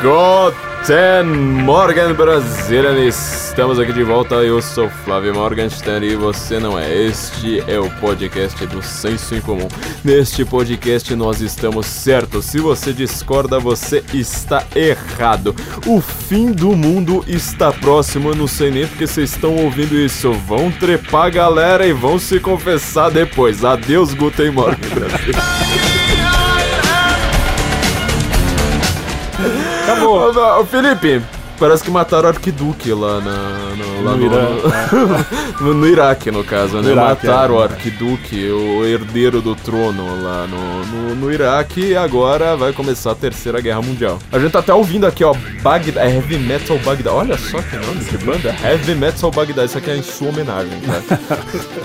Guten Morgen, Brasília! Estamos aqui de volta. Eu sou Flávio Morgenstern e você não é. Este é o podcast do Senso em Comum. Neste podcast nós estamos certos. Se você discorda, você está errado. O fim do mundo está próximo. Eu não sei nem porque vocês estão ouvindo isso. Vão trepar, galera, e vão se confessar depois. Adeus, Guten Morgen, Brasília. Acabou. Ô, ô, Felipe, parece que mataram o Arquiduque lá, na, no, lá No no, Irã, no, no Iraque, no caso, né? Iraque, mataram é. o Arquiduque, o herdeiro do trono lá no, no, Iraque e agora vai começar a Terceira Guerra Mundial. A gente tá até ouvindo aqui, ó, Bagdad, é Heavy Metal Bagdad. Olha só que nome de banda, Heavy Metal Bagdad. Isso aqui é em sua homenagem, tá?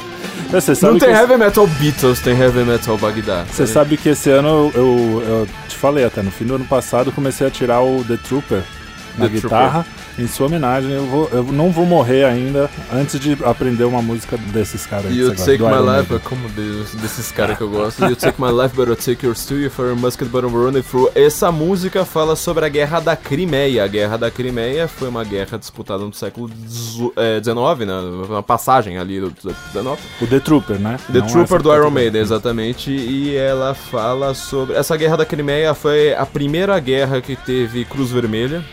Sabe Não tem Heavy Metal Beatles, tem Heavy Metal Bagdad. Você sabe que esse ano eu, eu, eu te falei até, no fim do ano passado eu comecei a tirar o The Trooper na The guitarra. Em sua homenagem, eu, vou, eu não vou morrer ainda antes de aprender uma música desses caras. You gosta, take my life, Maiden. como de- desses caras que eu gosto. You take my life, but I'll take yours too. If you're a musket, but I'm running through. Essa música fala sobre a Guerra da Crimeia. A Guerra da Crimeia foi uma guerra disputada no século XIX, né? Uma passagem ali do XIX. O The Trooper, né? The Não Trooper do Iron Maiden, exatamente. E ela fala sobre. Essa Guerra da Crimeia foi a primeira guerra que teve Cruz Vermelha.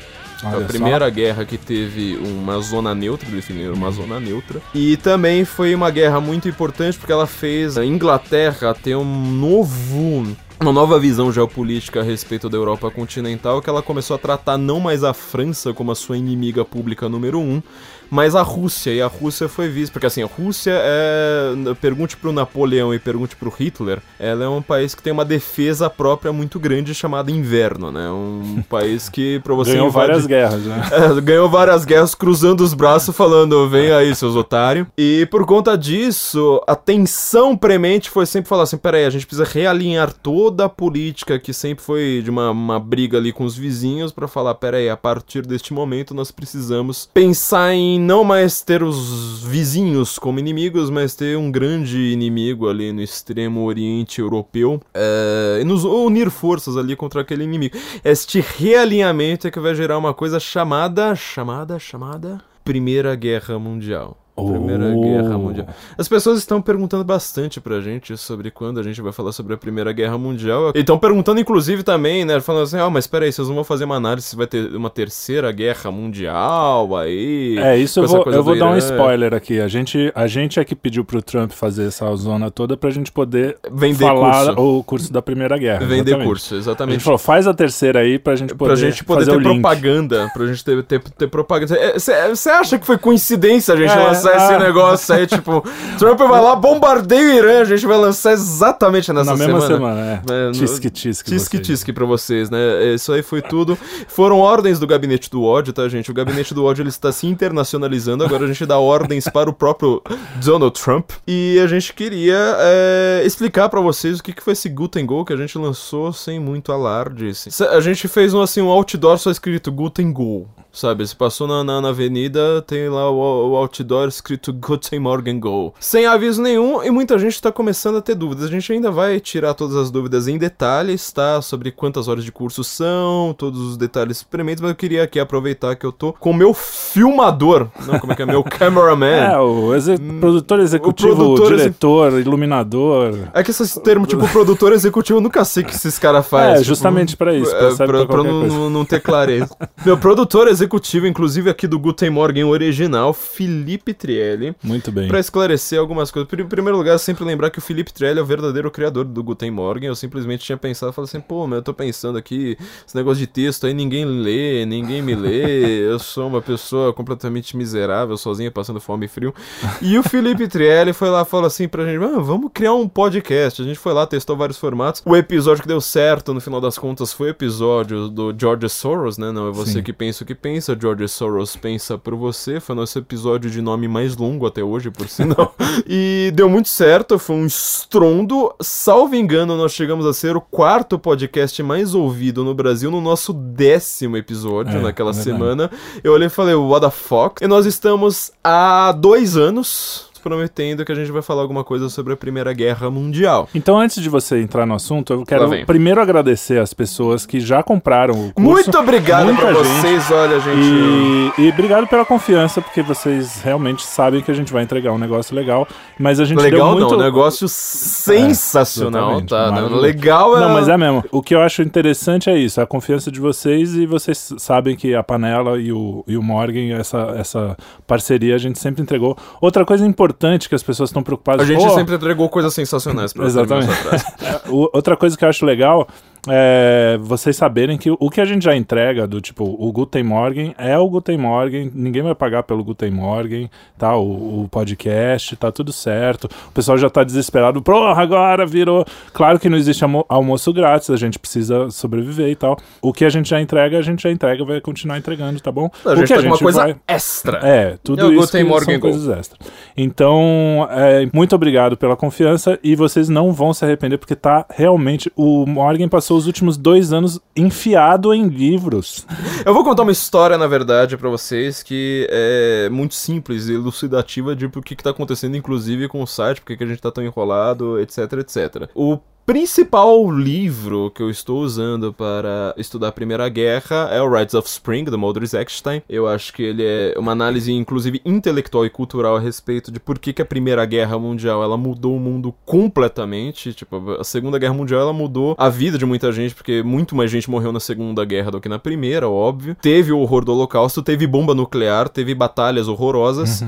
Olha a só. primeira guerra que teve uma zona neutra, definiram uma zona neutra. E também foi uma guerra muito importante porque ela fez a Inglaterra ter um novo. Uma nova visão geopolítica a respeito da Europa continental, que ela começou a tratar não mais a França como a sua inimiga pública número um, mas a Rússia. E a Rússia foi vista, porque assim, a Rússia é. Pergunte pro Napoleão e pergunte pro Hitler, ela é um país que tem uma defesa própria muito grande chamada inverno, né? Um país que pra você Ganhou invadir- várias guerras, né? é, ganhou várias guerras cruzando os braços, falando: vem aí, seus otários. E por conta disso, a tensão premente foi sempre falar assim: peraí, a gente precisa realinhar toda a política que sempre foi de uma, uma briga ali com os vizinhos pra falar: peraí, a partir deste momento nós precisamos pensar em não mais ter os vizinhos como inimigos, mas ter um grande inimigo ali no extremo oriente europeu é, e nos unir forças ali contra aquele inimigo. Este realinhamento é que vai gerar uma coisa chamada, chamada, chamada Primeira Guerra Mundial. Primeira Oh. Guerra Mundial. As pessoas estão perguntando bastante pra gente sobre quando a gente vai falar sobre a Primeira Guerra Mundial. E estão perguntando, inclusive, também, né? Falando assim, ah, mas peraí, vocês não vão fazer uma análise se vai ter uma terceira guerra mundial aí. É, isso eu vou, eu vou dar um spoiler aqui. A gente, a gente é que pediu pro Trump fazer essa zona toda pra gente poder Vender falar curso. o curso da Primeira Guerra. Vender exatamente. curso, A gente exatamente. falou, faz a terceira aí pra gente poder, pra gente poder fazer ter o link. propaganda, pra gente ter, ter, ter propaganda. Você acha que foi coincidência a gente É, lançar é. esse negócio aí, tipo, Trump vai lá, bombardeia o Irã, a gente vai lançar exatamente nessa Na mesma semana. semana, é. É, no- Tisque, tisque. Tisque vocês. tisque pra vocês, né? Isso aí foi tudo. Foram ordens do gabinete do ódio, tá, gente? O gabinete do ódio ele está se internacionalizando. Agora a gente dá ordens para o próprio Donald Trump. E a gente queria é, explicar pra vocês o que, que foi esse Guten Go que a gente lançou sem muito alarde. assim. A gente fez um, assim, um outdoor só escrito Guten Go. Sabe, você passou na, na, na avenida, tem lá o, o outdoor escrito Guten Morgen Go. Sem aviso nenhum, e muita gente tá começando a ter dúvidas. A gente ainda vai tirar todas as dúvidas em detalhes, tá? Sobre quantas horas de curso são, todos os detalhes prementes, mas eu queria aqui aproveitar que eu tô com o meu filmador. Não, como é que é? Meu cameraman. É, o exe- produtor executivo, produtor exe- diretor, iluminador. É que esses termos, tipo, produtor executivo, eu nunca sei o que esses caras fazem. É, tipo, justamente pra isso, é, pra pra, pra não- não ter clareza. Meu produtor executivo, inclusive aqui do Guten Morgen original, Felipe Trielli. Muito bem. Pra esclarecer algumas coisas. Em primeiro lugar, sempre lembrar que o Felipe Trielli é o verdadeiro criador do Guten Morgen. Eu simplesmente tinha pensado, falei assim, pô, mas eu tô pensando aqui, esse negócio de texto aí, ninguém lê, ninguém me lê. Eu sou uma pessoa completamente miserável, sozinha, passando fome e frio. E o Felipe Trielli foi lá e falou assim pra gente, ah, vamos criar um podcast. A gente foi lá, testou vários formatos. O episódio que deu certo, no final das contas, foi o episódio do George Soros, né? Não é você Sim. que pensa o que pensa, George Soros pensa por você. Foi nosso episódio de nome mais longo até hoje, por sinal. e deu muito certo, foi um estrondo. Salvo engano, nós chegamos a ser o quarto podcast mais ouvido no Brasil no nosso décimo episódio É, naquela é semana. Eu olhei e falei, what the fuck? E nós estamos há dois anos prometendo que a gente vai falar alguma coisa sobre a Primeira Guerra Mundial. Então, antes de você entrar no assunto, eu quero primeiro agradecer as pessoas que já compraram o curso. Muito obrigado Muita pra gente. vocês, olha, gente. E, e obrigado pela confiança, porque vocês realmente sabem que a gente vai entregar um negócio legal, mas a gente Legal deu muito... não, um negócio sensacional, exatamente, tá? Legal é... Não, mas é mesmo. O que eu acho interessante é isso, a confiança de vocês e vocês sabem que a Panela e o, e o Morgan, essa, essa parceria a gente sempre entregou. Outra coisa importante que as pessoas estão preocupadas... A gente "Pô, sempre entregou coisas sensacionais pra Exatamente. Outra coisa que eu acho legal é vocês saberem que o que a gente já entrega do tipo o Guten Morgen é o Guten Morgen, ninguém vai pagar pelo Guten Morgen, tá? O, o podcast, tá tudo certo. O pessoal já tá desesperado, porra, agora virou. Claro que não existe almo- almoço grátis, a gente precisa sobreviver e tal. O que a gente já entrega, a gente já entrega, vai continuar entregando, tá bom? A o gente que tá com uma coisa vai- extra. é, tudo É o isso Guten Morgen são Go. coisas extras. Então, é, muito obrigado pela confiança e vocês não vão se arrepender porque tá realmente o Morgan passou os últimos dois anos enfiado em livros. Eu vou contar uma história, na verdade, pra vocês que é muito simples e elucidativa de por que que tá acontecendo, inclusive, com o site, por que que a gente tá tão enrolado, etc, etc. O principal livro que eu estou usando para estudar a Primeira Guerra é o Rides of Spring, do Mildred Eckstein. Eu acho que ele é uma análise, inclusive, intelectual e cultural a respeito de por que que a Primeira Guerra Mundial, ela mudou o mundo completamente. Tipo, a Segunda Guerra Mundial, ela mudou a vida de muita gente, porque muito mais gente morreu na Segunda Guerra do que na Primeira, óbvio. Teve o horror do Holocausto, teve bomba nuclear, teve batalhas horrorosas.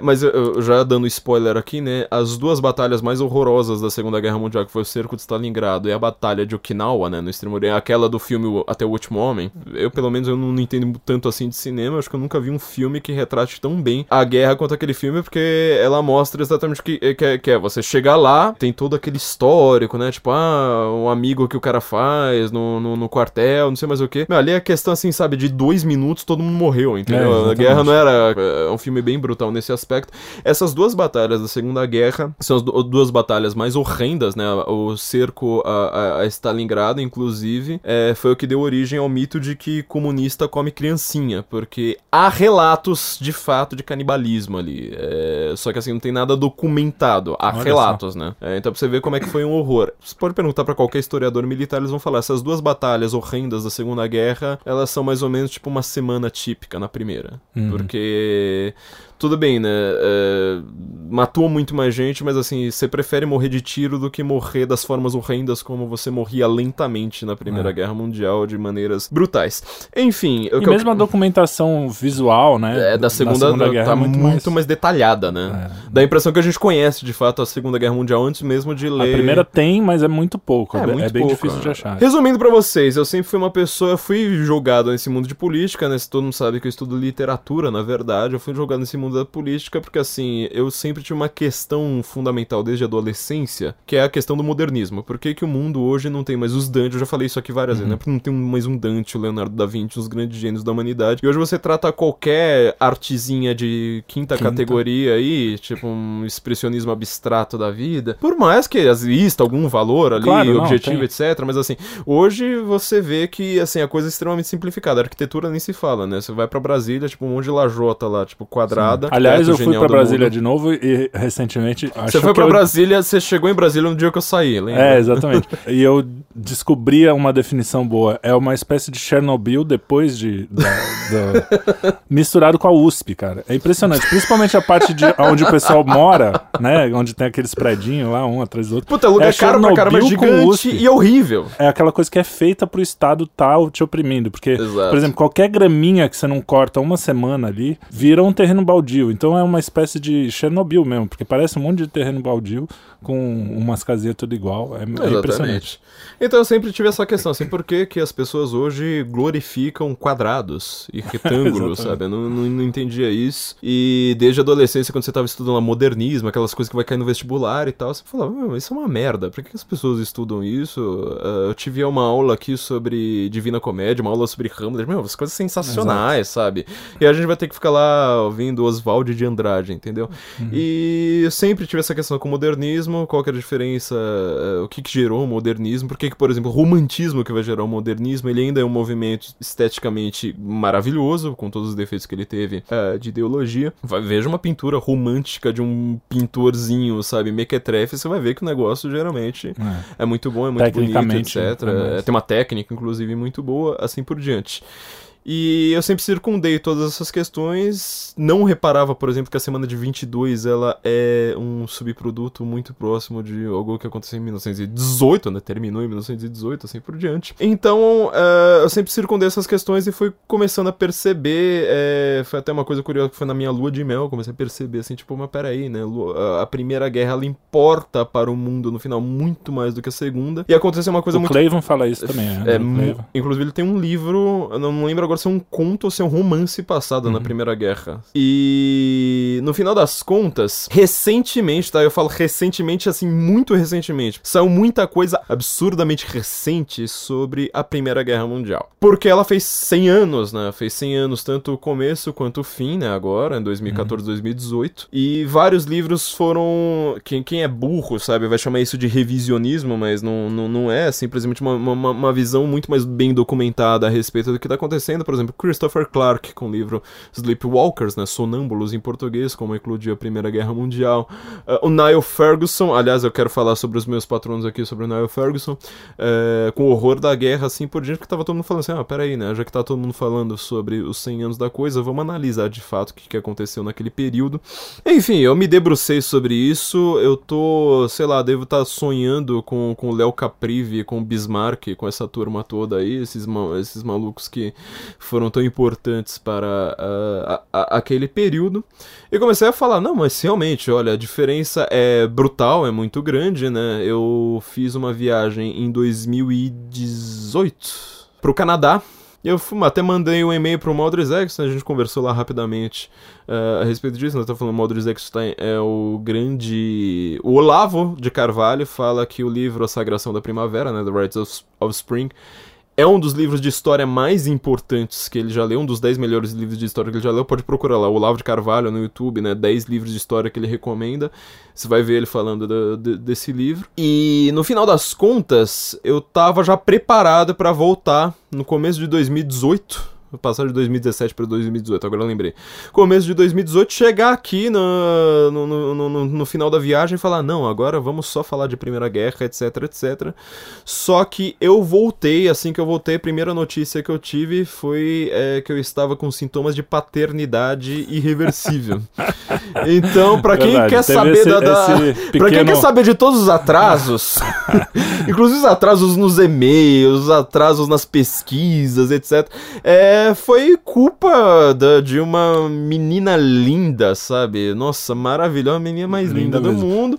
Mas eu, já dando spoiler aqui, né? As duas batalhas mais horrorosas da Segunda Guerra Mundial, que foi o cerco de Stalingrado e a batalha de Okinawa, né? No Extremo Oriente, aquela do filme Até o Último Homem. Eu, pelo menos, eu não, entendo tanto assim de cinema. Acho que eu nunca vi um filme que retrate tão bem a guerra quanto aquele filme, porque ela mostra exatamente o que, que, é, que é você chegar lá, tem todo aquele histórico, né? Tipo, ah, um amigo que o cara faz no, no, no quartel, não sei mais o que. Ali é questão, assim, sabe, de dois minutos todo mundo morreu, entendeu? a exatamente. guerra não era. É um filme bem brutal nesse aspecto. Essas duas batalhas da Segunda Guerra são as du- duas batalhas mais horrendas, né? O cerco a, a- Stalingrado, inclusive, é, foi o que deu origem ao mito de que comunista come criancinha, porque há relatos de fato de canibalismo ali. É, só que assim, não tem nada documentado. Há Olha relatos, né? É, então pra você ver como é que foi um horror. Você pode perguntar pra qualquer historiador militar, eles vão falar: essas duas batalhas horrendas da Segunda Guerra, elas são mais ou menos tipo uma semana típica na primeira. Uhum. Porque. Tudo bem, né? é, matou muito mais gente, mas assim, você prefere morrer de tiro do que morrer das formas horrendas como você morria lentamente na Primeira É. Guerra Mundial de maneiras brutais. Enfim, eu E mesmo a documentação visual, né? é, da Segunda, Guerra tá é muito, mais... detalhada, né? É. Dá a impressão que a gente conhece de fato a Segunda Guerra Mundial antes mesmo de A ler. primeira tem, mas é muito pouco. É, É, muito é bem pouco, difícil de né? achar. Resumindo pra vocês, eu sempre fui uma pessoa, eu fui jogado nesse mundo de política, né? Se todo mundo sabe que eu estudo literatura, na verdade, eu fui jogado nesse mundo da política porque, assim, eu sempre tive uma questão fundamental desde a adolescência, que é a questão do modernismo. Por que, que o mundo hoje não tem mais os Dante? Eu já falei isso aqui várias vezes, né? Porque não tem mais um Dante, o Leonardo da Vinci, os grandes gênios da humanidade. E hoje você trata qualquer artezinha de quinta, Quinta. categoria aí, tipo um expressionismo abstrato da vida, por mais que exista algum valor ali, Claro, objetivo, etc. Mas assim, hoje você vê que assim, a coisa é extremamente simplificada. A arquitetura nem se fala, né? Você vai pra Brasília, tipo, um monte de lajota lá, tipo, quadrada. Aliás, eu fui do Brasília mundo. de novo e recentemente. Você foi pra eu- Brasília, você chegou em Brasília no dia que eu saí, lembra? É, exatamente. e eu descobri uma definição boa. É uma espécie de Chernobyl depois de. da- da- misturado com a USP, cara. É impressionante. Principalmente a parte de onde o pessoal mora, né? Onde tem aqueles predinhos lá, um atrás do outro. Puta, lugar É caro pra caramba, gigante USP. e horrível. É aquela coisa que é feita pro Estado tal te oprimindo. Porque, Exato. por exemplo, qualquer graminha que você não corta uma semana ali, vira um terreno baldio. Então é uma espécie de Chernobyl mesmo, porque parece um monte de terreno baldio com umas casinhas tudo igual. É, é impressionante. Então eu sempre tive essa questão, assim, por que, que as pessoas hoje glorificam quadrados e retângulos, sabe? Eu não, não, não entendia isso. E desde a adolescência, quando você tava estudando modernismo, aquelas coisas que vai cair no vestibular e tal, você falava, meu, isso é uma merda, por que, as pessoas estudam isso? Ah, eu tive uma aula aqui sobre Divina Comédia, uma aula sobre Hamlet, meu, as coisas sensacionais, sabe? E a gente vai ter que ficar lá ouvindo Oswald de Andrade, entendeu? Uhum. E eu sempre tive essa questão com o modernismo, qual que era a diferença, uh, o que, que gerou o modernismo, por que, por exemplo, o romantismo que vai gerar o modernismo, ele ainda é um movimento esteticamente maravilhoso, com todos os defeitos que ele teve uh, de ideologia. Vai, veja uma pintura romântica de um pintorzinho, sabe, mequetrefe, você vai ver que o negócio geralmente é, é muito bom, é muito bonito, etc. É, tem uma técnica, inclusive, muito boa, assim por diante. E eu sempre circundei todas essas questões. Não reparava, por exemplo, que a semana de 22 ela é um subproduto muito próximo de algo que aconteceu em 1918, né? Terminou em 1918, assim por diante. Então, uh, eu sempre circundei essas questões e fui começando a perceber. É, foi até uma coisa curiosa que foi na minha lua de mel. Eu comecei a perceber, assim, tipo, mas peraí, né? A Primeira Guerra ela importa para o mundo no final muito mais do que a Segunda. E aconteceu uma coisa o muito. O Clavon fala isso também, né? É, inclusive, ele tem um livro, eu não lembro agora ser um conto ou ser um romance passado uhum. na Primeira Guerra. E no final das contas, recentemente, tá? Eu falo recentemente, assim, muito recentemente, saiu muita coisa absurdamente recente sobre a Primeira Guerra Mundial. Porque ela fez 100 anos, né? Fez 100 anos, tanto o começo quanto o fim, né? Agora, em 2014, uhum. 2018. E vários livros foram. Quem, quem é burro, sabe, vai chamar isso de revisionismo, mas não, não, não é simplesmente uma, uma, uma visão muito mais bem documentada a respeito do que tá acontecendo por exemplo, Christopher Clark com o livro Sleepwalkers, né, Sonâmbulos em português, como eclodia a Primeira Guerra Mundial. Uh, o Niall Ferguson, aliás, eu quero falar sobre os meus patronos aqui, sobre o Niall Ferguson, uh, com o horror da guerra, assim por diante, porque tava todo mundo falando assim, ah, peraí, né, já que tá todo mundo falando sobre os 100 anos da coisa, vamos analisar de fato o que, que aconteceu naquele período. Enfim, eu me debrucei sobre isso, eu tô, sei lá, devo estar tá sonhando com, com o Léo Caprivi, com o Bismarck, com essa turma toda aí, esses, esses malucos que foram tão importantes para uh, a, a, aquele período. E comecei a falar, não, mas realmente, olha, a diferença é brutal, é muito grande, né? Eu fiz uma viagem em 2018 para o Canadá, eu até mandei um e-mail pro Maldris X, né? a gente conversou lá rapidamente uh, a respeito disso. Nós né? estamos falando Maldris Eckstein é o grande. O Olavo de Carvalho fala que o livro A Sagração da Primavera, né? The Rites of, of Spring, é um dos livros de história mais importantes que ele já leu, um dos 10 melhores livros de história que ele já leu. Pode procurar lá, o Olavo de Carvalho no YouTube, né? 10 livros de história que ele recomenda. Você vai ver ele falando do, do, desse livro. E no final das contas, eu tava já preparado para voltar no começo de 2018 passar de 2017 para 2018, agora eu lembrei. Começo de 2018, chegar aqui no, no, no, no, final da viagem e falar: não, agora vamos só falar de Primeira Guerra, etc, etc. Só que eu voltei, assim que eu voltei, a primeira notícia que eu tive foi é, que eu estava com sintomas de paternidade irreversível. então, para quem Verdade, quer saber esse, da. da... Pequeno... Pra quem quer saber de todos os atrasos, inclusive os atrasos nos e-mails, os atrasos nas pesquisas, etc. É é, foi culpa da, de uma menina linda, sabe? Nossa, maravilhosa, a menina mais linda, linda do mundo.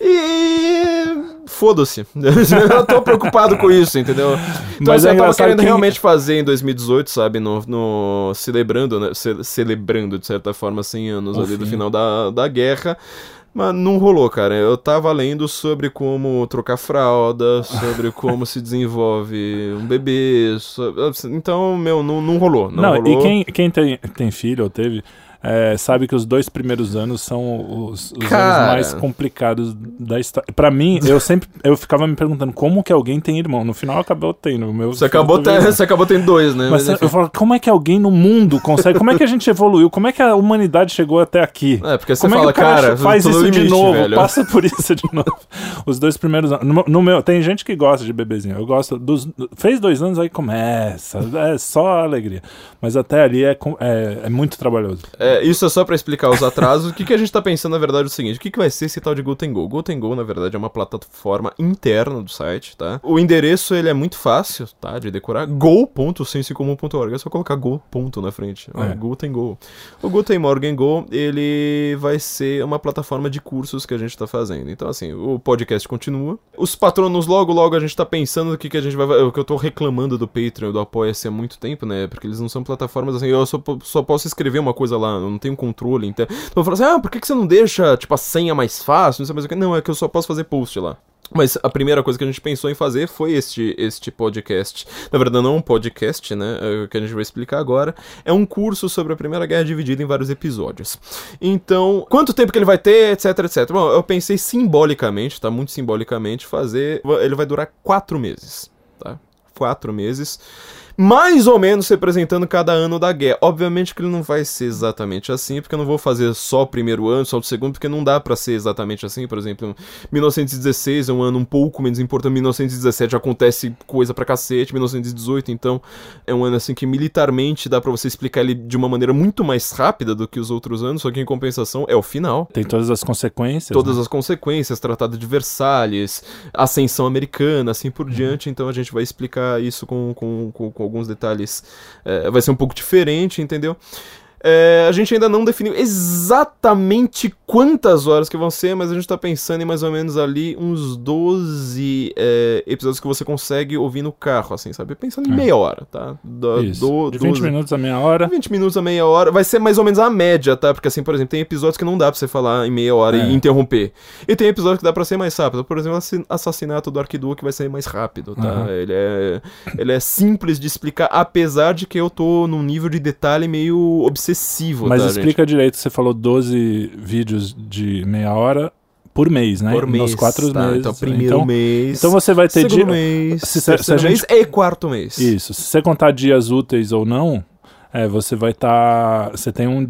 E foda-se. eu tô preocupado com isso, entendeu? Então, Mas assim, é eu tava querendo que... realmente fazer em 2018, sabe? No, no celebrando, né? Ce celebrando, de certa forma, 100 anos o ali fim. do final da, da guerra. Mas não rolou, cara. Eu tava lendo sobre como trocar fralda, sobre como se desenvolve um bebê. Sobre... Então, meu, não, não rolou. Não, não rolou. e quem, quem tem, tem filho ou teve é, sabe que os dois primeiros anos são os, os anos mais complicados da história. Pra mim, eu sempre eu ficava me perguntando como que alguém tem irmão. No final acabou tendo. Meu você, acabou ter, você acabou tendo dois, né? Mas, Mas eu falo, como é que alguém no mundo consegue? Como é que a gente evoluiu? Como é que a humanidade chegou até aqui? É, porque você como fala, é que o cara, cara faz isso limite, de novo, velho. passa por isso de novo. Os dois primeiros anos. No, no, meu, tem gente que gosta de bebezinho. Eu gosto dos. Fez dois anos, aí começa. É só alegria. Mas até ali é, é, é muito trabalhoso. É, isso é só pra explicar os atrasos, o que, que a gente tá pensando, na verdade, é o seguinte: o que, que vai ser esse tal de Guten Go? Guten Go, na verdade, é uma plataforma interna do site, tá? O endereço ele é muito fácil, tá? De decorar: go.sensecomum.org. É só colocar go ponto na frente. É. Guten Go. O Guten Morgen Go, ele vai ser uma plataforma de cursos que a gente tá fazendo. Então, assim, o podcast continua. Os patronos, logo, logo, a gente tá pensando o que, que a gente vai. O que eu tô reclamando do Patreon, do Apoia-se há muito tempo, né? Porque eles não são plataformas assim. Eu só, só posso escrever uma coisa lá, eu não tenho controle então, então eu falo assim, ah, por que, que você não deixa, tipo, a senha mais fácil? Não sei mais o que. Não, é que eu só posso fazer post lá. Mas a primeira coisa que a gente pensou em fazer foi este, este podcast. Na verdade, não é um podcast, né? É que a gente vai explicar agora. É um curso sobre a Primeira Guerra dividido em vários episódios. Então, quanto tempo que ele vai ter, etc, etc. Bom, eu pensei simbolicamente, tá? Muito simbolicamente, fazer. Ele vai durar quatro meses, tá? Quatro meses mais ou menos representando cada ano da guerra. Obviamente que ele não vai ser exatamente assim, porque eu não vou fazer só o primeiro ano, só o segundo, porque não dá para ser exatamente assim. Por exemplo, 1916 é um ano um pouco menos importante, 1917 acontece coisa pra cacete, 1918 então é um ano assim que militarmente dá para você explicar ele de uma maneira muito mais rápida do que os outros anos, só que em compensação é o final. Tem todas as consequências. Todas né? as consequências, Tratado de Versalhes, Ascensão Americana, assim por uhum. diante. Então a gente vai explicar isso com, com, com, com alguns detalhes é, vai ser um pouco diferente, entendeu? É, a gente ainda não definiu exatamente quantas horas que vão ser, mas a gente tá pensando em mais ou menos ali uns 12 é, episódios que você consegue ouvir no carro, assim, sabe? Pensando em é. meia hora, tá? Do. Do, de 20 12, minutos a meia hora. 20 minutos a meia hora. Vai ser mais ou menos a média, tá? Porque, assim, por exemplo, tem episódios que não dá pra você falar em meia hora e é. interromper. E tem episódios que dá pra ser mais rápido. Por exemplo, Assassinato do Arquiduque vai ser mais rápido, tá? Uhum. Ele, é, ele é simples de explicar, apesar de que eu tô num nível de detalhe meio obsessivo excessivo, Mas tá, explica gente? direito, você falou 12 vídeos de meia hora por mês, né? Por mês. Nos quatro tá, meses. Então, primeiro então, mês. Então você vai ter segundo dia... mês, se, se a gente... mês e quarto mês. Isso. Se você contar dias úteis ou não, é, você vai estar. Tá... Você tem um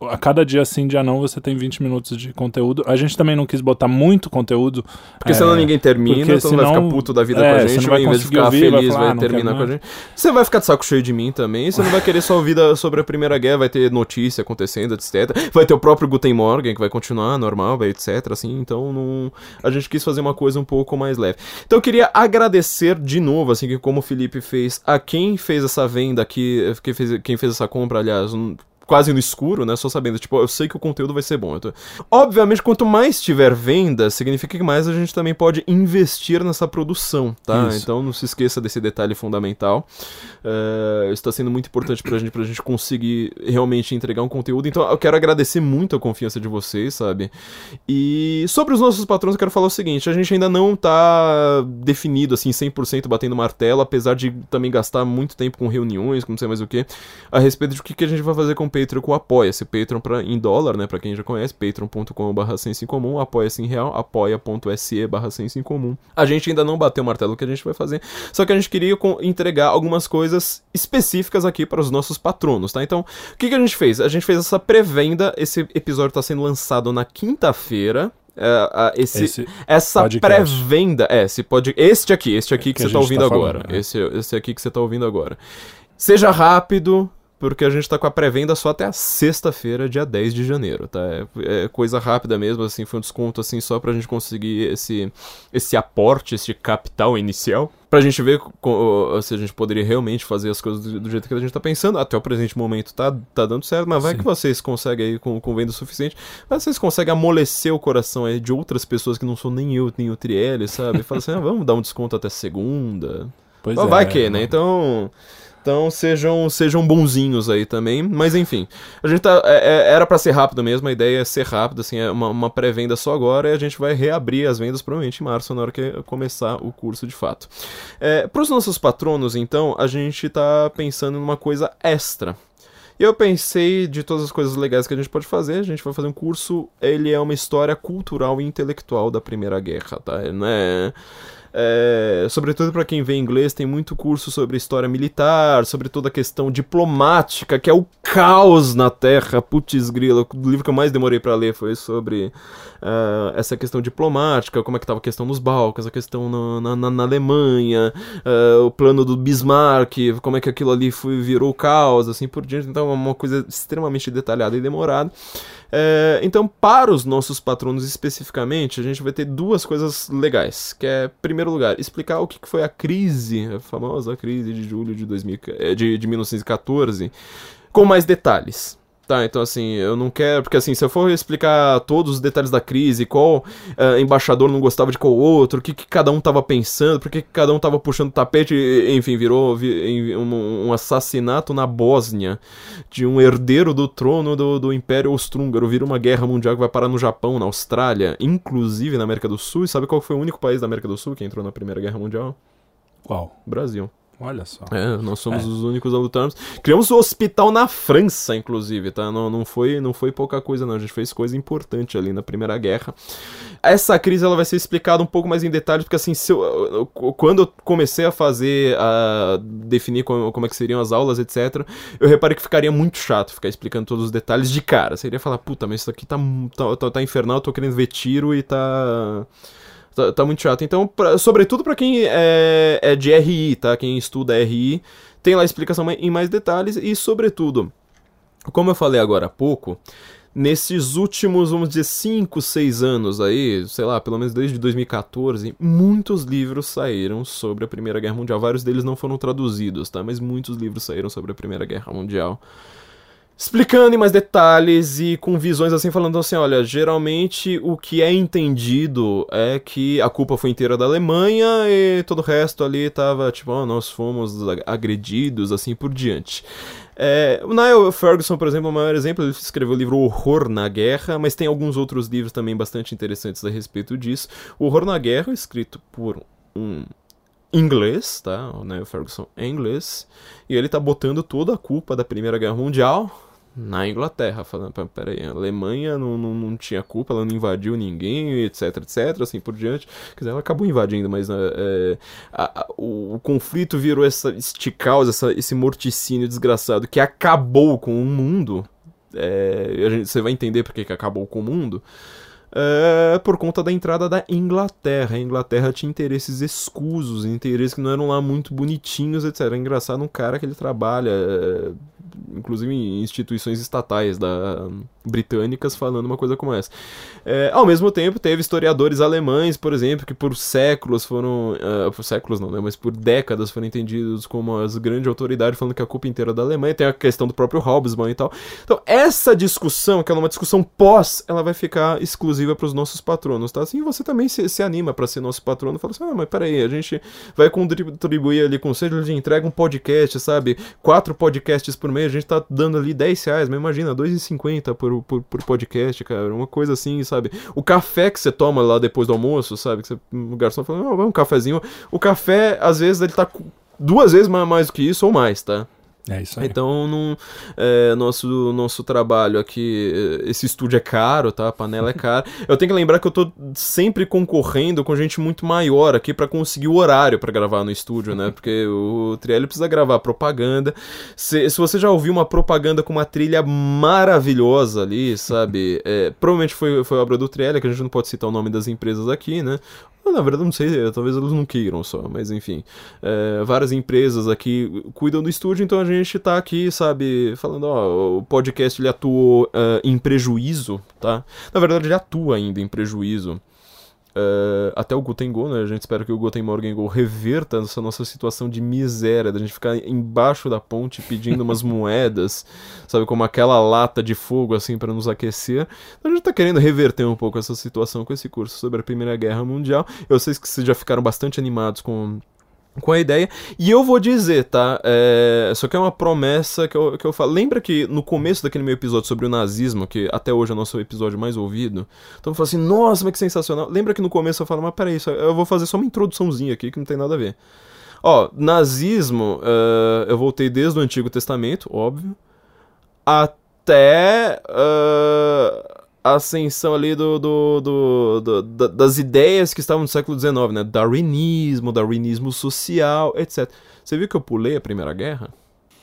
a cada dia sim, dia não, você tem 20 minutos de conteúdo. A gente também não quis botar muito conteúdo. Porque é, senão ninguém termina, então senão, vai ficar puto da vida é, com a gente, você não vai em vez de ficar ouvir, feliz, vai, falar, vai ah, terminar com a gente. Você vai ficar de saco cheio de mim também, você não vai querer só ouvir sobre a Primeira Guerra, vai ter notícia acontecendo, etc. Vai ter o próprio Guten Morgen, que vai continuar normal, etc. Assim, então não... a gente quis fazer uma coisa um pouco mais leve. Então eu queria agradecer de novo, assim, que como o Felipe fez, a quem fez essa venda aqui, quem fez, quem fez essa compra, aliás, quase no escuro, né? Só sabendo, tipo, eu sei que o conteúdo vai ser bom. Tô... Obviamente, quanto mais tiver venda, significa que mais a gente também pode investir nessa produção, tá? Isso. Então não se esqueça desse detalhe fundamental. Uh, está sendo muito importante pra gente, pra gente conseguir realmente entregar um conteúdo. Então eu quero agradecer muito a confiança de vocês, sabe? E sobre os nossos patrões, eu quero falar o seguinte: a gente ainda não tá definido, assim, 100% batendo martelo, apesar de também gastar muito tempo com reuniões, com não sei mais o que, a respeito de o que, que a gente vai fazer com o Patreon com Apoia-se. Patreon pra, em dólar, né? Pra quem já conhece, patreon.com.br senso em comum, apoia-se em real, apoia.se barra senso em comum. A gente ainda não bateu o martelo que a gente vai fazer, só que a gente queria entregar algumas coisas específicas aqui para os nossos patronos, tá? Então, o que, que a gente fez? A gente fez essa pré-venda, esse episódio tá sendo lançado na quinta-feira, Uh, uh, esse, esse, essa pré-venda, é, esse pode, este aqui, este aqui é que, que, você tá ouvindo tá agora, falando, né? esse, esse aqui que você tá ouvindo agora. Seja rápido, porque a gente tá com a pré-venda só até a sexta-feira, dia 10 de janeiro, tá? É, é, coisa rápida mesmo, assim, foi um desconto, assim, só pra gente conseguir esse, esse aporte, esse capital inicial, pra gente ver se a gente poderia realmente fazer as coisas do, do, jeito que a gente tá pensando. Até o presente momento tá, tá dando certo, mas vai Sim. que vocês conseguem aí com, com venda suficiente, mas vocês conseguem amolecer o coração aí de outras pessoas que não são nem eu, nem o Trielli, sabe? Fala assim, ah, vamos dar um desconto até segunda. Pois é, vai que, né? Então... Então sejam, sejam bonzinhos aí também. Mas enfim, a gente tá. É, é era para ser rápido mesmo, a ideia é ser rápido, assim, é uma, uma pré-venda só agora e a gente vai reabrir as vendas provavelmente em março, na hora que começar o curso de fato. É, para os nossos patronos, então, a gente tá pensando numa coisa extra. E eu pensei de todas as coisas legais que a gente pode fazer, a gente vai fazer um curso, ele é uma história cultural e intelectual da Primeira Guerra, tá? Não é é, sobretudo para quem vê inglês, tem muito curso sobre história militar, sobre toda a questão diplomática, que é o caos na Terra. Putz, grila, o livro que eu mais demorei para ler foi sobre uh, essa questão diplomática, como é que estava a questão nos Balcãs, a questão na, na, na Alemanha, uh, o plano do Bismarck, como é que aquilo ali foi, virou caos, assim por diante. Então é uma coisa extremamente detalhada e demorada. É, então, para os nossos patronos especificamente, a gente vai ter duas coisas legais, que é, em primeiro lugar, explicar o que foi a crise, a famosa crise de julho de, 2000, é, de, de 1914, com mais detalhes. Tá, então assim, eu não quero. Porque assim, se eu for explicar todos os detalhes da crise, qual uh, embaixador não gostava de qual outro, o que, que cada um tava pensando, por que, cada um tava puxando o tapete, enfim, virou vi, um, um, assassinato na Bósnia de um herdeiro do trono do, do Império Austro-Húngaro, vira uma guerra mundial que vai parar no Japão, na Austrália, inclusive na América do Sul. E sabe qual foi o único país da América do Sul que entrou na Primeira Guerra Mundial? Qual? Brasil. Olha só. É, nós somos é. os únicos a lutarmos. Criamos o um hospital na França, inclusive, tá? Não, não, foi, não foi pouca coisa, não. A gente fez coisa importante ali na Primeira Guerra. Essa crise ela vai ser explicada um pouco mais em detalhes, porque assim, eu, eu, quando eu comecei a fazer, a definir como, como é que seriam as aulas, etc., eu reparei que ficaria muito chato ficar explicando todos os detalhes de cara. Você iria falar, puta, mas isso aqui tá, tá, tá, tá infernal, eu tô querendo ver tiro e tá Tá, tá muito chato. Então, pra, sobretudo para quem é, é de RI, tá? Quem estuda RI, tem lá a explicação em mais detalhes e, sobretudo, como eu falei agora há pouco, nesses últimos, vamos dizer, 5, 6 anos aí, sei lá, pelo menos desde 2014, muitos livros saíram sobre a Primeira Guerra Mundial. Vários deles não foram traduzidos, tá? Mas muitos livros saíram sobre a Primeira Guerra Mundial explicando em mais detalhes e com visões assim, falando assim: olha, geralmente o que é entendido é que a culpa foi inteira da Alemanha e todo o resto ali tava tipo, oh, nós fomos agredidos, assim por diante. É, o Niall Ferguson, por exemplo, é o maior exemplo, ele escreveu o livro Horror na Guerra, mas tem alguns outros livros também bastante interessantes a respeito disso. O Horror na Guerra, escrito por um inglês, tá? O Niall Ferguson é inglês, e ele tá botando toda a culpa da Primeira Guerra Mundial na Inglaterra, falando, peraí, a Alemanha não, não, não tinha culpa, ela não invadiu ninguém, etc, etc, assim por diante. Quer dizer, ela acabou invadindo, mas né, é, a, a, o, o, conflito virou essa, este caos, essa, esse morticínio desgraçado que acabou com o mundo. É, gente, você vai entender porque que acabou com o mundo. É, por conta da entrada da Inglaterra. A Inglaterra tinha interesses escusos, interesses que não eram lá muito bonitinhos, etc. É engraçado um cara que ele trabalha é, inclusive em instituições estatais da, britânicas falando uma coisa como essa. É, ao mesmo tempo, teve historiadores alemães, por exemplo, que por séculos foram. Uh, por séculos não, né? Mas por décadas foram entendidos como as grandes autoridades, falando que a culpa inteira é da Alemanha. Tem a questão do próprio Hobsbawm e tal. Então, essa discussão, que é uma discussão pós, ela vai ficar exclusiva para os nossos patronos, tá? Assim você também se, se anima para ser nosso patrono. Fala assim: ah, mas peraí, a gente vai contribuir ali com o seja de entrega um podcast, sabe? Quatro podcasts por mês, a gente tá dando ali 10 reais, mas imagina, 2,50 por, por, por, podcast, cara. Uma coisa assim, sabe? O café que você toma lá depois do almoço, sabe? Que você, o garçom fala, não, vai um cafezinho. O café, às vezes, ele tá duas vezes mais do que isso ou mais, tá? É isso aí. Então, não, é, nosso, nosso trabalho aqui, esse estúdio é caro, tá? A panela é cara. eu tenho que lembrar que eu tô sempre concorrendo com gente muito maior aqui para conseguir o horário para gravar no estúdio, né? Porque o Trielli precisa gravar propaganda. Se, se você já ouviu uma propaganda com uma trilha maravilhosa ali, sabe? É, provavelmente foi, foi obra do Trielli, que a gente não pode citar o nome das empresas aqui, né? Na verdade, não sei, talvez eles não queiram só, mas enfim. É, várias empresas aqui cuidam do estúdio, então a gente tá aqui, sabe, falando, ó, o podcast ele atuou uh, em prejuízo, tá? Na verdade, ele atua ainda em prejuízo. Uh, até o Guten Go, né? A gente espera que o Guten Morgen Go reverta essa nossa situação de miséria, da gente ficar embaixo da ponte pedindo umas moedas, sabe, como aquela lata de fogo, assim, para nos aquecer. Então a gente tá querendo reverter um pouco essa situação com esse curso sobre a Primeira Guerra Mundial. Eu sei que vocês já ficaram bastante animados com com a ideia. E eu vou dizer, tá? É, só que é uma promessa que eu, que eu falo. Lembra que no começo daquele meu episódio sobre o nazismo, que até hoje é o nosso episódio mais ouvido, então eu falo assim, nossa, mas que sensacional. Lembra que no começo eu falo, mas peraí, eu vou fazer só uma introduçãozinha aqui que não tem nada a ver. Ó, nazismo, uh, eu voltei desde o Antigo Testamento, óbvio, até. Uh, a ascensão ali do, do, do, do, das ideias que estavam no século XIX, né? Darwinismo, darwinismo social, etc. Você viu que eu pulei a Primeira Guerra?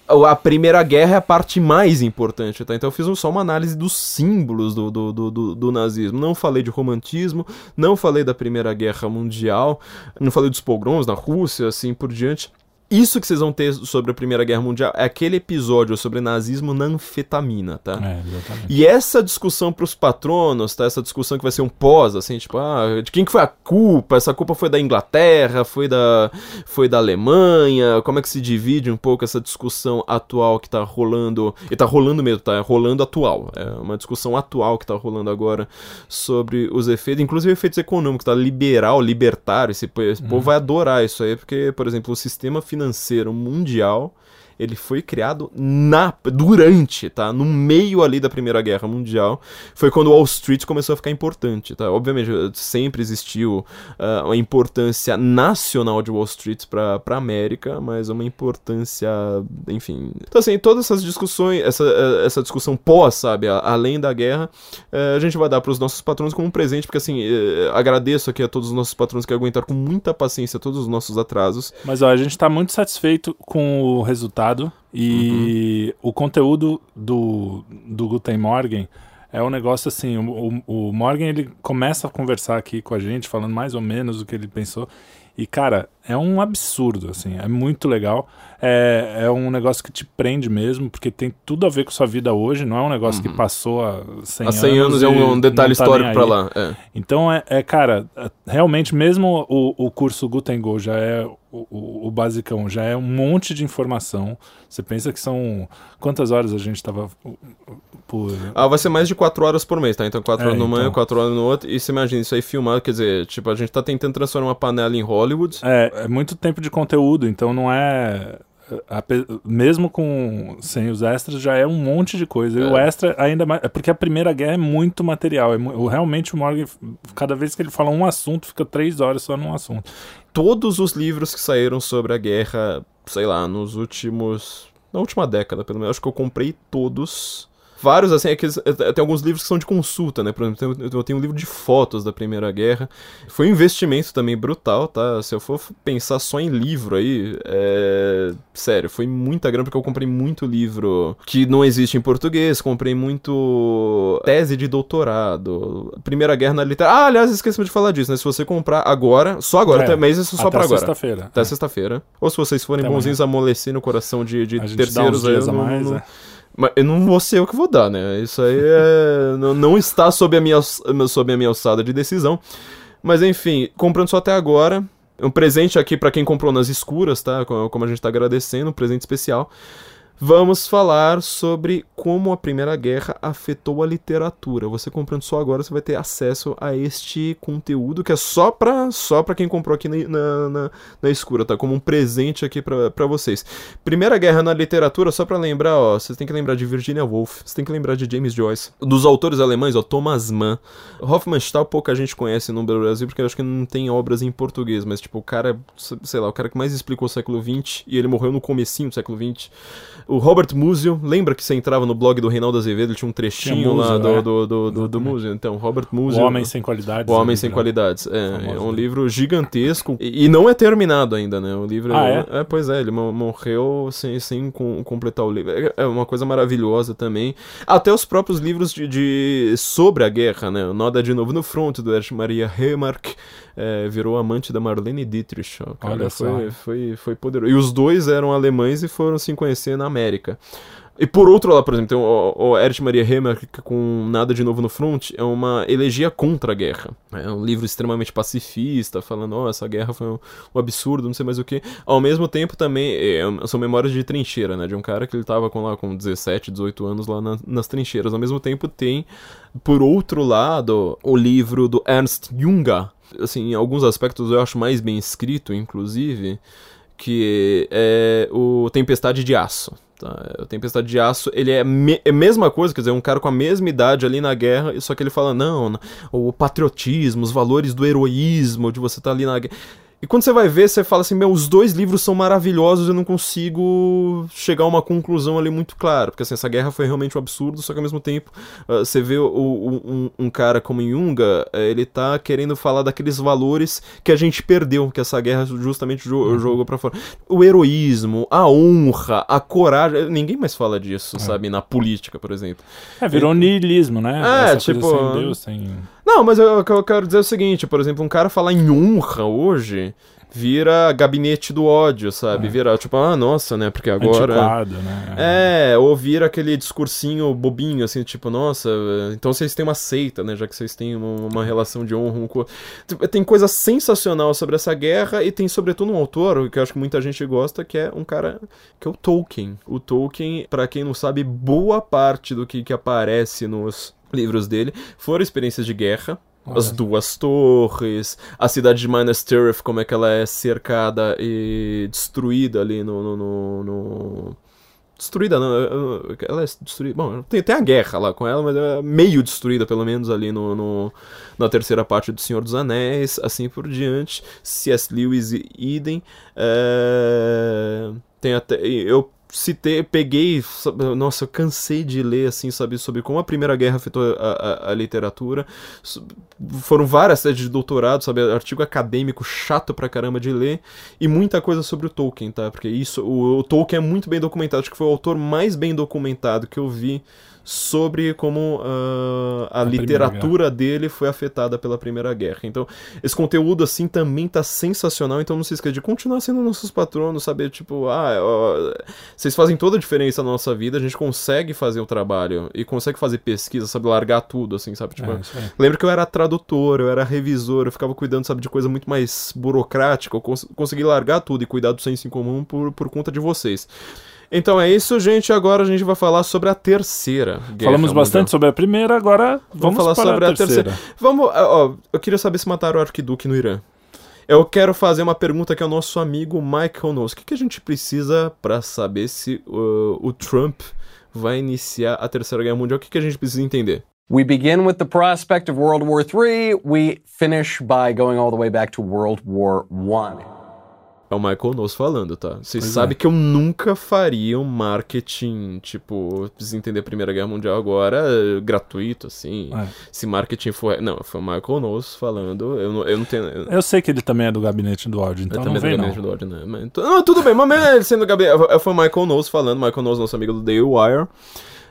A Primeira Guerra é a parte mais importante, tá? Então eu fiz só uma análise dos símbolos do, do, do, do, nazismo. Não falei de romantismo, não falei da Primeira Guerra Mundial, não falei dos pogroms na Rússia, assim por diante. Isso que vocês vão ter sobre a Primeira Guerra Mundial é aquele episódio sobre nazismo na anfetamina, tá? É, exatamente. E essa discussão pros patronos, tá? Essa discussão que vai ser um pós, assim, tipo, ah, de quem que foi a culpa? Essa culpa foi da Inglaterra, foi da, foi da Alemanha? Como é que se divide um pouco essa discussão atual que tá rolando? E tá rolando mesmo, tá? É rolando atual. É uma discussão atual que tá rolando agora sobre os efeitos, inclusive efeitos econômicos, tá? Liberal, libertário, esse, esse povo vai adorar isso aí, porque, por exemplo, o sistema financeiro mundial ele foi criado na durante, tá? No meio ali da Primeira Guerra Mundial, foi quando Wall Street começou a ficar importante, tá? Obviamente sempre existiu uh, uma importância nacional de Wall Street para para América, mas uma importância, enfim. Então assim, todas essas discussões, essa, essa discussão pós, sabe, além da guerra, uh, a gente vai dar para os nossos patrões como um presente, porque assim, uh, agradeço aqui a todos os nossos patrões que aguentaram com muita paciência todos os nossos atrasos. Mas ó, a gente tá muito satisfeito com o resultado e uhum. o conteúdo do, do Guten Morgen é um negócio assim, o, o, Morgan ele começa a conversar aqui com a gente, falando mais ou menos o que ele pensou, e cara, é um absurdo, assim, é muito legal. É, é um negócio que te prende mesmo, porque tem tudo a ver com sua vida hoje, não é um negócio uhum. que passou há 100 anos. Há 100 anos, é um, detalhe tá histórico para lá. É. Então, é, é, cara, é, realmente, mesmo o, o curso Guten Go já é o, o, o, basicão, já é um monte de informação. Você pensa que são. Quantas horas a gente estava por. Ah, vai ser mais de 4 horas por mês, tá? Então 4 é, horas no então... manhã, 4 horas no outro. E você imagina isso aí filmado, quer dizer, tipo, a gente tá tentando transformar uma panela em Hollywood. É, é muito tempo de conteúdo, então não é. A, mesmo com sem os extras já é um monte de coisa. É. E o extra ainda mais. É porque a primeira guerra é muito material. É, realmente o Morgan, cada vez que ele fala um assunto, fica três horas só num assunto. Todos os livros que saíram sobre a guerra, sei lá, nos últimos. Na última década, pelo menos, acho que eu comprei todos vários, assim, é que, é, tem alguns livros que são de consulta, né? Por exemplo, eu tenho um livro de fotos da Primeira Guerra. Foi um investimento também brutal, tá? Se eu for pensar só em livro aí, é... sério, foi muita grana, porque eu comprei muito livro que não existe em português, comprei muito tese de doutorado, Primeira Guerra na literatura. Ah, aliás, esquecemos de falar disso, né? Se você comprar agora, só agora, é, até mês, isso só pra agora. sexta-feira. Até é. sexta-feira. Ou se vocês forem até bonzinhos, amolecer no coração de, de terceiros aí. a mais, não, é. Mas eu não vou ser eu que vou dar, né? Isso aí é, não, está sob a, minha, sob a minha alçada de decisão. Mas enfim, comprando só até agora. Um presente aqui para quem comprou nas escuras, tá? Como a gente tá agradecendo, um presente especial vamos falar sobre como a Primeira Guerra afetou a literatura. Você comprando só agora, você vai ter acesso a este conteúdo que é só pra, só pra quem comprou aqui na, na, na escura, tá? Como um presente aqui para vocês. Primeira Guerra na literatura, só pra lembrar, ó, vocês têm que lembrar de Virginia Woolf, vocês têm que lembrar de James Joyce. Dos autores alemães, ó, Thomas Mann. Hofmannsthal pouca gente conhece no Brasil, porque eu acho que não tem obras em português, mas tipo, o cara, sei lá, o cara que mais explicou o século XX, e ele morreu no comecinho do século XX. O Robert Musil, lembra que você entrava no blog do Reinaldo Azevedo, ele tinha um trechinho tinha lá do, é. do, do, do, do Musil. Então, Robert Musil. O Homem Sem Qualidades. O Homem Sem Qualidades. É, é um livro gigantesco e, e, não é terminado ainda, né? O livro. Ah, é? é? Pois é, ele morreu sem, sem completar o livro. É, é uma coisa maravilhosa também. Até os próprios livros de, de sobre a guerra, né? O Noda de Novo no Front, do Erich Maria Remarque é, virou amante da Marlene Dietrich. Ó, cara, Olha foi, foi, foi poderoso. E os dois eram alemães e foram se conhecer na América. E por outro lado, por exemplo, tem o, o Erich Maria Remarque com Nada de Novo no Front, é uma elegia contra a guerra. É um livro extremamente pacifista, falando, oh, essa guerra foi um, um absurdo, não sei mais o que. Ao mesmo tempo também, é, são memórias de trincheira, né, de um cara que ele tava com, lá, com 17, 18 anos lá na, nas trincheiras. Ao mesmo tempo tem, por outro lado, o livro do Ernst Junger, assim, em alguns aspectos eu acho mais bem escrito, inclusive, que é o Tempestade de Aço. Tá? O Tempestade de Aço, ele é, me é a mesma coisa, quer dizer, um cara com a mesma idade ali na guerra, só que ele fala, não, o patriotismo, os valores do heroísmo, de você estar tá ali na guerra e quando você vai ver, você fala assim: meu, os dois livros são maravilhosos, eu não consigo chegar a uma conclusão ali muito clara. Porque assim, essa guerra foi realmente um absurdo, só que ao mesmo tempo uh, você vê o, o, um, um, cara como Junga, uh, ele tá querendo falar daqueles valores que a gente perdeu, que essa guerra justamente jo uhum. jogou pra fora. O heroísmo, a honra, a coragem. Ninguém mais fala disso, é. sabe? Na política, por exemplo. É, virou e... niilismo, né? É, essa tipo. Sem Deus, sem... Não, mas eu, eu quero dizer o seguinte, por exemplo, um cara falar em honra hoje vira gabinete do ódio, sabe? Vira tipo, ah, nossa, né? Porque agora. Antiquado, né? É, ou vira aquele discursinho bobinho, assim, tipo, nossa, então vocês têm uma seita, né? Já que vocês têm uma, uma relação de honra um com. Tipo, Tem coisa sensacional sobre essa guerra e tem, sobretudo, um autor que eu acho que muita gente gosta, que é um cara que é o Tolkien. O Tolkien, pra quem não sabe, boa parte do que, que aparece nos livros dele foram experiências de guerra. As Olha. duas torres, a cidade de Minas Tirith, como é que ela é cercada e destruída ali no. no, no- no- Destruída, não. Ela é destruída. Bom, tem, tem a guerra lá com ela, mas é meio destruída, pelo menos, ali no, no- na terceira parte do Senhor dos Anéis, assim por diante. C.S. Lewis e Eden. eh, tem até. Eu citei, peguei. Nossa, eu cansei de ler, assim, sabe, sobre como a Primeira Guerra afetou a, a- a literatura. Foram várias teses de doutorado, sabe, artigo acadêmico chato pra caramba de ler. E muita coisa sobre o Tolkien, tá? Porque isso, o, o Tolkien é muito bem documentado. Acho que foi o autor mais bem documentado que eu vi sobre como ah, a, Primeira literatura dele foi afetada pela Primeira Guerra. Então, esse conteúdo, assim, também tá sensacional. Então, não se esqueça de continuar sendo nossos patronos, saber, tipo, ah, ó, vocês fazem toda a diferença na nossa vida, a gente consegue fazer o trabalho e consegue fazer pesquisa, sabe, largar tudo, assim, sabe? Tipo, É. Lembro que eu era tradutor, eu era revisor, eu ficava cuidando, sabe, de coisa muito mais burocrática. Eu cons consegui largar tudo e cuidar do senso em comum por, por conta de vocês. Então é isso, gente. Agora a gente vai falar sobre a terceira guerra Falamos bastante mundial. sobre a primeira, agora vamos, falar para sobre a a terceira. terceira. Vamos, ó, eu queria saber se mataram o arquiduque no Irã. Eu quero fazer uma pergunta que é o nosso amigo Michael Knowles. O que, que a gente precisa pra saber se uh, o Trump vai iniciar a terceira guerra mundial? O que, que a gente precisa entender? We begin with the prospect of World War III. We finish by going all the way back to World War I. É o Michael Knowles falando, tá? Vocês Pois sabem é. que eu nunca faria um marketing, tipo, precisa entender a Primeira Guerra Mundial agora, gratuito, assim. É. Se marketing for. Não, foi o Michael Knowles falando. Eu não, eu não tenho. Eu, Eu sei que ele também é do gabinete do áudio, então não também vem do não. gabinete do ódio, né? Mas, então- não, tudo bem, mas mesmo ele sendo gabinete. Foi o Michael Knowles falando, Michael Knowles, nosso amigo do Daily Wire.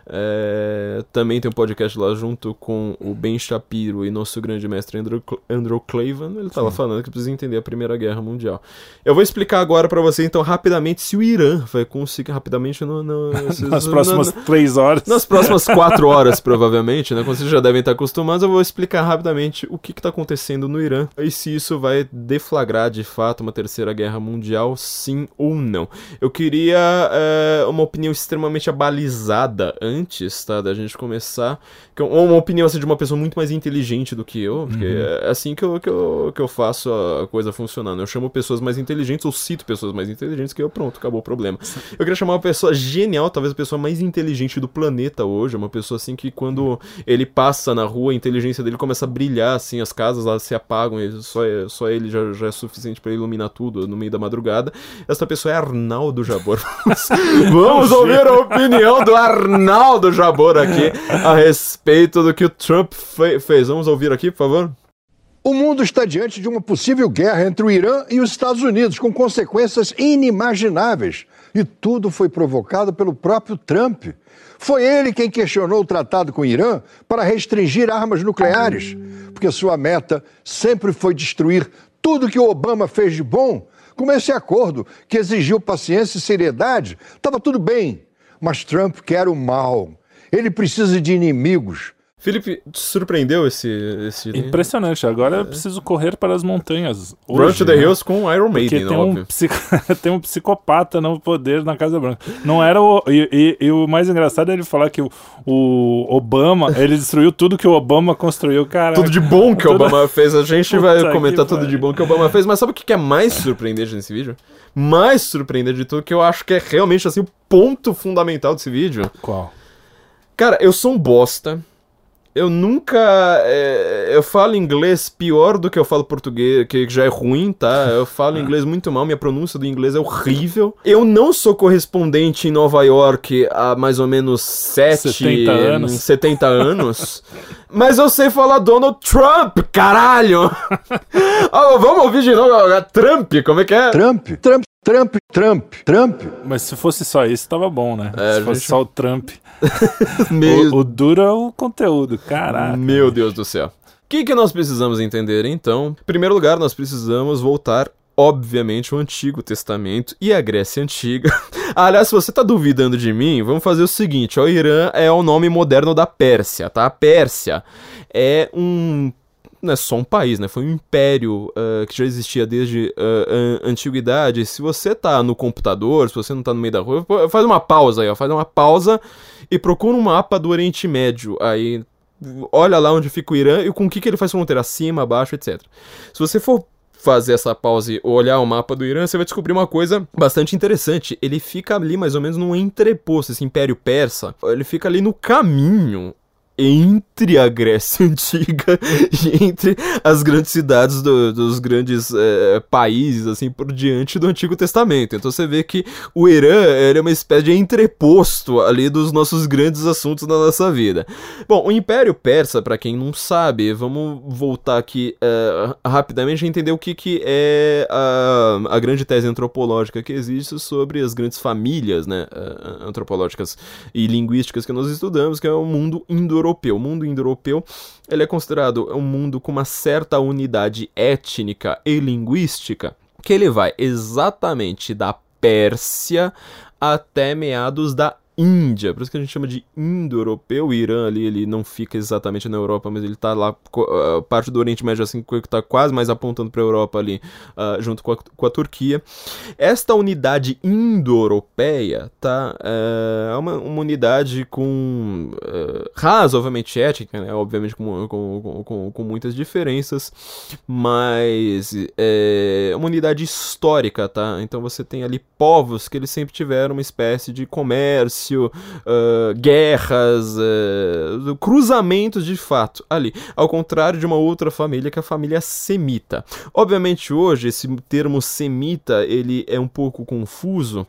É, também tem um podcast lá junto com o Ben Shapiro e nosso grande mestre Andrew, Andrew Clavin. Ele tava falando que precisa entender a Primeira Guerra Mundial. Eu vou explicar agora pra você, então, rapidamente, se o Irã vai conseguir. Rapidamente, no, no, Nas próximas três horas. nas próximas quatro horas, provavelmente, né? Como vocês já devem estar acostumados, eu vou explicar rapidamente o que está acontecendo no Irã e se isso vai deflagrar de fato uma terceira guerra mundial, sim ou não. Eu queria é, uma opinião extremamente abalizada antes, tá? Da gente começar. que é Uma opinião assim, de uma pessoa muito mais inteligente do que eu, porque é assim que eu, que, eu, que eu faço a coisa funcionando. Eu chamo pessoas mais inteligentes, ou cito pessoas mais inteligentes, que eu, pronto, acabou o problema. Eu queria chamar uma pessoa genial, talvez a pessoa mais inteligente do planeta hoje. Uma pessoa assim que quando ele passa na rua, a inteligência dele começa a brilhar, assim, as casas lá se apagam, e só, é- só ele já, já é suficiente pra iluminar tudo no meio da madrugada. Essa pessoa é Arnaldo Jabor. Vamos ouvir a opinião do Arnaldo Jabor aqui a respeito do que o Trump fe- fez. Vamos ouvir aqui, por favor? O mundo está diante de uma possível guerra entre o Irã e os Estados Unidos, com consequências inimagináveis. E tudo foi provocado pelo próprio Trump. Foi ele quem questionou o tratado com o Irã para restringir armas nucleares, porque sua meta sempre foi destruir tudo que o Obama fez de bom. Com esse acordo, que exigiu paciência e seriedade, estava tudo bem. Mas Trump quer o mal. Ele precisa de inimigos. Felipe, te surpreendeu esse. esse Impressionante. Agora eu preciso correr para as montanhas. Run Hoje, to the né? Hills com Iron Porque Maiden, tem um, óbvio. psico- tem um psicopata no poder na Casa Branca. Não era o. E, e- e o mais engraçado é ele falar que o, o Obama, ele destruiu tudo que o Obama construiu, cara. Tudo de bom que o Tudo- Obama fez. A gente Puta vai que comentar tudo de bom que o Obama fez, mas sabe o que que é mais surpreendente nesse vídeo? Mais surpreendente de tudo, que eu acho que é realmente assim o ponto fundamental desse vídeo. Qual? Cara, eu sou um bosta. Eu nunca. é, eu falo inglês pior do que eu falo português, que já é ruim, tá? Eu falo inglês muito mal, minha pronúncia do inglês é horrível. Eu não sou correspondente em Nova York há mais ou menos 7, 70 anos. 70 anos. Mas eu sei falar Donald Trump, caralho! Ó, vamos ouvir de novo. Trump, como é que é? Trump, Trump, Trump, Trump, Trump. Mas se fosse só isso, tava bom, né? É, se fosse gente- só o Trump. Meu O, o duro é o conteúdo, caraca. Meu Deus do céu. O que, que nós precisamos entender, então? Em primeiro lugar, nós precisamos voltar obviamente, o Antigo Testamento e a Grécia Antiga. Aliás, se você tá duvidando de mim, vamos fazer o seguinte: o Irã é o nome moderno da Pérsia, tá? A Pérsia é um não é só um país, né? Foi um império uh, que já existia desde uh, a antiguidade. Se você tá no computador, se você não tá no meio da rua, faz uma pausa aí, ó. Faz uma pausa e procura um mapa do Oriente Médio. Aí olha lá onde fica o Irã e com o que, que ele faz fronteira, acima, abaixo, etc. Se você for fazer essa pausa e olhar o mapa do Irã, você vai descobrir uma coisa bastante interessante. Ele fica ali mais ou menos num entreposto, esse Império Persa. Ele fica ali no caminho entre a Grécia Antiga e entre as grandes cidades do, dos grandes é, países, assim, por diante do Antigo Testamento. Então você vê que o Irã era uma espécie de entreposto ali dos nossos grandes assuntos da nossa vida. Bom, o Império Persa, para quem não sabe, vamos voltar aqui é, rapidamente a entender o que, que é a, a grande tese antropológica que existe sobre as grandes famílias né, antropológicas e linguísticas que nós estudamos, que é o mundo indo indo-europeu. O mundo indo-europeu ele é considerado um mundo com uma certa unidade étnica e linguística, que ele vai exatamente da Pérsia até meados da Índia, por isso que a gente chama de indo-europeu. O Irã ali, ele não fica exatamente na Europa, mas ele tá lá, uh, parte do Oriente Médio, assim, que tá quase mais apontando pra Europa ali, uh, junto com a, com a, Turquia. Esta unidade indo-europeia, tá, uh, é uma, uma, unidade com uh, razoavelmente étnica, né, obviamente com, com, com, com muitas diferenças, mas é uma unidade histórica, tá, então você tem ali povos que eles sempre tiveram uma espécie de comércio, comércio, uh, guerras, uh, cruzamentos de fato ali. Ao contrário de uma outra família, que é a família semita. Obviamente hoje esse termo semita ele é um pouco confuso,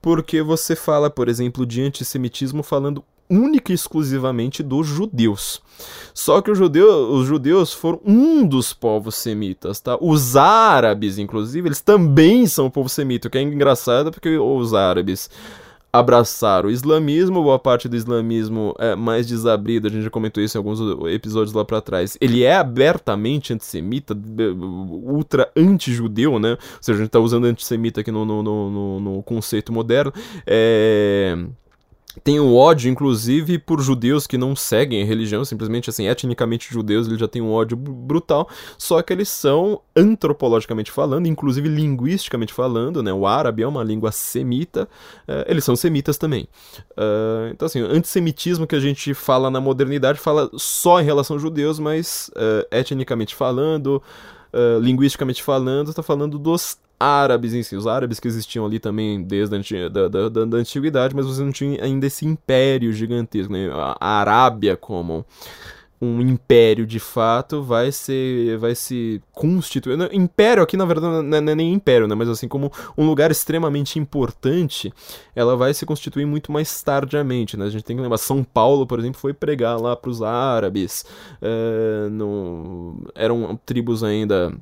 porque você fala, por exemplo, de antissemitismo falando única e exclusivamente dos judeus. Só que os judeus, os judeus foram um dos povos semitas, tá? Os árabes, inclusive, eles também são povo semita, o que é engraçado porque os árabes abraçar o islamismo, boa parte do islamismo é mais desabrido, a gente já comentou isso em alguns episódios lá para trás. Ele é abertamente antissemita, ultra anti-judeu, né? Ou seja, a gente tá usando antissemita aqui no, no, no, no conceito moderno. É tem o ódio, inclusive, por judeus que não seguem a religião, simplesmente assim, etnicamente judeus, ele já tem um ódio brutal, só que eles são, antropologicamente falando, inclusive linguisticamente falando, né, o árabe é uma língua semita, uh, eles são semitas também. Uh, então, assim, o antissemitismo que a gente fala na modernidade fala só em relação a judeus, mas uh, etnicamente falando, linguisticamente falando, está falando dos árabes em si, os árabes que existiam ali também desde a da, da, da, da, antiguidade, mas você não tinha ainda esse império gigantesco, né? A Arábia como um império de fato vai ser vai se constituir. Império aqui na verdade não é nem império né? Mas assim como um lugar extremamente importante ela vai se constituir muito mais tardiamente né? A gente tem que lembrar São Paulo por exemplo foi pregar lá para os árabes é, eram tribos ainda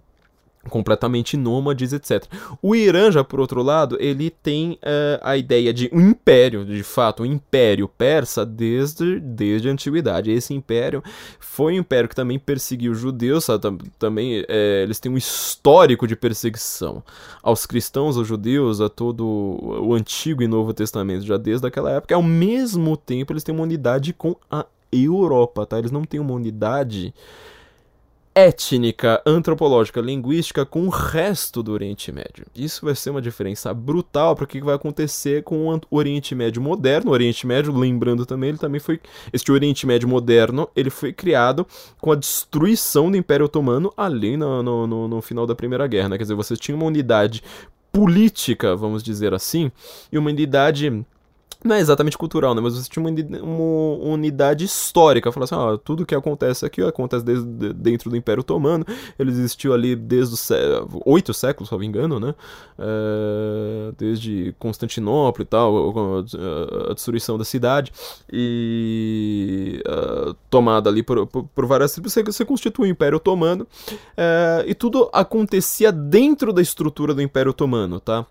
completamente nômades, etc. O Irã, já por outro lado, ele tem uh, a ideia de um império, de fato, um império persa desde, desde a antiguidade. Esse império foi um império que também perseguiu judeus, sabe? também é, eles têm um histórico de perseguição aos cristãos, aos judeus, a todo o Antigo e Novo Testamento, já desde aquela época. Ao mesmo tempo, eles têm uma unidade com a Europa, tá? Eles não têm uma unidade étnica, antropológica, linguística com o resto do Oriente Médio. Isso vai ser uma diferença brutal para o que vai acontecer com o Oriente Médio moderno. O Oriente Médio, lembrando também, ele também foi este Oriente Médio moderno, ele foi criado com a destruição do Império Otomano ali no, no, no, no final da Primeira Guerra. Né? Quer dizer, você tinha uma unidade política, vamos dizer assim, e uma unidade não é exatamente cultural, né? Mas você tinha uma, unidade histórica. Falar assim, ó, tudo que acontece aqui acontece desde, dentro do Império Otomano. Ele existiu ali desde os oito séculos, se não me engano, né? É, desde Constantinopla e tal, a, destruição da cidade e a, tomada ali por, por, por várias tribos, você, você constitui o Império Otomano é, e tudo acontecia dentro da estrutura do Império Otomano, tá?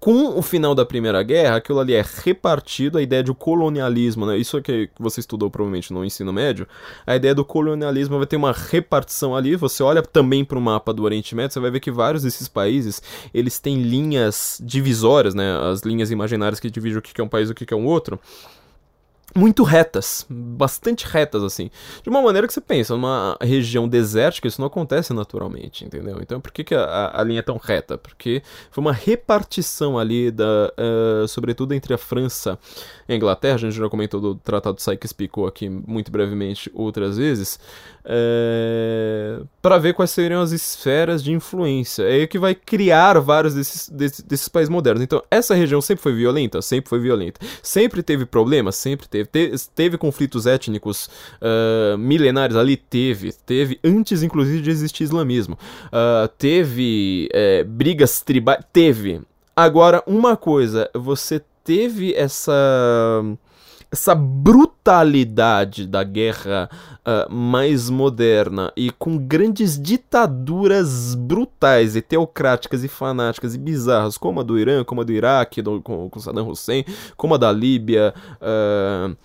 Com o final da Primeira Guerra, aquilo ali é repartido, a ideia de colonialismo, né? Isso é que você estudou provavelmente no ensino médio. A ideia do colonialismo vai ter uma repartição ali. Você olha também para o mapa do Oriente Médio, você vai ver que vários desses países eles têm linhas divisórias, né? As linhas imaginárias que dividem o que é um país e o que é um outro muito retas, bastante retas assim. De uma maneira que você pensa, numa região desértica isso não acontece naturalmente, entendeu? Então por que, que a, a linha é tão reta? Porque foi uma repartição ali, da, uh, sobretudo entre a França e a Inglaterra, a gente já comentou do Tratado Sykes-Picot aqui muito brevemente outras vezes, é, para ver quais seriam as esferas de influência. É aí que vai criar vários desses, desses, desses, países modernos. Então, essa região sempre foi violenta? Sempre foi violenta. Sempre teve problemas? Sempre teve. Te, teve conflitos étnicos uh, milenares ali? Teve. Teve antes, inclusive, de existir islamismo. Uh, teve é, brigas tribais? Teve. Agora, uma coisa, você teve essa essa brutalidade da guerra uh, mais moderna e com grandes ditaduras brutais e teocráticas e fanáticas e bizarras, como a do Irã, como a do Iraque, do, com, com Saddam Hussein, como a da Líbia. Uh,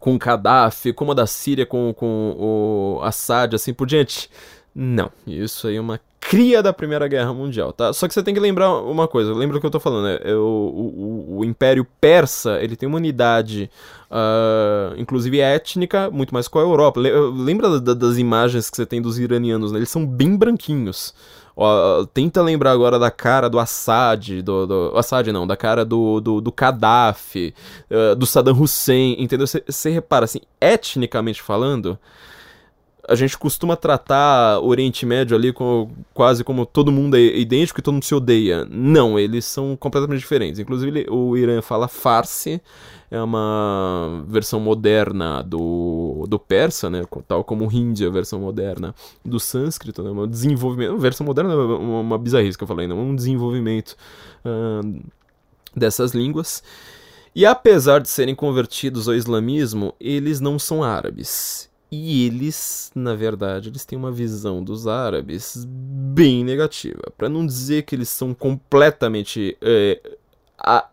com Gaddafi, como a da Síria com, com o Assad, assim por diante. Não, isso aí é uma cria da Primeira Guerra Mundial, tá? Só que você tem que lembrar uma coisa, lembra o que eu tô falando, né? O, o, Império Persa, ele tem uma unidade, uh, inclusive étnica, muito mais com a Europa. Lembra das imagens que você tem dos iranianos, né? Eles são bem branquinhos. Tenta lembrar agora da cara do Assad, do, do Assad não, da cara do, do, do Gaddafi, uh, do Saddam Hussein, entendeu? Você repara, assim, etnicamente falando, a gente costuma tratar o Oriente Médio ali quase como todo mundo é idêntico e todo mundo se odeia. Não, eles são completamente diferentes. Inclusive, o Irã fala Farsi, é uma versão moderna do, do persa, né? Tal como o Hindi, a versão moderna do sânscrito, né? Desenvolvimento. Versão moderna é uma, uma bizarrice que eu falei, né? Um desenvolvimento uh, dessas línguas. E apesar de serem convertidos ao islamismo, eles não são árabes e eles, na verdade, eles têm uma visão dos árabes bem negativa. Para não dizer que eles são completamente é,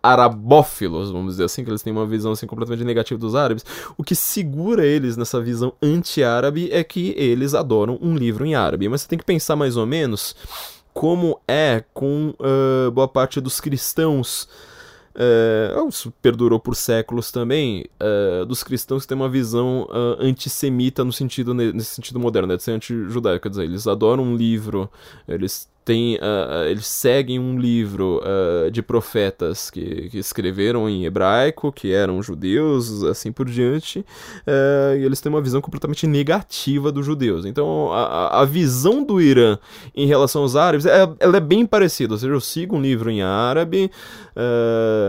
arabófilos, vamos dizer assim, que eles têm uma visão assim, completamente negativa dos árabes, o que segura eles nessa visão anti-árabe é que eles adoram um livro em árabe. Mas você tem que pensar mais ou menos como é com uh, boa parte dos cristãos Uh, isso perdurou por séculos também, uh, dos cristãos que têm uma visão uh, antissemita no sentido, nesse sentido moderno, né, de ser anti-judaico, quer dizer, eles adoram um livro, eles tem, uh, eles seguem um livro uh, de profetas que, que, escreveram em hebraico, que eram judeus, assim por diante, uh, e eles têm uma visão completamente negativa dos judeus. Então, a, a visão do Irã em relação aos árabes, é, ela é bem parecida. Ou seja, eu sigo um livro em árabe,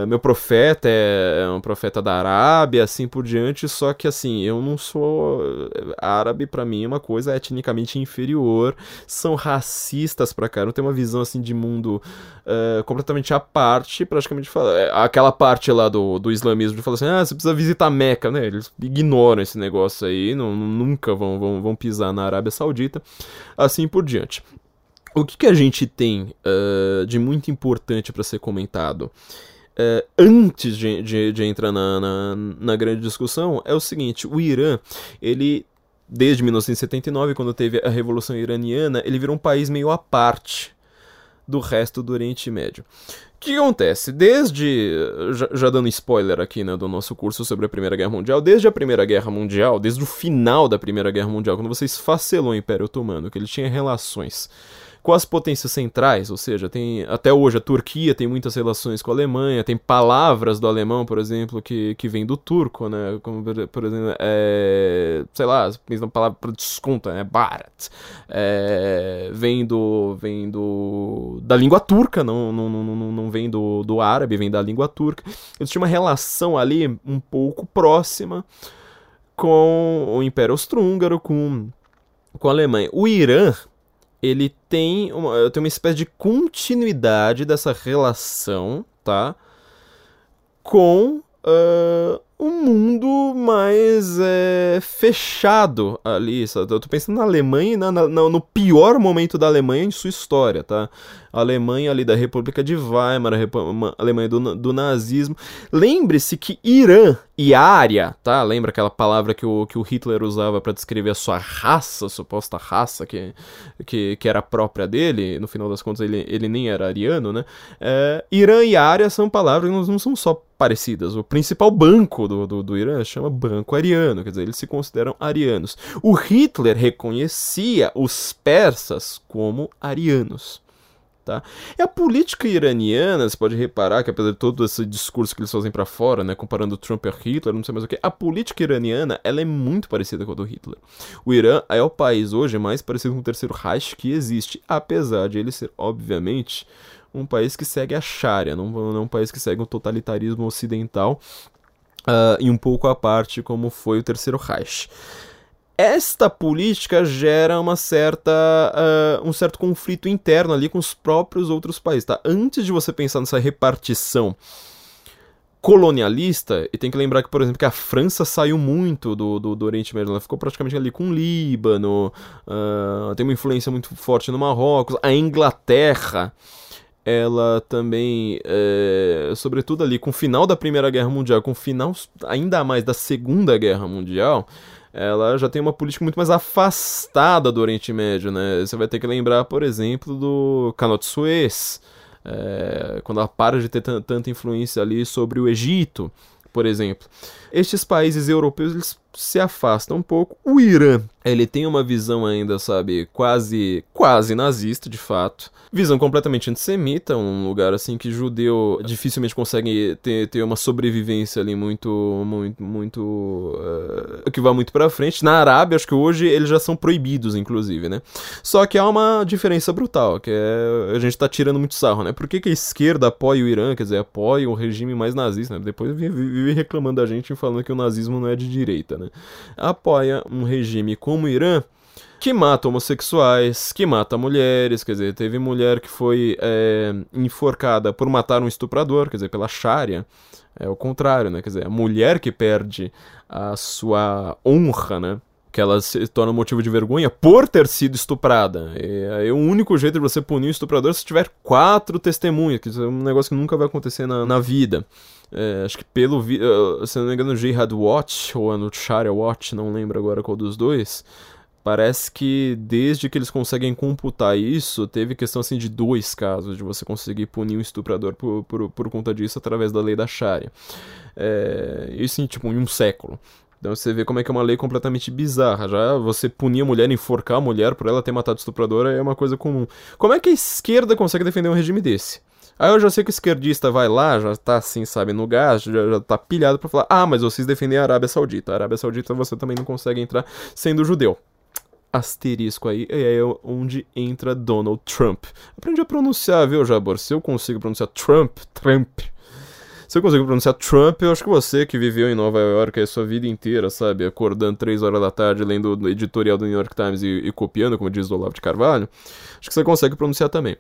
meu profeta é, é um profeta da Arábia, assim por diante, só que assim, eu não sou árabe, para mim é uma coisa etnicamente inferior, são racistas pra caramba tem uma visão assim de mundo uh, completamente à parte, praticamente fala, é, aquela parte lá do, do islamismo de falar assim, ah, você precisa visitar Meca, né? Eles ignoram esse negócio aí, não, nunca vão, vão, vão pisar na Arábia Saudita, assim por diante. O que, que a gente tem uh, de muito importante para ser comentado? Uh, antes de, de, de entrar na, na, na, grande discussão, é o seguinte: o Irã ele desde 1979, quando teve a Revolução Iraniana, ele virou um país meio à parte do resto do Oriente Médio. O que acontece? Desde. Já, dando spoiler aqui né, do nosso curso sobre a Primeira Guerra Mundial, desde a Primeira Guerra Mundial, desde o final da Primeira Guerra Mundial, quando você esfacelou o Império Otomano, que ele tinha relações com as potências centrais, ou seja, tem até hoje a Turquia tem muitas relações com a Alemanha, tem palavras do alemão, por exemplo, que, que vem do turco, né? Como, por exemplo, é, sei lá, na palavra para desconto, né? Barat. É, vem do, vem do, da língua turca, não, não, não, não, vem do, do árabe, vem da língua turca. Eles tinham uma relação ali um pouco próxima com o Império Austro-Húngaro, com, com a Alemanha. O Irã, ele tem uma, tem uma espécie de continuidade dessa relação, tá? Com uh, um mundo mais é, fechado ali. Sabe? Eu tô pensando na Alemanha, na, na, no pior momento da Alemanha em sua história, tá? Alemanha ali da República de Weimar, a, Alemanha do, do nazismo. Lembre-se que Irã e Ária, tá? Lembra aquela palavra que o, que o Hitler usava para descrever a sua raça, a suposta raça que, que, que era própria dele, no final das contas ele, ele nem era ariano, né? É, Irã e Ária são palavras que não, não são só parecidas. O principal banco do, do, do Irã chama Banco Ariano, quer dizer, eles se consideram arianos. O Hitler reconhecia os persas como arianos. Tá? E a política iraniana, você pode reparar que apesar de todo esse discurso que eles fazem para fora, né, comparando Trump a Hitler, não sei mais o que, a política iraniana ela é muito parecida com a do Hitler. O Irã é o país hoje mais parecido com o terceiro Reich que existe, apesar de ele ser, obviamente, um país que segue a Sharia, não, não é um país que segue o totalitarismo ocidental uh, e um pouco à parte como foi o terceiro Reich esta política gera uma certa, uh, um certo conflito interno ali com os próprios outros países. Tá? Antes de você pensar nessa repartição colonialista, e tem que lembrar que, por exemplo, que a França saiu muito do, do, do Oriente Médio, ela ficou praticamente ali com o Líbano, uh, tem uma influência muito forte no Marrocos, a Inglaterra ela também, é, sobretudo ali com o final da Primeira Guerra Mundial, com o final ainda mais da Segunda Guerra Mundial, ela já tem uma política muito mais afastada do Oriente Médio, né? Você vai ter que lembrar, por exemplo, do Canal de Suez, é, quando ela para de ter tanta influência ali sobre o Egito, por exemplo. Estes países europeus eles se afastam um pouco. O Irã, ele tem uma visão ainda, sabe, quase quase nazista, de fato. Visão completamente antissemita, um lugar assim que judeu dificilmente consegue ter, ter uma sobrevivência ali muito muito muito uh, que vá muito para frente. Na Arábia, acho que hoje eles já são proibidos inclusive, né? Só que há uma diferença brutal, que é a gente tá tirando muito sarro, né? Por que, que a esquerda apoia o Irã, quer dizer, apoia o regime mais nazista, né? Depois vive reclamando da gente falando que o nazismo não é de direita, né? Apoia um regime como o Irã que mata homossexuais, que mata mulheres, quer dizer, teve mulher que foi é, enforcada por matar um estuprador, quer dizer, pela Sharia. É o contrário, né? Quer dizer, a mulher que perde a sua honra, né? que ela se torna motivo de vergonha por ter sido estuprada. E aí o único jeito de você punir o estuprador é se tiver quatro testemunhas, que é um negócio que nunca vai acontecer na, na vida. É, acho que pelo vi se não me engano no Jihad Watch ou no Sharia Watch, não lembro agora qual dos dois. Parece que desde que eles conseguem computar isso, teve questão assim de dois casos de você conseguir punir um estuprador por, por, por conta disso através da lei da Sharia. É, isso em tipo em um século. Então você vê como é que é uma lei completamente bizarra. Já você punir a mulher, enforcar a mulher por ela ter matado o estuprador é uma coisa comum. Como é que a esquerda consegue defender um regime desse? Aí eu já sei que o esquerdista vai lá, já tá assim, sabe, no gás, já, já tá pilhado pra falar: ah, mas vocês defendem a Arábia Saudita. A Arábia Saudita você também não consegue entrar sendo judeu asterisco aí, é onde entra Donald Trump. Aprendi a pronunciar, viu, Jabor? Se eu consigo pronunciar Trump, Trump, se eu consigo pronunciar Trump, eu acho que você que viveu em Nova York a sua vida inteira, sabe? Acordando três horas da tarde, lendo o editorial do New York Times e, e copiando, como diz o Olavo de Carvalho, acho que você consegue pronunciar também.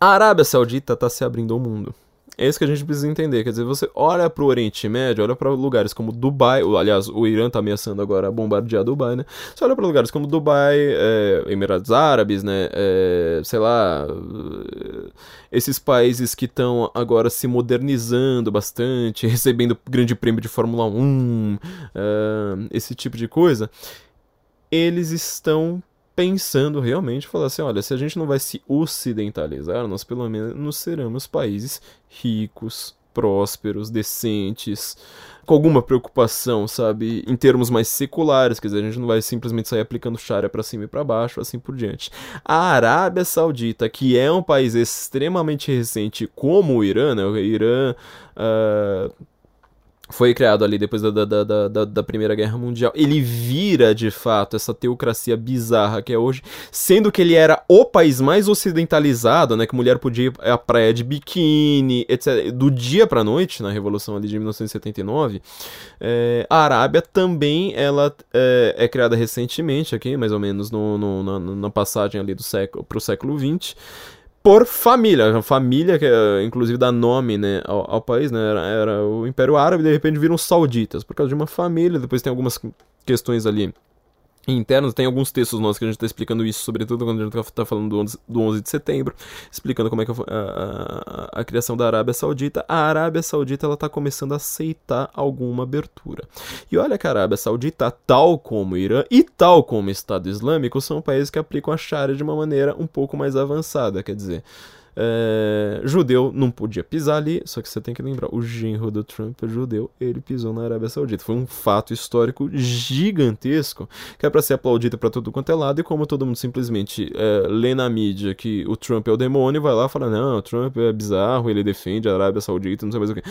A Arábia Saudita está se abrindo ao mundo. É isso que a gente precisa entender. Quer dizer, você olha para o Oriente Médio, olha para lugares como Dubai, aliás, o Irã está ameaçando agora bombardear Dubai, né? Você olha para lugares como Dubai, é, Emirados Árabes, né? É, sei lá, esses países que estão agora se modernizando bastante, recebendo grande prêmio de Fórmula 1, é, esse tipo de coisa. Eles estão pensando realmente, falar assim, olha, se a gente não vai se ocidentalizar, nós pelo menos seremos países ricos, prósperos, decentes, com alguma preocupação, sabe, em termos mais seculares, quer dizer, a gente não vai simplesmente sair aplicando Sharia para cima e para baixo, assim por diante. A Arábia Saudita, que é um país extremamente recente como o Irã, né, o Irã uh, foi criado ali depois da, da, da, da, da Primeira Guerra Mundial, ele vira de fato essa teocracia bizarra que é hoje, sendo que ele era o país mais ocidentalizado, né, que mulher podia ir à praia de biquíni, etc. Do dia pra noite, na Revolução ali de 1979, é, a Arábia também ela é, é, criada recentemente aqui, mais ou menos no, no na, na, passagem ali do século pro século 20 por família. A família, que é, inclusive dá nome né, ao, ao país, né, era, era, o Império Árabe, de repente viram sauditas, por causa de uma família. Depois tem algumas questões ali internos. Tem alguns textos nossos que a gente está explicando isso, sobretudo quando a gente está falando do 11, do 11, de setembro, explicando como é que a, a, a, criação da Arábia Saudita. A Arábia Saudita ela está começando a aceitar alguma abertura. E olha que a Arábia Saudita, tal como o Irã e tal como o Estado Islâmico, são países que aplicam a Sharia de uma maneira um pouco mais avançada, quer dizer. É, judeu não podia pisar ali, só que você tem que lembrar, o genro do Trump é judeu, ele pisou na Arábia Saudita. Foi um fato histórico gigantesco que é para ser aplaudido para todo quanto é lado, e como todo mundo simplesmente é, lê na mídia que o Trump é o demônio, vai lá e fala: não, o Trump é bizarro, ele defende a Arábia Saudita, não sei mais o que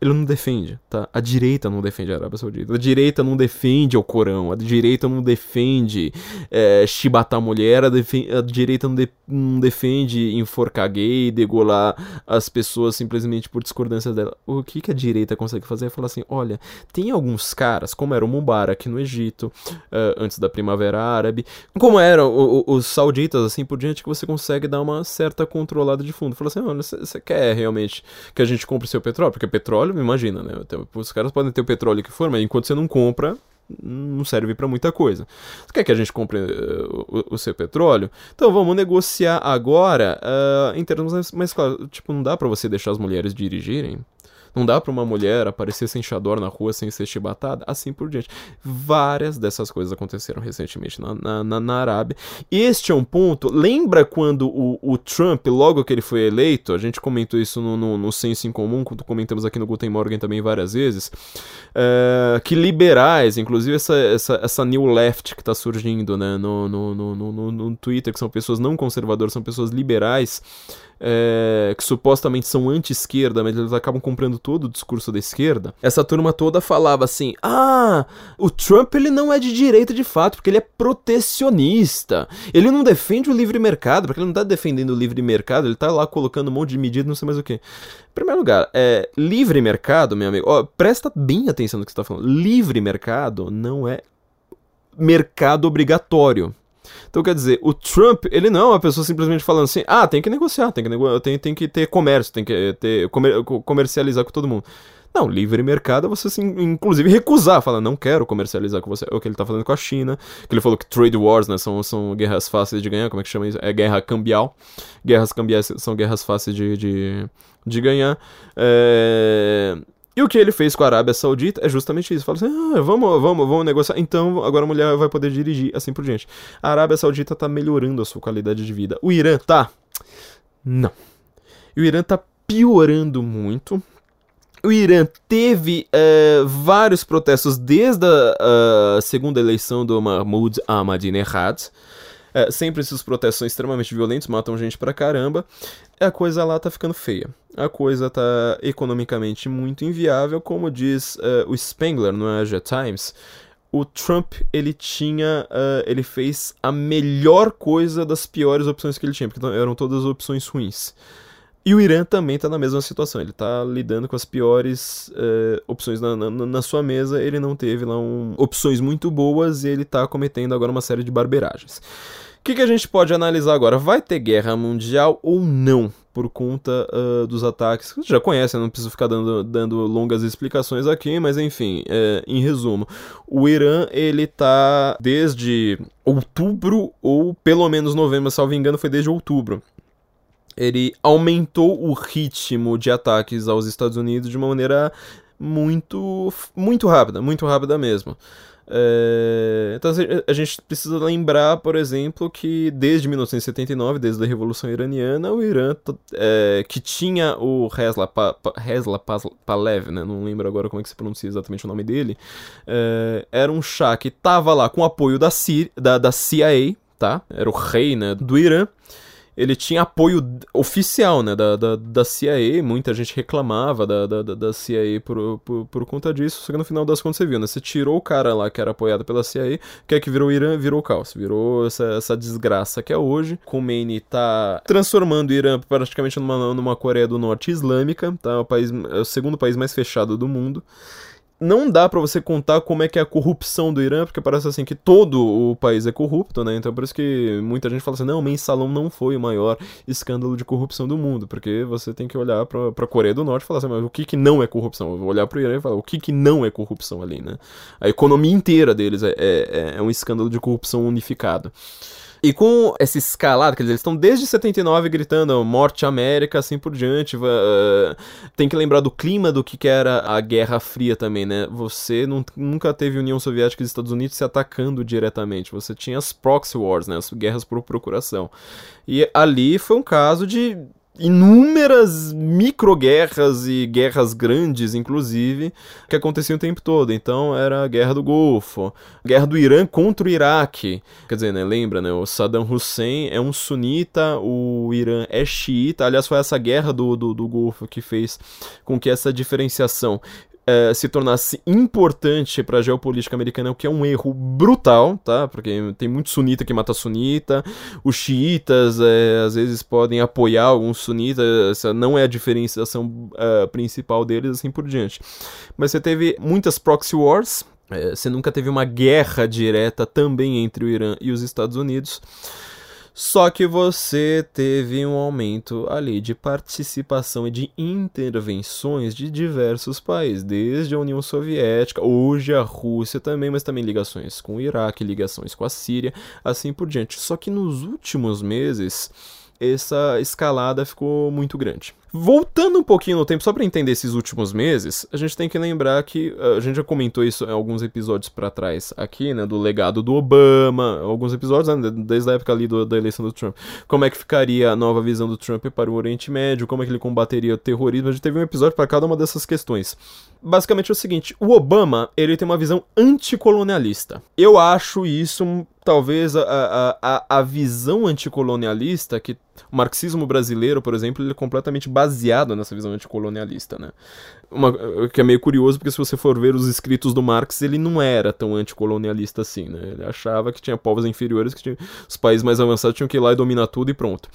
ele não defende, tá? A direita não defende a Arábia Saudita. A direita não defende o Corão. A direita não defende é, chibatar mulher. A, a direita não, de não, defende enforcar gay, degolar as pessoas simplesmente por discordância dela. O que, que a direita consegue fazer é falar assim: olha, tem alguns caras, como era o Mubarak no Egito, uh, antes da Primavera Árabe, como eram os sauditas, assim por diante, que você consegue dar uma certa controlada de fundo. Fala assim: olha, você quer realmente que a gente compre seu petróleo? Porque petróleo petróleo, imagina, né? Os caras podem ter o petróleo que for, mas enquanto você não compra, não serve para muita coisa. Você quer que a gente compre uh, o, o, seu petróleo? Então vamos negociar agora uh, em termos mais, claros. Tipo, não dá para você deixar as mulheres dirigirem. Não dá para uma mulher aparecer sem chador na rua sem ser chibatada, assim por diante. Várias dessas coisas aconteceram recentemente na, na, na Arábia. Este é um ponto. Lembra quando o, o, Trump, logo que ele foi eleito, a gente comentou isso no, no, no Senso em Comum, quando comentamos aqui no Guten Morgen também várias vezes, é, que liberais, inclusive essa, essa, essa new left que está surgindo né, no, no, no, no, no Twitter, que são pessoas não conservadoras, são pessoas liberais é, que supostamente são anti-esquerda, mas eles acabam comprando todo o discurso da esquerda. Essa turma toda falava assim: ah, o Trump ele não é de direita de fato, porque ele é protecionista. Ele não defende o livre mercado, porque ele não tá defendendo o livre mercado, ele tá lá colocando um monte de medidas, não sei mais o que. Em primeiro lugar, é, livre mercado, meu amigo, ó, presta bem atenção no que você tá falando. Livre mercado não é mercado obrigatório. Então, quer dizer, o Trump, ele não é uma pessoa simplesmente falando assim, ah, tem que negociar, tem que, nego tem, tem que ter comércio, tem que ter, comer comercializar com todo mundo. Não, livre mercado é você, assim, inclusive, recusar, falar, não quero comercializar com você. É o que ele tá fazendo com a China, que ele falou que trade wars, né, são, são guerras fáceis de ganhar, como é que chama isso? É guerra cambial. Guerras cambiais são guerras fáceis de, de, de ganhar. É... E o que ele fez com a Arábia Saudita é justamente isso. Fala assim: ah, vamos, vamos, vamos negociar. Então agora a mulher vai poder dirigir, assim por diante. A Arábia Saudita tá melhorando a sua qualidade de vida. O Irã tá? Não. O Irã tá piorando muito. O Irã teve uh, vários protestos desde a uh, segunda eleição do Mahmoud Ahmadinejad. É, sempre esses protestos são extremamente violentos, matam gente pra caramba. A coisa lá tá ficando feia. A coisa tá economicamente muito inviável, como diz uh, o Spengler no Asia Times. O Trump, ele tinha. Uh, ele fez a melhor coisa das piores opções que ele tinha, porque eram todas opções ruins. E o Irã também está na mesma situação, ele está lidando com as piores uh, opções na, na, na, sua mesa, ele não teve lá um, opções muito boas e ele está cometendo agora uma série de barbeiragens. O que, que a gente pode analisar agora? Vai ter guerra mundial ou não? Por conta uh, dos ataques. Você já conhece, eu não preciso ficar dando, dando longas explicações aqui, mas enfim, é, em resumo, o Irã ele tá desde outubro, ou pelo menos novembro, salvo engano, foi desde outubro ele aumentou o ritmo de ataques aos Estados Unidos de uma maneira muito muito rápida, muito rápida mesmo. É, então a gente precisa lembrar, por exemplo, que desde 1979, desde a Revolução Iraniana, o Irã, é, que tinha o Hezla, pa, Hezla Palev, né, não lembro agora como é que se pronuncia exatamente o nome dele, é, era um chá que estava lá com apoio da, da, da CIA, tá? era o rei né, do Irã, ele tinha apoio oficial, né, da, da, da CIA, muita gente reclamava da, da, da CIA por, por, por, conta disso, só que no final das contas você viu, né, você tirou o cara lá que era apoiado pela CIA, que é que virou Irã, virou caos, virou essa, essa desgraça que é hoje, Khomeini tá transformando o Irã praticamente numa, numa Coreia do Norte islâmica, tá, o, país, é o segundo país mais fechado do mundo, não dá para você contar como é que é a corrupção do Irã, porque parece assim que todo o país é corrupto, né? Então por isso que muita gente fala assim, não, Mensalão não foi o maior escândalo de corrupção do mundo, porque você tem que olhar pra, pra Coreia do Norte e falar assim, mas o que que não é corrupção? Eu vou olhar pro Irã e falar, o que que não é corrupção ali, né? A economia inteira deles é, é, é um escândalo de corrupção unificado. E com essa escalada, quer dizer, eles estão desde 79 gritando morte América, assim por diante. Uh, tem que lembrar do clima do que, que era a Guerra Fria também, né? Você não, nunca teve União Soviética e Estados Unidos se atacando diretamente. Você tinha as proxy wars, né? As guerras por procuração. E ali foi um caso de inúmeras microguerras e guerras grandes, inclusive, que aconteciam o tempo todo. Então era a Guerra do Golfo, a Guerra do Irã contra o Iraque. Quer dizer, né, lembra, né, o Saddam Hussein é um sunita, o Irã é xiita. Aliás, foi essa guerra do, do, do Golfo que fez com que essa diferenciação é, se tornasse importante para a geopolítica americana, o que é um erro brutal, tá? Porque tem muito sunita que mata sunita, os xiitas é, às vezes podem apoiar alguns sunitas, essa não é a diferenciação uh, principal deles, assim por diante. Mas você teve muitas proxy wars, você nunca teve uma guerra direta também entre o Irã e os Estados Unidos. Só que você teve um aumento ali de participação e de intervenções de diversos países, desde a União Soviética, hoje a Rússia também, mas também ligações com o Iraque, ligações com a Síria, assim por diante. Só que nos últimos meses essa escalada ficou muito grande. Voltando um pouquinho no tempo, só para entender esses últimos meses, a gente tem que lembrar que eh, a gente já comentou isso em alguns episódios para trás aqui, né, do legado do Obama, alguns episódios, né, desde a época ali do, da eleição do Trump. Como é que ficaria a nova visão do Trump para o Oriente Médio, como é que ele combateria o terrorismo. A gente teve um episódio para cada uma dessas questões. Basicamente é o seguinte, o Obama, ele tem uma visão anticolonialista. Eu acho isso talvez a, a, a, visão anticolonialista que o marxismo brasileiro, por exemplo, ele é completamente baseado nessa visão anticolonialista, né? Uma, que é meio curioso, porque se você for ver os escritos do Marx, ele não era tão anticolonialista assim, né? Ele achava que tinha povos inferiores, que tinha, os países mais avançados tinham que ir lá e dominar tudo e pronto.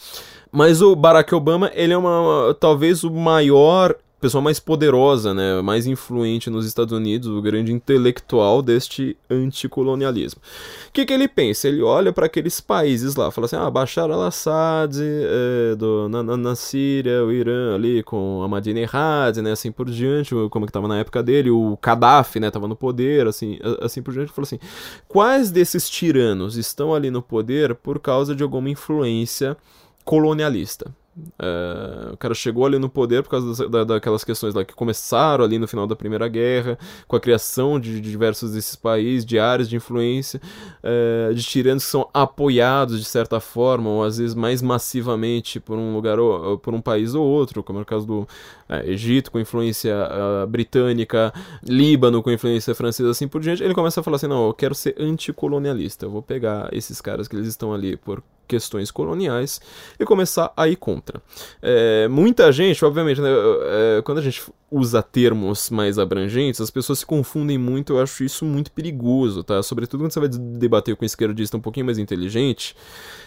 Mas o Barack Obama, ele é uma, talvez o maior pessoa mais poderosa, né, mais influente nos Estados Unidos, o grande intelectual deste anticolonialismo. O que, que ele pensa? Ele olha para aqueles países lá, fala assim: ah, Bashar al-Assad é, na, na, na, Síria, o Irã ali com Ahmadinejad, né, assim por diante, como que estava na época dele, o Gaddafi, né, estava no poder, assim, assim por diante. Fala assim: quais desses tiranos estão ali no poder por causa de alguma influência colonialista? É, o cara chegou ali no poder por causa da, daquelas questões lá que começaram ali no final da Primeira Guerra, com a criação de, de diversos desses países, de áreas de influência, é, de tiranos que são apoiados de certa forma, ou às vezes mais massivamente por um lugar ou por um país ou outro, como é o caso do é, Egito com influência uh, britânica, Líbano com influência francesa, assim por diante. Ele começa a falar assim: não, eu quero ser anticolonialista, eu vou pegar esses caras que eles estão ali por questões coloniais e começar a ir contra. É, muita gente, obviamente, né, é, quando a gente usa termos mais abrangentes, as pessoas se confundem muito, eu acho isso muito perigoso, tá? Sobretudo quando você vai debater com um esquerdista um pouquinho mais inteligente,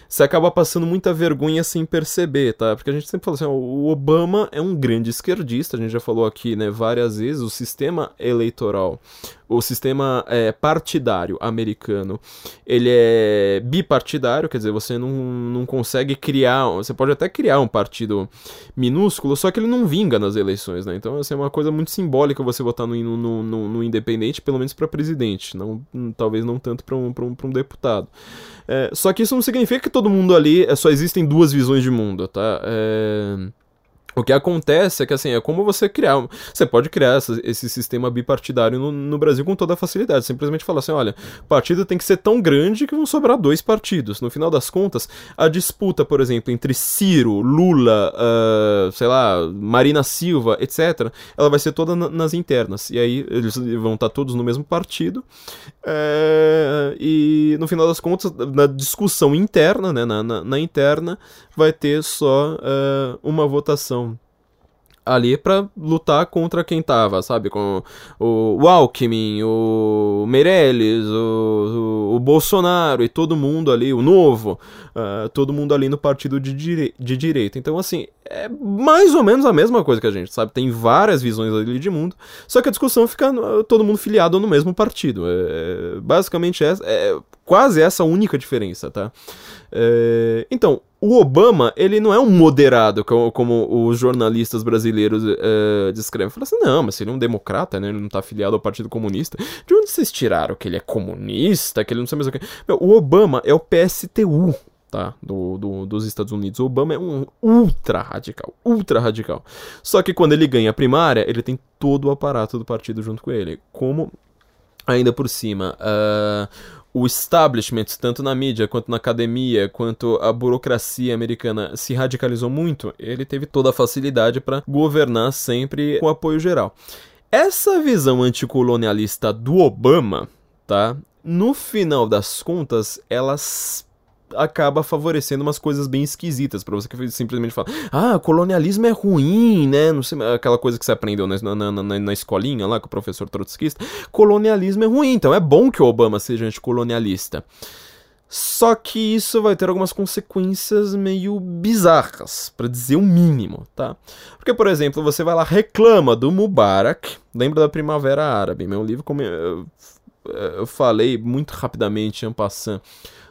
você acaba passando muita vergonha sem perceber, tá? Porque a gente sempre fala assim, o Obama é um grande esquerdista, a gente já falou aqui, né, várias vezes, o sistema eleitoral, o sistema é, partidário americano, ele é bipartidário, quer dizer, você não, não consegue criar, você pode até criar um partido minúsculo, só que ele não vinga nas eleições, né? Então, assim, é uma coisa muito simbólica você votar no, no, no, no independente, pelo menos para presidente, não, talvez não tanto para um, um, um deputado. É, só que isso não significa que todo mundo ali é, só existem duas visões de mundo, tá? É... O que acontece é que, assim, é como você criar. Você pode criar essa, esse sistema bipartidário no, no, Brasil com toda facilidade. Simplesmente falar assim: olha, partido tem que ser tão grande que vão sobrar dois partidos. No final das contas, a disputa, por exemplo, entre Ciro, Lula, uh, sei lá, Marina Silva, etc., ela vai ser toda na, nas internas. E aí eles vão estar todos no mesmo partido. É, e no final das contas, na discussão interna, né, na, na, na interna, vai ter só uh, uma votação ali pra lutar contra quem tava, sabe? Com o, o Alckmin, o Meirelles, o, o, o Bolsonaro e todo mundo ali, o Novo, uh, todo mundo ali no partido de, dire de direita. Então, assim, é mais ou menos a mesma coisa que a gente, sabe? Tem várias visões ali de mundo, só que a discussão fica todo mundo filiado no mesmo partido. É, basicamente, é, é quase essa única diferença, tá? É, então, o Obama, ele não é um moderado, como, como os jornalistas brasileiros uh, descrevem. Fala assim, não, mas ele é um democrata, né? Ele não tá afiliado ao Partido Comunista. De onde vocês tiraram que ele é comunista, que ele não sabe mais o que... Meu, o Obama é o PSTU, tá? Do, do, dos Estados Unidos. O Obama é um ultra radical, ultra radical. Só que quando ele ganha a primária, ele tem todo o aparato do partido junto com ele. Como, ainda por cima, uh, o establishment, tanto na mídia quanto na academia, quanto a burocracia americana se radicalizou muito, ele teve toda a facilidade para governar sempre com apoio geral. Essa visão anticolonialista do Obama, tá? No final das contas, elas acaba favorecendo umas coisas bem esquisitas para você que simplesmente fala, ah, colonialismo é ruim, né? Não sei, aquela coisa que você aprendeu na, na, na, na escolinha lá com o professor trotskista. Colonialismo é ruim, então é bom que o Obama seja anticolonialista. Só que isso vai ter algumas consequências meio bizarras, para dizer o mínimo, tá? Porque, por exemplo, você vai lá, reclama do Mubarak, lembra da Primavera Árabe, meu livro, como eu, eu falei muito rapidamente, en passant,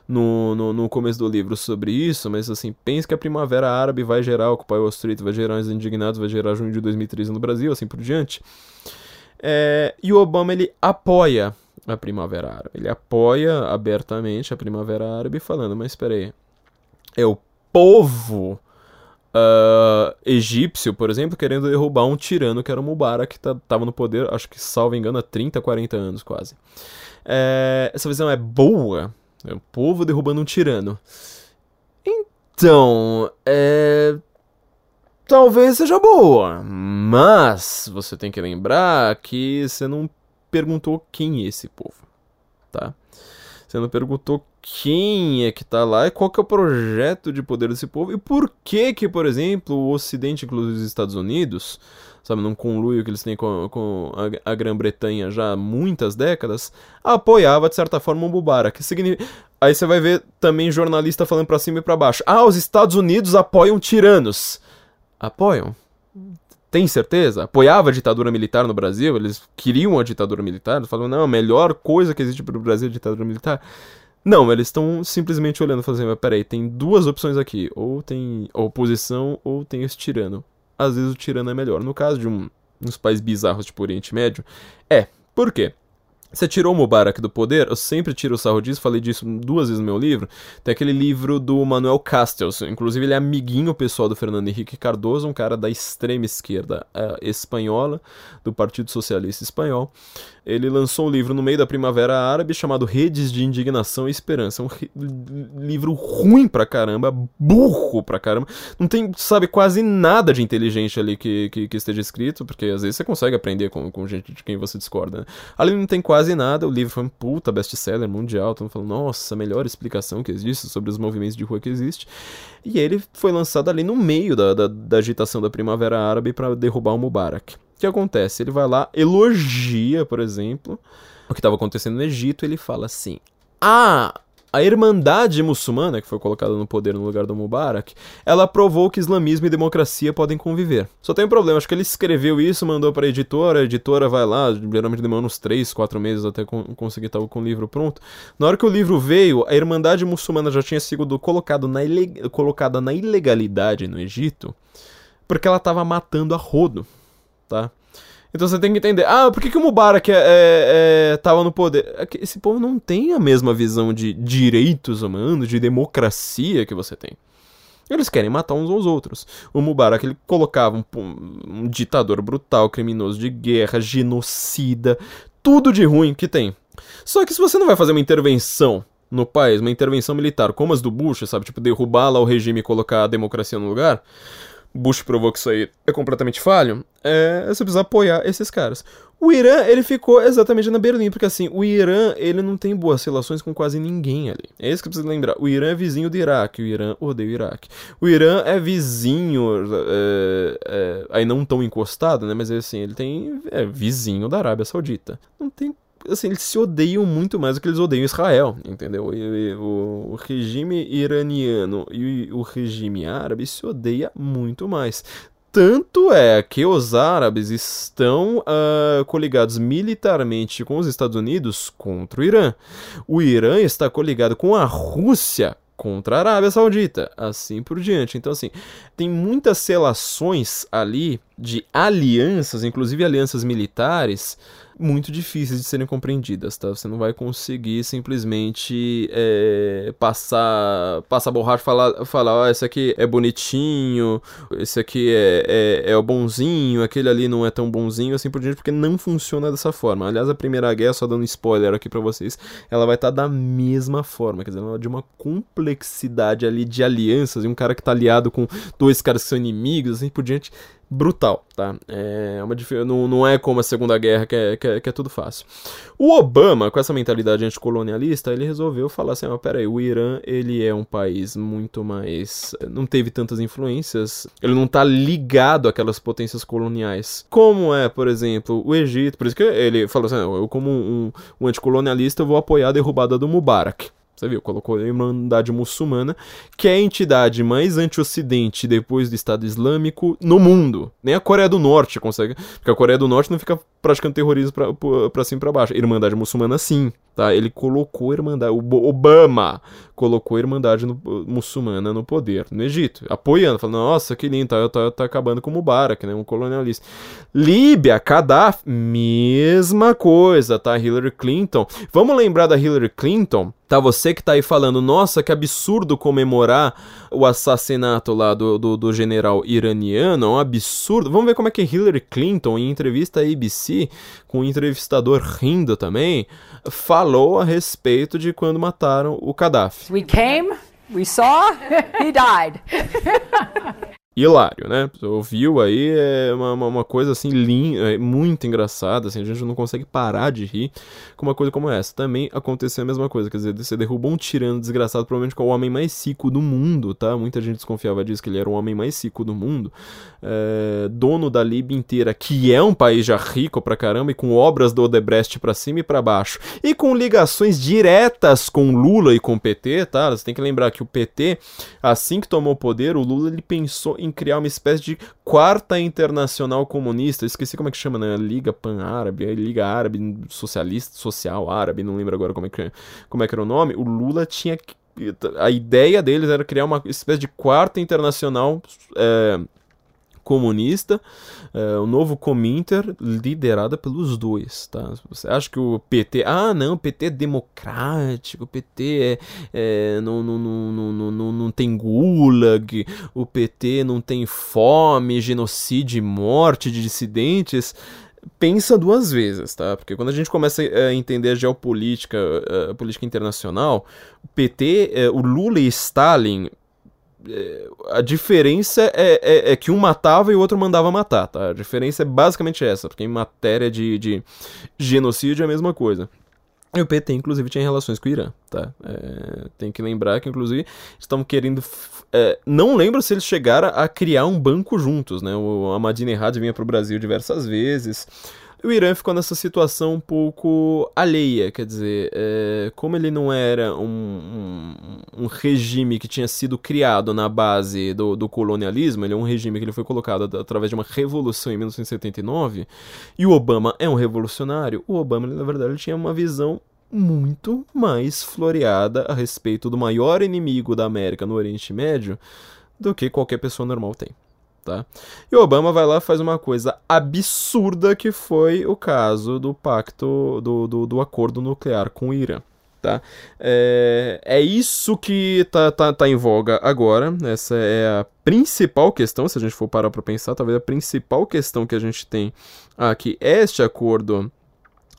no, no, no, começo do livro sobre isso, mas assim, pense que a Primavera Árabe vai gerar Occupy Wall Street, vai gerar os indignados, vai gerar junho de 2013 no Brasil, assim por diante. É, e o Obama, ele apoia a Primavera Árabe, ele apoia abertamente a Primavera Árabe, falando, mas espera aí, é o povo Uh, egípcio, por exemplo, querendo derrubar um tirano que era o Mubarak, que estava no poder, acho que, salvo engano, há 30, 40 anos quase. É, essa visão é boa? É o povo derrubando um tirano. Então, é. Talvez seja boa, mas você tem que lembrar que você não perguntou quem é esse povo, tá? Você não perguntou quem é que tá lá e qual que é o projeto de poder desse povo e por que que, por exemplo, o Ocidente, inclusive os Estados Unidos, sabe, num conluio que eles têm com, com a, a Grã-Bretanha já há muitas décadas, apoiava de certa forma o Mubarak. Significa... Aí você vai ver também jornalista falando para cima e para baixo. Ah, os Estados Unidos apoiam tiranos. Apoiam? Tem certeza? Apoiava a ditadura militar no Brasil? Eles queriam a ditadura militar? Falam, não, a melhor coisa que existe para o Brasil é a ditadura militar. Não, eles estão simplesmente olhando e falando assim, mas peraí, tem duas opções aqui. Ou tem oposição, ou tem esse tirano às vezes o tirano é melhor. No caso de um, uns países bizarros tipo Oriente Médio, é. Por quê? Você tirou o Mubarak do poder, eu sempre tiro o sarro disso, falei disso duas vezes no meu livro. Tem aquele livro do Manuel Castells, inclusive ele é amiguinho pessoal do Fernando Henrique Cardoso, um cara da extrema esquerda uh, espanhola, do Partido Socialista Espanhol ele lançou um livro no meio da Primavera Árabe chamado Redes de Indignação e Esperança. Um livro ruim pra caramba, burro pra caramba. Não tem, sabe, quase nada de inteligente ali que, que, que esteja escrito, porque às vezes você consegue aprender com, com gente de quem você discorda. Né? Ali não tem quase nada, o livro foi um puta best-seller mundial, todo mundo falando, nossa, a melhor explicação que existe sobre os movimentos de rua que existe. E ele foi lançado ali no meio da, da, da agitação da Primavera Árabe para derrubar o Mubarak. O que acontece? Ele vai lá, elogia, por exemplo, o que estava acontecendo no Egito, ele fala assim: Ah, a Irmandade Muçulmana, que foi colocada no poder no lugar do Mubarak, ela provou que islamismo e democracia podem conviver. Só tem um problema, acho que ele escreveu isso, mandou para a editora, a editora vai lá, geralmente demora uns 3, 4 meses até conseguir estar com o livro pronto. Na hora que o livro veio, a Irmandade Muçulmana já tinha sido colocado na colocada na ilegalidade no Egito, porque ela estava matando a rodo tá? Então você tem que entender, ah, por que, que o Mubarak é, é, é, tava no poder? É esse povo não tem a mesma visão de direitos humanos, de democracia que você tem. Eles querem matar uns aos outros. O Mubarak ele colocava um, um ditador brutal, criminoso de guerra, genocida, tudo de ruim que tem. Só que se você não vai fazer uma intervenção no país, uma intervenção militar como as do Bush, sabe, tipo derrubar lá o regime e colocar a democracia no lugar, Bush provou que isso aí é completamente falho, é, você precisa apoiar esses caras. O Irã, ele ficou exatamente na Berlim, porque assim, o Irã, ele não tem boas relações com quase ninguém ali. É isso que precisa lembrar. O Irã é vizinho do Iraque, o Irã odeia o Iraque. O Irã é vizinho, é, é, aí não tão encostado, né, mas assim, ele tem, é vizinho da Arábia Saudita. Não tem assim, eles se odeiam muito mais do que eles odeiam Israel, entendeu? E, o, o, regime iraniano e o regime árabe se odeia muito mais. Tanto é que os árabes estão uh, coligados militarmente com os Estados Unidos contra o Irã. O Irã está coligado com a Rússia contra a Arábia Saudita, assim por diante. Então, assim, tem muitas relações ali de alianças, inclusive alianças militares, muito difíceis de serem compreendidas, tá? Você não vai conseguir simplesmente é, passar, passar borracha e falar, falar oh, esse aqui é bonitinho, esse aqui é, é, é o bonzinho, aquele ali não é tão bonzinho, assim por diante, porque não funciona dessa forma. Aliás, a Primeira Guerra, só dando spoiler aqui para vocês, ela vai estar tá da mesma forma, quer dizer, ela é de uma complexidade ali de alianças, e um cara que tá aliado com dois caras que são inimigos, assim por diante, brutal, tá? É uma não, não é como a Segunda Guerra que é, que é, que, é, tudo fácil. O Obama, com essa mentalidade anticolonialista, ele resolveu falar assim, ah, peraí, o Irã, ele é um país muito mais... não teve tantas influências, ele não tá ligado àquelas potências coloniais, como é, por exemplo, o Egito, por isso que ele falou assim, eu como um, um anticolonialista vou apoiar a derrubada do Mubarak. Você viu, colocou a Irmandade Muçulmana, que é a entidade mais anti-ocidente depois do Estado Islâmico no mundo. Nem a Coreia do Norte consegue. Porque a Coreia do Norte não fica praticando terrorismo pra, pra cima e pra baixo. Irmandade Muçulmana, sim. Tá? Ele colocou a Irmandade. Obama colocou a Irmandade no, Muçulmana no poder no Egito. Apoiando, falando: nossa, que lindo, tá, tá, tá acabando com o Mubarak, né? Um colonialista. Líbia, Gaddafi, mesma coisa, tá? Hillary Clinton. Vamos lembrar da Hillary Clinton? Tá, você que tá aí falando, nossa, que absurdo comemorar o assassinato lá do, do, do general iraniano, é um absurdo. Vamos ver como é que Hillary Clinton, em entrevista à ABC, com o um entrevistador rindo também, falou a respeito de quando mataram o Gaddafi. We came, we saw, he died. hilário, né? Ouviu aí, é uma, uma coisa assim, linda, é muito engraçada, assim, a gente não consegue parar de rir com uma coisa como essa. Também aconteceu a mesma coisa, quer dizer, você derrubou um tirano desgraçado, provavelmente com o homem mais rico do mundo, tá? Muita gente desconfiava disso, que ele era o homem mais rico do mundo, é, dono da Líbia inteira, que é um país já rico pra caramba, e com obras do Odebrecht pra cima e pra baixo, e com ligações diretas com Lula e com o PT, tá? Você tem que lembrar que o PT, assim que tomou o poder, o Lula ele pensou em criar uma espécie de quarta internacional comunista. Eu esqueci como é que chama, né? Liga Pan-Árabe, Liga Árabe Socialista, Social Árabe, não lembro agora como é que, como é que era o nome. O Lula tinha. A ideia deles era criar uma espécie de quarta internacional. É, comunista, é, o novo Cominter, liderada pelos dois, tá? Você acha que o PT, ah, não, o PT é democrático, o PT é, é não, não, não, não, não, não tem gulag, o PT não tem fome, genocídio e morte de dissidentes, pensa duas vezes, tá? Porque quando a gente começa a entender a geopolítica, a política internacional, o PT, é, o Lula e Stalin a diferença é, é, é, que um matava e o outro mandava matar, tá? A diferença é basicamente essa, porque em matéria de, de genocídio é a mesma coisa. E o PT, inclusive, tinha relações com o Irã, tá? É, tem que lembrar que, inclusive, estão querendo... É, não lembro se eles chegaram a criar um banco juntos, né? O Ahmadinejad vinha para o Brasil diversas vezes o Irã ficou nessa situação um pouco alheia, quer dizer, é, como ele não era um, um, um, regime que tinha sido criado na base do, do, colonialismo, ele é um regime que ele foi colocado através de uma revolução em 1979, e o Obama é um revolucionário, o Obama, na verdade, ele tinha uma visão muito mais floreada a respeito do maior inimigo da América no Oriente Médio do que qualquer pessoa normal tem tá? E o Obama vai lá e faz uma coisa absurda que foi o caso do pacto, do, do, do acordo nuclear com o Irã. Tá? É, é isso que tá, tá, tá em voga agora. Essa é a principal questão, se a gente for parar para pensar, talvez a principal questão que a gente tem aqui é este acordo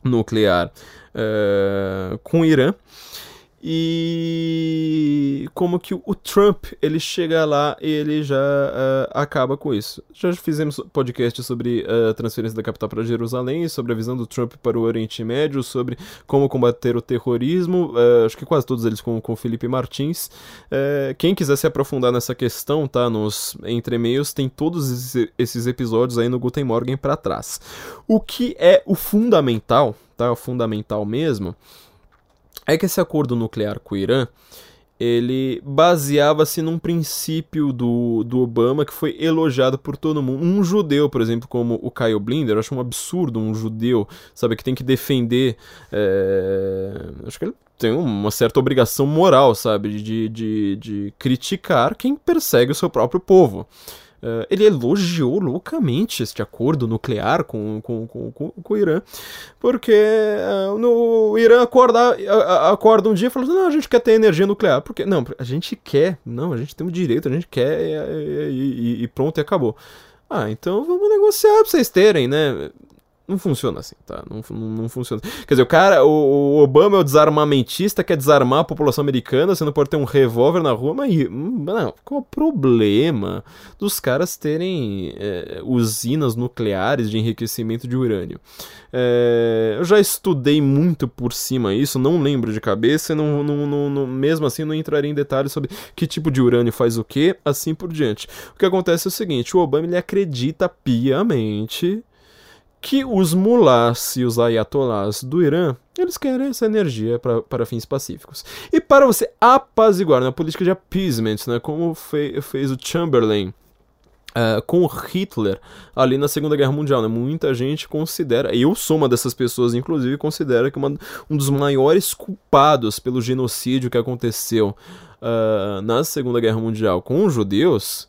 nuclear é, com o Irã. E como que o Trump ele chega lá e ele já uh, acaba com isso. Já fizemos podcast sobre a uh, transferência da capital para Jerusalém, sobre a visão do Trump para o Oriente Médio, sobre como combater o terrorismo, uh, acho que quase todos eles com o Felipe Martins. quem quiser se aprofundar nessa questão, tá, nos entre-mails, tem todos esses episódios aí no Guten Morgen para trás. O que é o fundamental, tá, o fundamental mesmo, é que esse acordo nuclear com o Irã ele baseava-se num princípio do, do Obama que foi elogiado por todo mundo. Um judeu, por exemplo, como o Kyle Blinder, eu acho um absurdo um judeu, sabe, que tem que defender. É... Acho que ele tem uma certa obrigação moral, sabe, de, de, de criticar quem persegue o seu próprio povo. Uh, ele elogiou loucamente este acordo nuclear com, com, com, com, com o Irã, porque uh, no, o Irã acorda, uh, acorda um dia e fala: não, a gente quer ter energia nuclear. Porque, não, a gente quer, não, a gente tem o direito, a gente quer e, e, e pronto, e acabou. Ah, então vamos negociar pra vocês terem, né? Não funciona assim, tá? Não, não, não, funciona. Quer dizer, o cara, o, o, Obama é o desarmamentista, quer desarmar a população americana, você não pode ter um revólver na rua, mas hum, não, qual o problema dos caras terem é, usinas nucleares de enriquecimento de urânio? É, eu já estudei muito por cima isso, não lembro de cabeça, não, não, não, mesmo assim não entraria em detalhes sobre que tipo de urânio faz o que, assim por diante. O que acontece é o seguinte, o Obama ele acredita piamente que os mulás e os ayatollahs do Irã, eles querem essa energia para fins pacíficos. E para você apaziguar na política de appeasement, né, como fe, fez o Chamberlain Uh, com Hitler ali na Segunda Guerra Mundial. Né? Muita gente considera, eu sou uma dessas pessoas, inclusive, considera que uma, um dos maiores culpados pelo genocídio que aconteceu uh, na Segunda Guerra Mundial com os judeus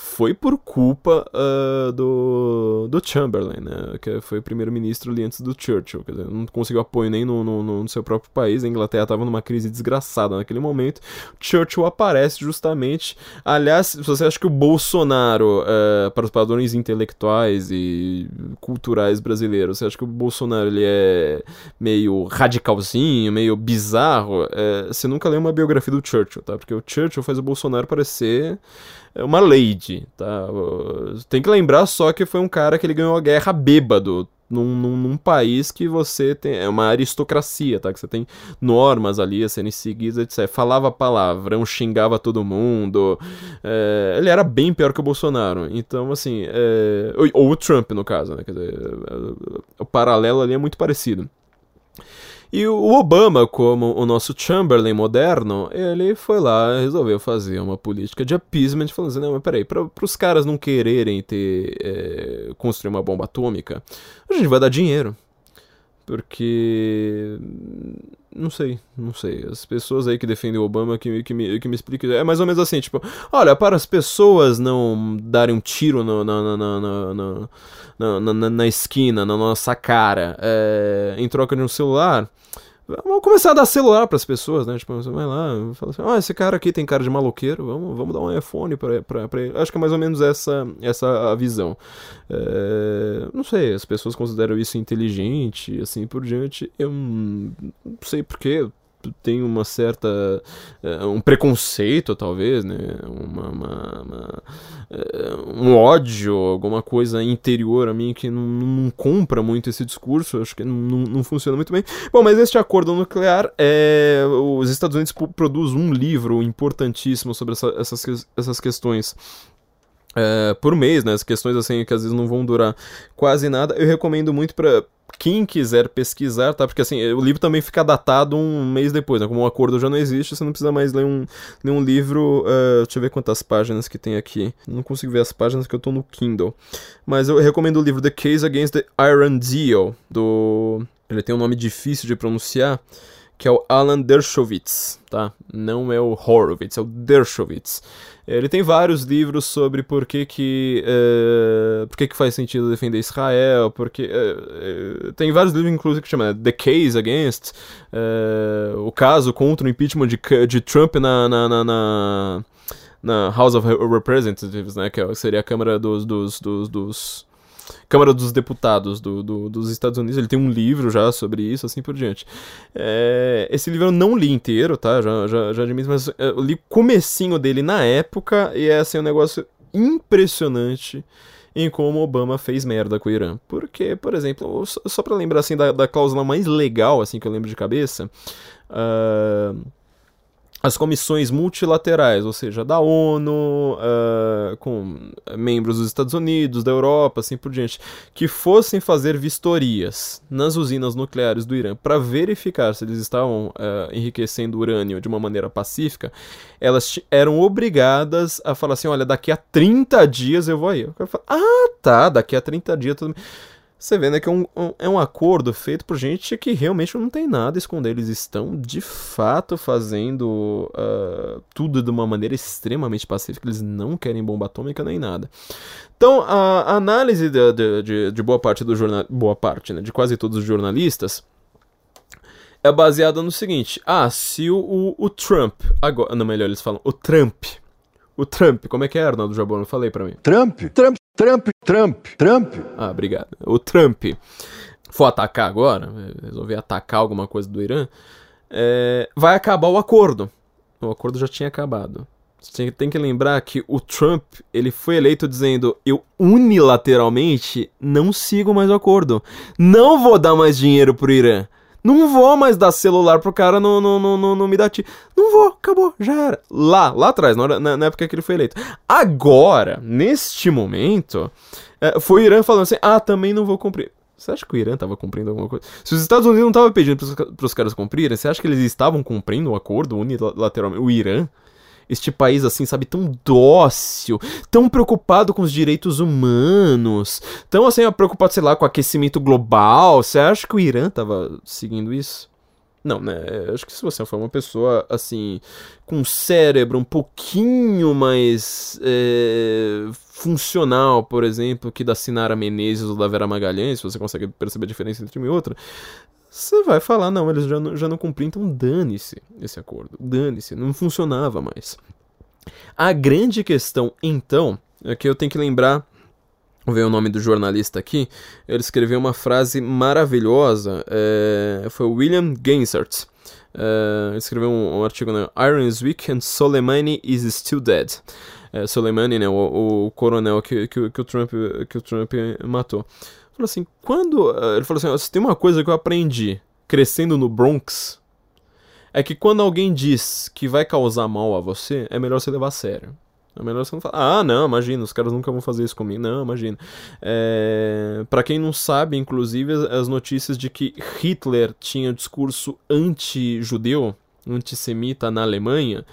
foi por culpa uh, do, do Chamberlain, né? Que foi primeiro-ministro ali antes do Churchill. Quer dizer, não conseguiu apoio nem no, no, no seu próprio país. A Inglaterra estava numa crise desgraçada naquele momento. Churchill aparece justamente. Aliás, se você acha que o Bolsonaro, uh, para os padrões intelectuais e culturais brasileiros, você acha que o Bolsonaro ele é meio radicalzinho, meio bizarro, uh, você nunca leu uma biografia do Churchill, tá? Porque o Churchill faz o Bolsonaro parecer uma lady, tá? Tem que lembrar só que foi um cara que ele ganhou a guerra bêbado. Num, num, num, país que você tem. É uma aristocracia, tá? Que você tem normas ali a serem seguidas, etc. Falava palavrão, xingava todo mundo. É, ele era bem pior que o Bolsonaro. Então, assim. É, ou, ou, o Trump, no caso, né? Quer dizer, o paralelo ali é muito parecido. E o Obama, como o nosso Chamberlain moderno, ele foi lá resolveu fazer uma política de appeasement, falando assim, não, mas peraí, para os caras não quererem ter, é, construir uma bomba atômica, a gente vai dar dinheiro. Porque. Não sei, não sei. As pessoas aí que defendem o Obama que, que, me, que me explicam. É mais ou menos assim, tipo, olha, para as pessoas não darem um tiro no, na, na, na, na, na esquina, na nossa cara, é, em troca de um celular Vamos começar a dar celular para as pessoas, né? Tipo, você vai lá, fala assim: "Ah, esse cara aqui tem cara de maloqueiro, vamos, vamos dar um iPhone para ele". Acho que é mais ou menos essa essa a visão. É, não sei, as pessoas consideram isso inteligente, assim por diante. Eu não sei porquê, tem uma certa uh, um preconceito talvez né uma, uma, uma uh, um ódio alguma coisa interior a mim que não, não compra muito esse discurso acho que não, não, funciona muito bem bom mas este acordo nuclear é os Estados Unidos produz um livro importantíssimo sobre essa, essas essas questões é, por mês, né? As questões assim que às vezes não vão durar quase nada. Eu recomendo muito para quem quiser pesquisar, tá? Porque assim, o livro também fica datado um mês depois, né? Como o acordo já não existe, você não precisa mais ler um, ler um livro. Uh, deixa eu ver quantas páginas que tem aqui. Não consigo ver as páginas que eu tô no Kindle. Mas eu recomendo o livro The Case Against the Iron Deal, do. Ele tem um nome difícil de pronunciar que é o Alan Dershowitz, tá? Não é o Horowitz, é o Dershowitz. Ele tem vários livros sobre por que que, uh, por que, que faz sentido defender Israel, porque uh, uh, tem vários livros inclusive que chama The Case Against, o caso contra o impeachment de, de Trump na, na, na, na, na House of Representatives, né, que é, seria a Câmara dos, dos, dos, dos Câmara dos Deputados do, do, dos Estados Unidos. Ele tem um livro já sobre isso, assim por diante. É, esse livro eu não li inteiro, tá? Já, já, já admito, mas eu li comecinho dele na época e é assim um negócio impressionante em como Obama fez merda com o Irã. Porque, por exemplo, só, pra lembrar assim da, da cláusula mais legal, assim, que eu lembro de cabeça. Uh, as comissões multilaterais, ou seja, da ONU, uh, com membros dos Estados Unidos, da Europa, assim por diante, que fossem fazer vistorias nas usinas nucleares do Irã para verificar se eles estavam uh, enriquecendo urânio de uma maneira pacífica, elas eram obrigadas a falar assim: olha, daqui a 30 dias eu vou aí. Ah, tá, daqui a 30 dias tudo você vê, né, que é um, um, é um acordo feito por gente que realmente não tem nada a esconder. Eles estão, de fato, fazendo uh, tudo de uma maneira extremamente pacífica. Eles não querem bomba atômica nem nada. Então, a análise de, de, de, de boa parte do jornal... Boa parte, né, de quase todos os jornalistas é baseada no seguinte. Ah, se o, o, Trump... Agora, não, melhor, eles falam o Trump... O Trump, como é que é, Arnaldo Jabor? Falei para mim. Trump, Trump, Trump, Trump, Trump. Ah, obrigado. O Trump for atacar agora, resolver atacar alguma coisa do Irã, é, vai acabar o acordo. O acordo já tinha acabado. Você tem que lembrar que o Trump ele foi eleito dizendo eu unilateralmente não sigo mais o acordo, não vou dar mais dinheiro pro Irã. Não vou mais dar celular pro cara no, no, no, no me dá Não vou, acabou, já era. Lá, lá atrás, na, na, na época que ele foi eleito. Agora, neste momento, é, foi o Irã falando assim: ah, também não vou cumprir. Você acha que o Irã estava cumprindo alguma coisa? Se os Estados Unidos não estavam pedindo para os caras cumprirem, você acha que eles estavam cumprindo o um acordo unilateralmente? O Irã? Este país assim, sabe, tão dócil, tão preocupado com os direitos humanos, tão assim, preocupado, sei lá, com o aquecimento global. Você acha que o Irã tava seguindo isso? Não, né? Acho que se você for uma pessoa, assim, com um cérebro um pouquinho mais é, funcional, por exemplo, que da Sinara Menezes ou da Vera Magalhães, você consegue perceber a diferença entre uma e outra, você vai falar, não, eles já não, já não cumpriram, então dane-se esse acordo, dane-se, não funcionava mais. A grande questão, então, é que eu tenho que lembrar, vou ver o nome do jornalista aqui, ele escreveu uma frase maravilhosa, é, foi William Gainsert, é, escreveu um, um, artigo, né, Iron is weak and Soleimani is still dead. É, Soleimani, né, o, o coronel que, que, que, o Trump, que o Trump matou. Falou assim, quando. Eh, ele falou assim: tem uma coisa que eu aprendi crescendo no Bronx, é que quando alguém diz que vai causar mal a você, é melhor você levar a sério. É melhor você não falar, ah, não, imagina, os caras nunca vão fazer isso comigo. Não, imagina. É... Para quem não sabe, inclusive, as notícias de que Hitler tinha discurso anti-judeu, antissemita na Alemanha,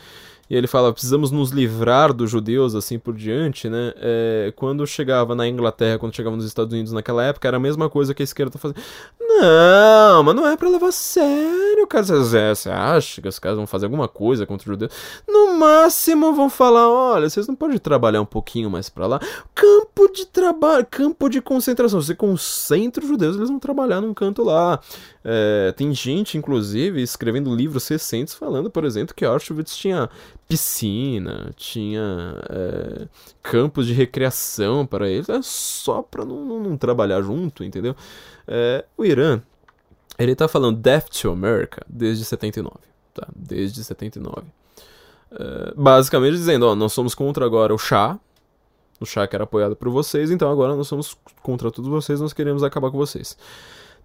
e ele fala, precisamos nos livrar dos judeus, assim por diante, né? É, quando chegava na Inglaterra, quando chegava nos Estados Unidos naquela época, era a mesma coisa que a esquerda tá fazendo. Não, mas não é para levar a sério, cara. Você acha que os caras vão fazer alguma coisa contra os judeus? No máximo vão falar, olha, vocês não podem trabalhar um pouquinho mais para lá. Campo de trabalho, campo de concentração. Você concentra os judeus, eles vão trabalhar num canto lá. É, tem gente, inclusive, escrevendo livros recentes falando, por exemplo, que Auschwitz tinha piscina, tinha é, campos de recreação para eles, é só para não, não, não, trabalhar junto, entendeu? É, o Irã, ele tá falando Death to America desde 79, tá? Desde 79. É, basicamente dizendo, ó, nós somos contra agora o Shah, o Shah que era apoiado por vocês, então agora nós somos contra todos vocês, nós queremos acabar com vocês.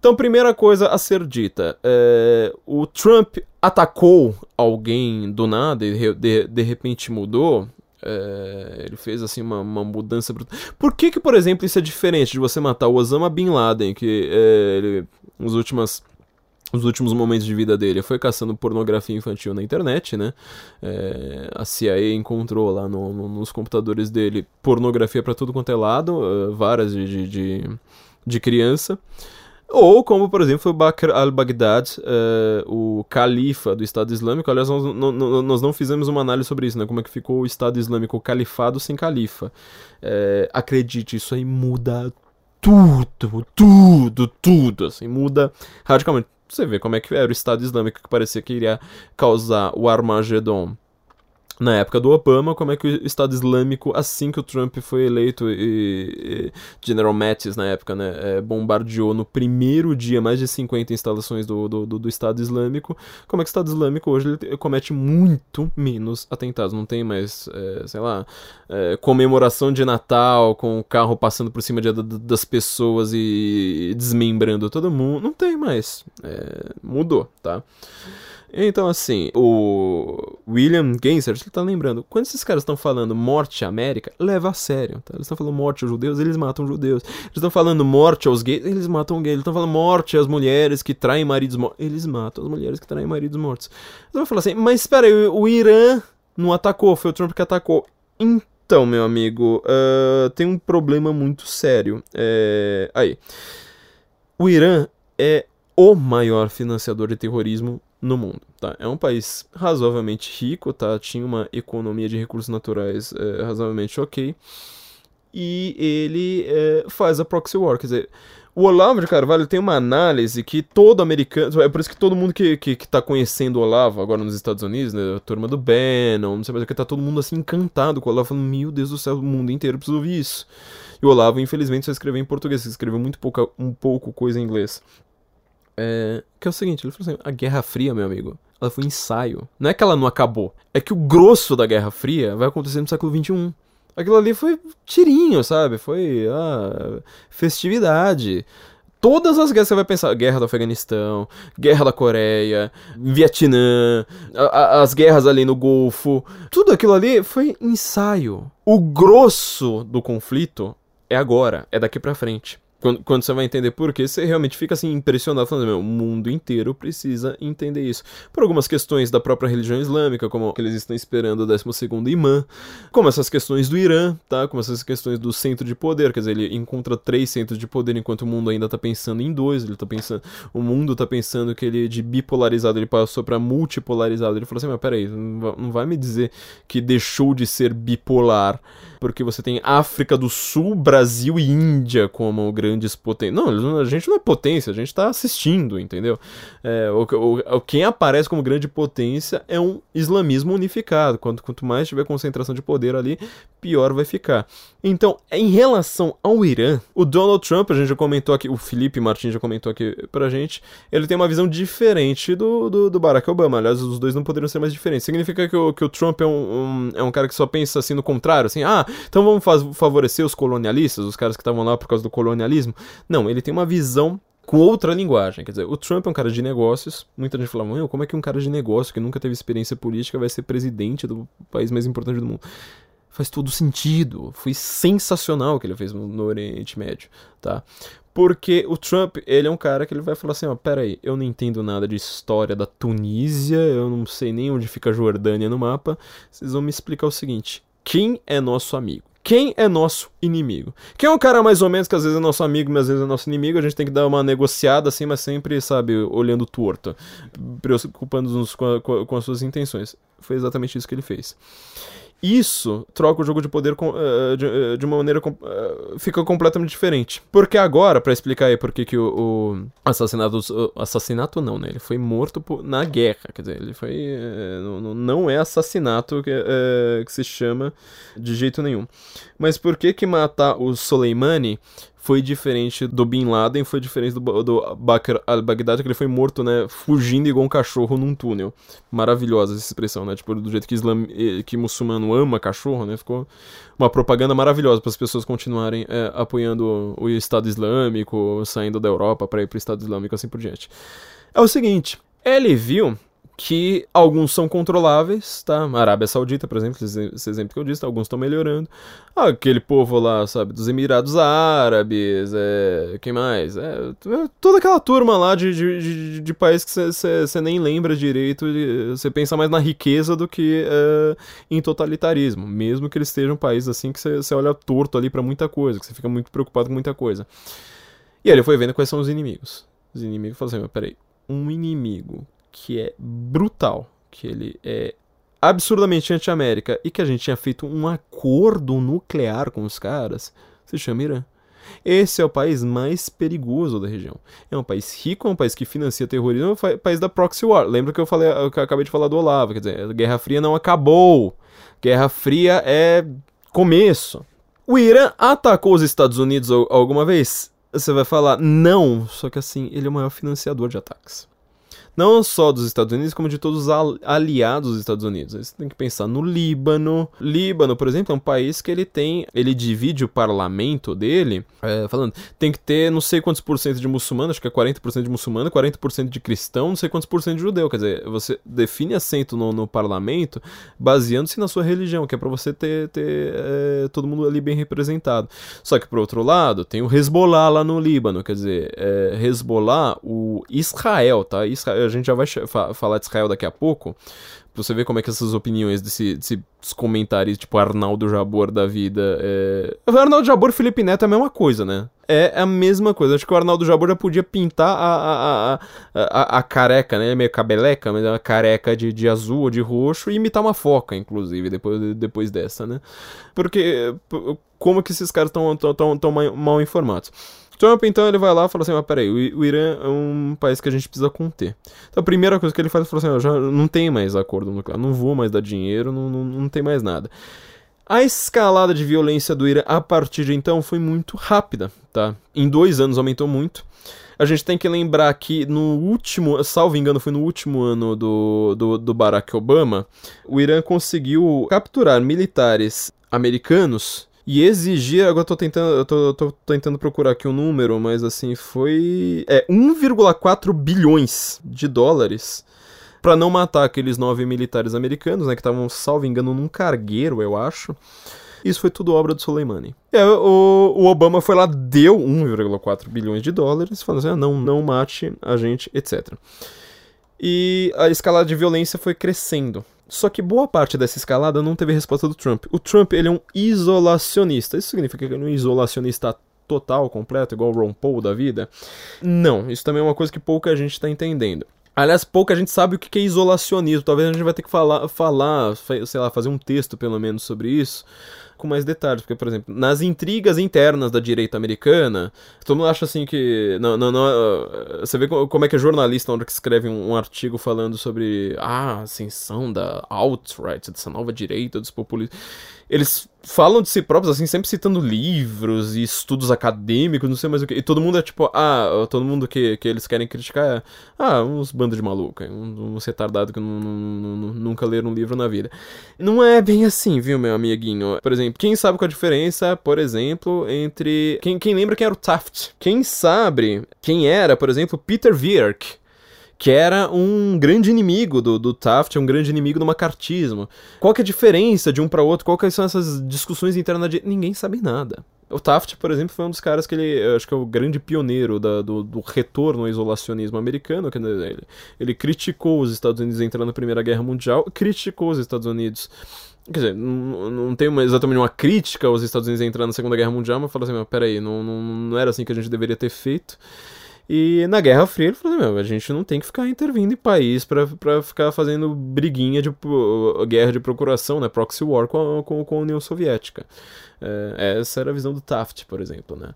Então, primeira coisa a ser dita: é, o Trump atacou alguém do nada e de, de repente mudou. É, ele fez assim uma, uma mudança brutal. Por que, que, por exemplo, isso é diferente de você matar o Osama Bin Laden, que é, ele, nos últimos os últimos momentos de vida dele foi caçando pornografia infantil na internet, né? É, a CIA encontrou lá no, no, nos computadores dele pornografia para tudo quanto é lado, uh, várias de, de, de, de criança. Ou como, por exemplo, foi Bakr al-Baghdad, uh, o califa do Estado Islâmico. Aliás, nós, nós, não fizemos uma análise sobre isso, né? Como é que ficou o Estado Islâmico, o califado sem califa. Uh, acredite, isso aí muda tudo, tudo, tudo, assim, muda radicalmente. Você vê como é que era o Estado Islâmico que parecia que iria causar o Armagedon na época do Obama, como é que o Estado Islâmico, assim que o Trump foi eleito e, e General Mattis na época, né, é, bombardeou no primeiro dia mais de 50 instalações do, do, do, do Estado Islâmico, como é que o Estado Islâmico hoje ele comete muito menos atentados, não tem mais, é, sei lá, é, comemoração de Natal com o carro passando por cima de, das pessoas e desmembrando todo mundo, não tem mais, é, mudou, tá? Então, assim, o William Gensler, ele tá lembrando, quando esses caras estão falando morte à América, leva a sério, tá? Eles estão falando morte aos judeus, eles matam judeus. Eles estão falando morte aos gays, eles matam gays. Eles estão falando morte às mulheres que traem maridos mortos, eles matam as mulheres que traem maridos mortos. Então vai falar assim, mas espera aí, o Irã não atacou, foi o Trump que atacou. Então, meu amigo, uh, tem um problema muito sério. É... Aí. O Irã é o maior financiador de terrorismo no mundo, tá? É um país razoavelmente rico, tá? Tinha uma economia de recursos naturais é, razoavelmente ok. E ele é, faz a proxy war, quer dizer, o Olavo de Carvalho tem uma análise que todo americano. É por isso que todo mundo que, que, que tá conhecendo o Olavo agora nos Estados Unidos, né? A turma do Bannon, não sei mais o que, tá todo mundo assim encantado com o Olavo, falando: Meu Deus do céu, o mundo inteiro precisa ouvir isso. E o Olavo, infelizmente, só escreveu em português, escreveu muito pouca, um pouco coisa em inglês. É, que é o seguinte, ele falou assim, a Guerra Fria, meu amigo, ela foi um ensaio. Não é que ela não acabou, é que o grosso da Guerra Fria vai acontecer no século XXI. Aquilo ali foi tirinho, sabe? Foi ah, festividade. Todas as guerras você vai pensar, guerra do Afeganistão, guerra da Coreia, Vietnã, a, a, as guerras ali no Golfo, tudo aquilo ali foi ensaio. O grosso do conflito é agora, é daqui para frente. Quando, quando, você vai entender por quê, você realmente fica assim impressionado, falando, meu, o mundo inteiro precisa entender isso. Por algumas questões da própria religião islâmica, como que eles estão esperando o 12 imã, como essas questões do Irã, tá? Como essas questões do centro de poder, quer dizer, ele encontra três centros de poder enquanto o mundo ainda tá pensando em dois, ele tá pensando, o mundo tá pensando que ele de bipolarizado ele passou para multipolarizado. Ele falou assim, mas peraí, não vai me dizer que deixou de ser bipolar porque você tem África do Sul, Brasil e Índia como grandes potências. Não, a gente não é potência, a gente está assistindo, entendeu? É, o, o, quem aparece como grande potência é um islamismo unificado. Quanto, quanto mais tiver concentração de poder ali, pior vai ficar. Então, em relação ao Irã, o Donald Trump, a gente já comentou aqui, o Felipe Martins já comentou aqui pra gente, ele tem uma visão diferente do, do, do Barack Obama. Aliás, os dois não poderiam ser mais diferentes. Significa que o, que o Trump é um, um, é um cara que só pensa assim no contrário, assim, ah, então vamos favorecer os colonialistas, os caras que estavam lá por causa do colonialismo. Não, ele tem uma visão com outra linguagem. Quer dizer, o Trump é um cara de negócios. Muita gente fala, Meu, como é que um cara de negócio que nunca teve experiência política vai ser presidente do país mais importante do mundo? Faz todo sentido. Foi sensacional o que ele fez no, Oriente Médio, tá? Porque o Trump, ele é um cara que ele vai falar assim, ó, pera aí, eu não entendo nada de história da Tunísia, eu não sei nem onde fica a Jordânia no mapa. Vocês vão me explicar o seguinte: quem é nosso amigo? Quem é nosso inimigo? Quem é um cara mais ou menos que às vezes é nosso amigo, mas às vezes é nosso inimigo? A gente tem que dar uma negociada assim, mas sempre, sabe, olhando torto, preocupando-nos com, com, com as suas intenções. Foi exatamente isso que ele fez isso troca o jogo de poder com, uh, de, uh, de, uma maneira uh, fica completamente diferente. Porque agora, para explicar aí por que o, o, assassinato assassinato não, né? Ele foi morto por, na guerra, quer dizer, ele foi não, não é assassinato que, que se chama de jeito nenhum. Mas por que que matar o Soleimani foi diferente do Bin Laden, foi diferente do, do Bakr al-Baghdadi, que ele foi morto, né, fugindo igual um cachorro num túnel. Maravilhosa essa expressão, né, tipo, do jeito que, islam, eh, que muçulmano ama cachorro, né, ficou uma propaganda maravilhosa para as pessoas continuarem é, apoiando o Estado Islâmico, saindo da Europa para ir para o Estado Islâmico, assim por diante. É o seguinte, ele viu que alguns são controláveis, tá? A Arábia Saudita, por exemplo, esse exemplo que eu disse, alguns estão melhorando. Aquele povo lá, sabe, dos Emirados Árabes, é... quem mais? É... Toda aquela turma lá de, de, de, de país que você nem lembra direito, você pensa mais na riqueza do que é, em totalitarismo, mesmo que eles estejam países assim que você olha torto ali para muita coisa, que você fica muito preocupado com muita coisa. E aí ele foi vendo quais são os inimigos. Os inimigos falam assim, peraí, um inimigo que é brutal, que ele é absurdamente anti-América e que a gente tinha feito um acordo nuclear com os caras, se chama Irã. Esse é o país mais perigoso da região. É um país rico, é um país que financia terrorismo, é um país da proxy war. Lembra que eu falei, eu acabei de falar do Olavo, quer dizer, a Guerra Fria não acabou. Guerra Fria é começo. O Irã atacou os Estados Unidos al- alguma vez? Você vai falar, não, só que assim, ele é o maior financiador de ataques. Não só dos Estados Unidos, como de todos os al- aliados dos Estados Unidos. Você tem que pensar no Líbano. Líbano, por exemplo, é um país que ele tem. Ele divide o parlamento dele. é, falando, tem que ter não sei quantos por cento de muçulmano, acho que é 40% de muçulmano, 40% de cristão, não sei quantos por cento de judeu. Quer dizer, você define assento no, no parlamento baseando-se na sua religião, que é pra você ter, ter é, todo mundo ali bem representado. Só que, por outro lado, tem o Hezbollah lá no Líbano. Quer dizer, é, Hezbollah, o Israel, tá? Israel, a gente já vai fa- falar de Israel daqui a pouco. Pra você ver como é que essas opiniões desse, desses comentários, tipo Arnaldo Jabor da vida. É... Arnaldo Jabor e Felipe Neto é a mesma coisa, né? É a mesma coisa. Acho que o Arnaldo Jabor já podia pintar a, a, a, a, careca, né? Meio cabeleca, mas é uma careca de, de azul ou de roxo e imitar uma foca, inclusive, depois, depois dessa, né? Porque como que esses caras estão tão, tão, tão mal informados? Trump, então, ele vai lá e fala assim, mas peraí, o, o Irã é um país que a gente precisa conter. Então, a primeira coisa que ele faz é falar assim, já não tem mais acordo nuclear, não vou mais dar dinheiro, não, não, não tem mais nada. A escalada de violência do Irã a partir de então foi muito rápida, tá? Em dois anos aumentou muito. A gente tem que lembrar que no último, salvo engano, foi no último ano do, do, do Barack Obama, o Irã conseguiu capturar militares americanos e exigir. Agora eu tô tentando, eu tô, tô tentando procurar aqui o um número, mas assim, foi. É 1,4 bilhões de dólares para não matar aqueles nove militares americanos, né, que estavam, salvo engano, num cargueiro, eu acho. Isso foi tudo obra do Soleimani. O, o Obama foi lá, deu 1,4 bilhões de dólares, falando assim, ah, não, não mate a gente, etc. E a escalada de violência foi crescendo. Só que boa parte dessa escalada não teve resposta do Trump. O Trump, ele é um isolacionista. Isso significa que ele é um isolacionista total, completo, igual o Ron Paul da vida? Não, isso também é uma coisa que pouca gente está entendendo. Aliás, pouca gente sabe o que é isolacionismo. Talvez a gente vai ter que falar, falar, sei lá, fazer um texto pelo menos sobre isso com mais detalhes, porque, por exemplo, nas intrigas internas da direita americana, todo mundo acha assim que. Não, não, não, você vê como é que é jornalista na hora que escreve um, um artigo falando sobre ah, a ascensão da alt-right, dessa nova direita, dos populistas. Eles falam de si próprios, assim, sempre citando livros e estudos acadêmicos, não sei mais o que. E todo mundo é tipo, ah, todo mundo que, que eles querem criticar é, ah, uns bandos de maluca, uns, uns retardados que nunca leram um livro na vida. Não é bem assim, viu, meu amiguinho? Por exemplo, quem sabe qual a diferença, por exemplo, entre. Quem, quem lembra quem era o Taft? Quem sabe quem era, por exemplo, Peter Vierk? Que era um grande inimigo do, do Taft, um grande inimigo do macartismo. Qual que é a diferença de um para outro? Que são essas discussões internas de... Ninguém sabe nada. O Taft, por exemplo, foi um dos caras que ele, acho que é o grande pioneiro da, do, do, retorno ao isolacionismo americano. Que ele, ele criticou os Estados Unidos entrando na Primeira Guerra Mundial, criticou os Estados Unidos Quer dizer, não, não tem uma, exatamente uma crítica aos Estados Unidos entrando na Segunda Guerra Mundial, mas fala assim, mas peraí, não, não, não era assim que a gente deveria ter feito. E na Guerra Fria ele falou, meu, a gente não tem que ficar intervindo em país pra ficar fazendo briguinha de guerra de procuração, né, proxy war com a, com, com a União Soviética. É, essa era a visão do Taft, por exemplo, né.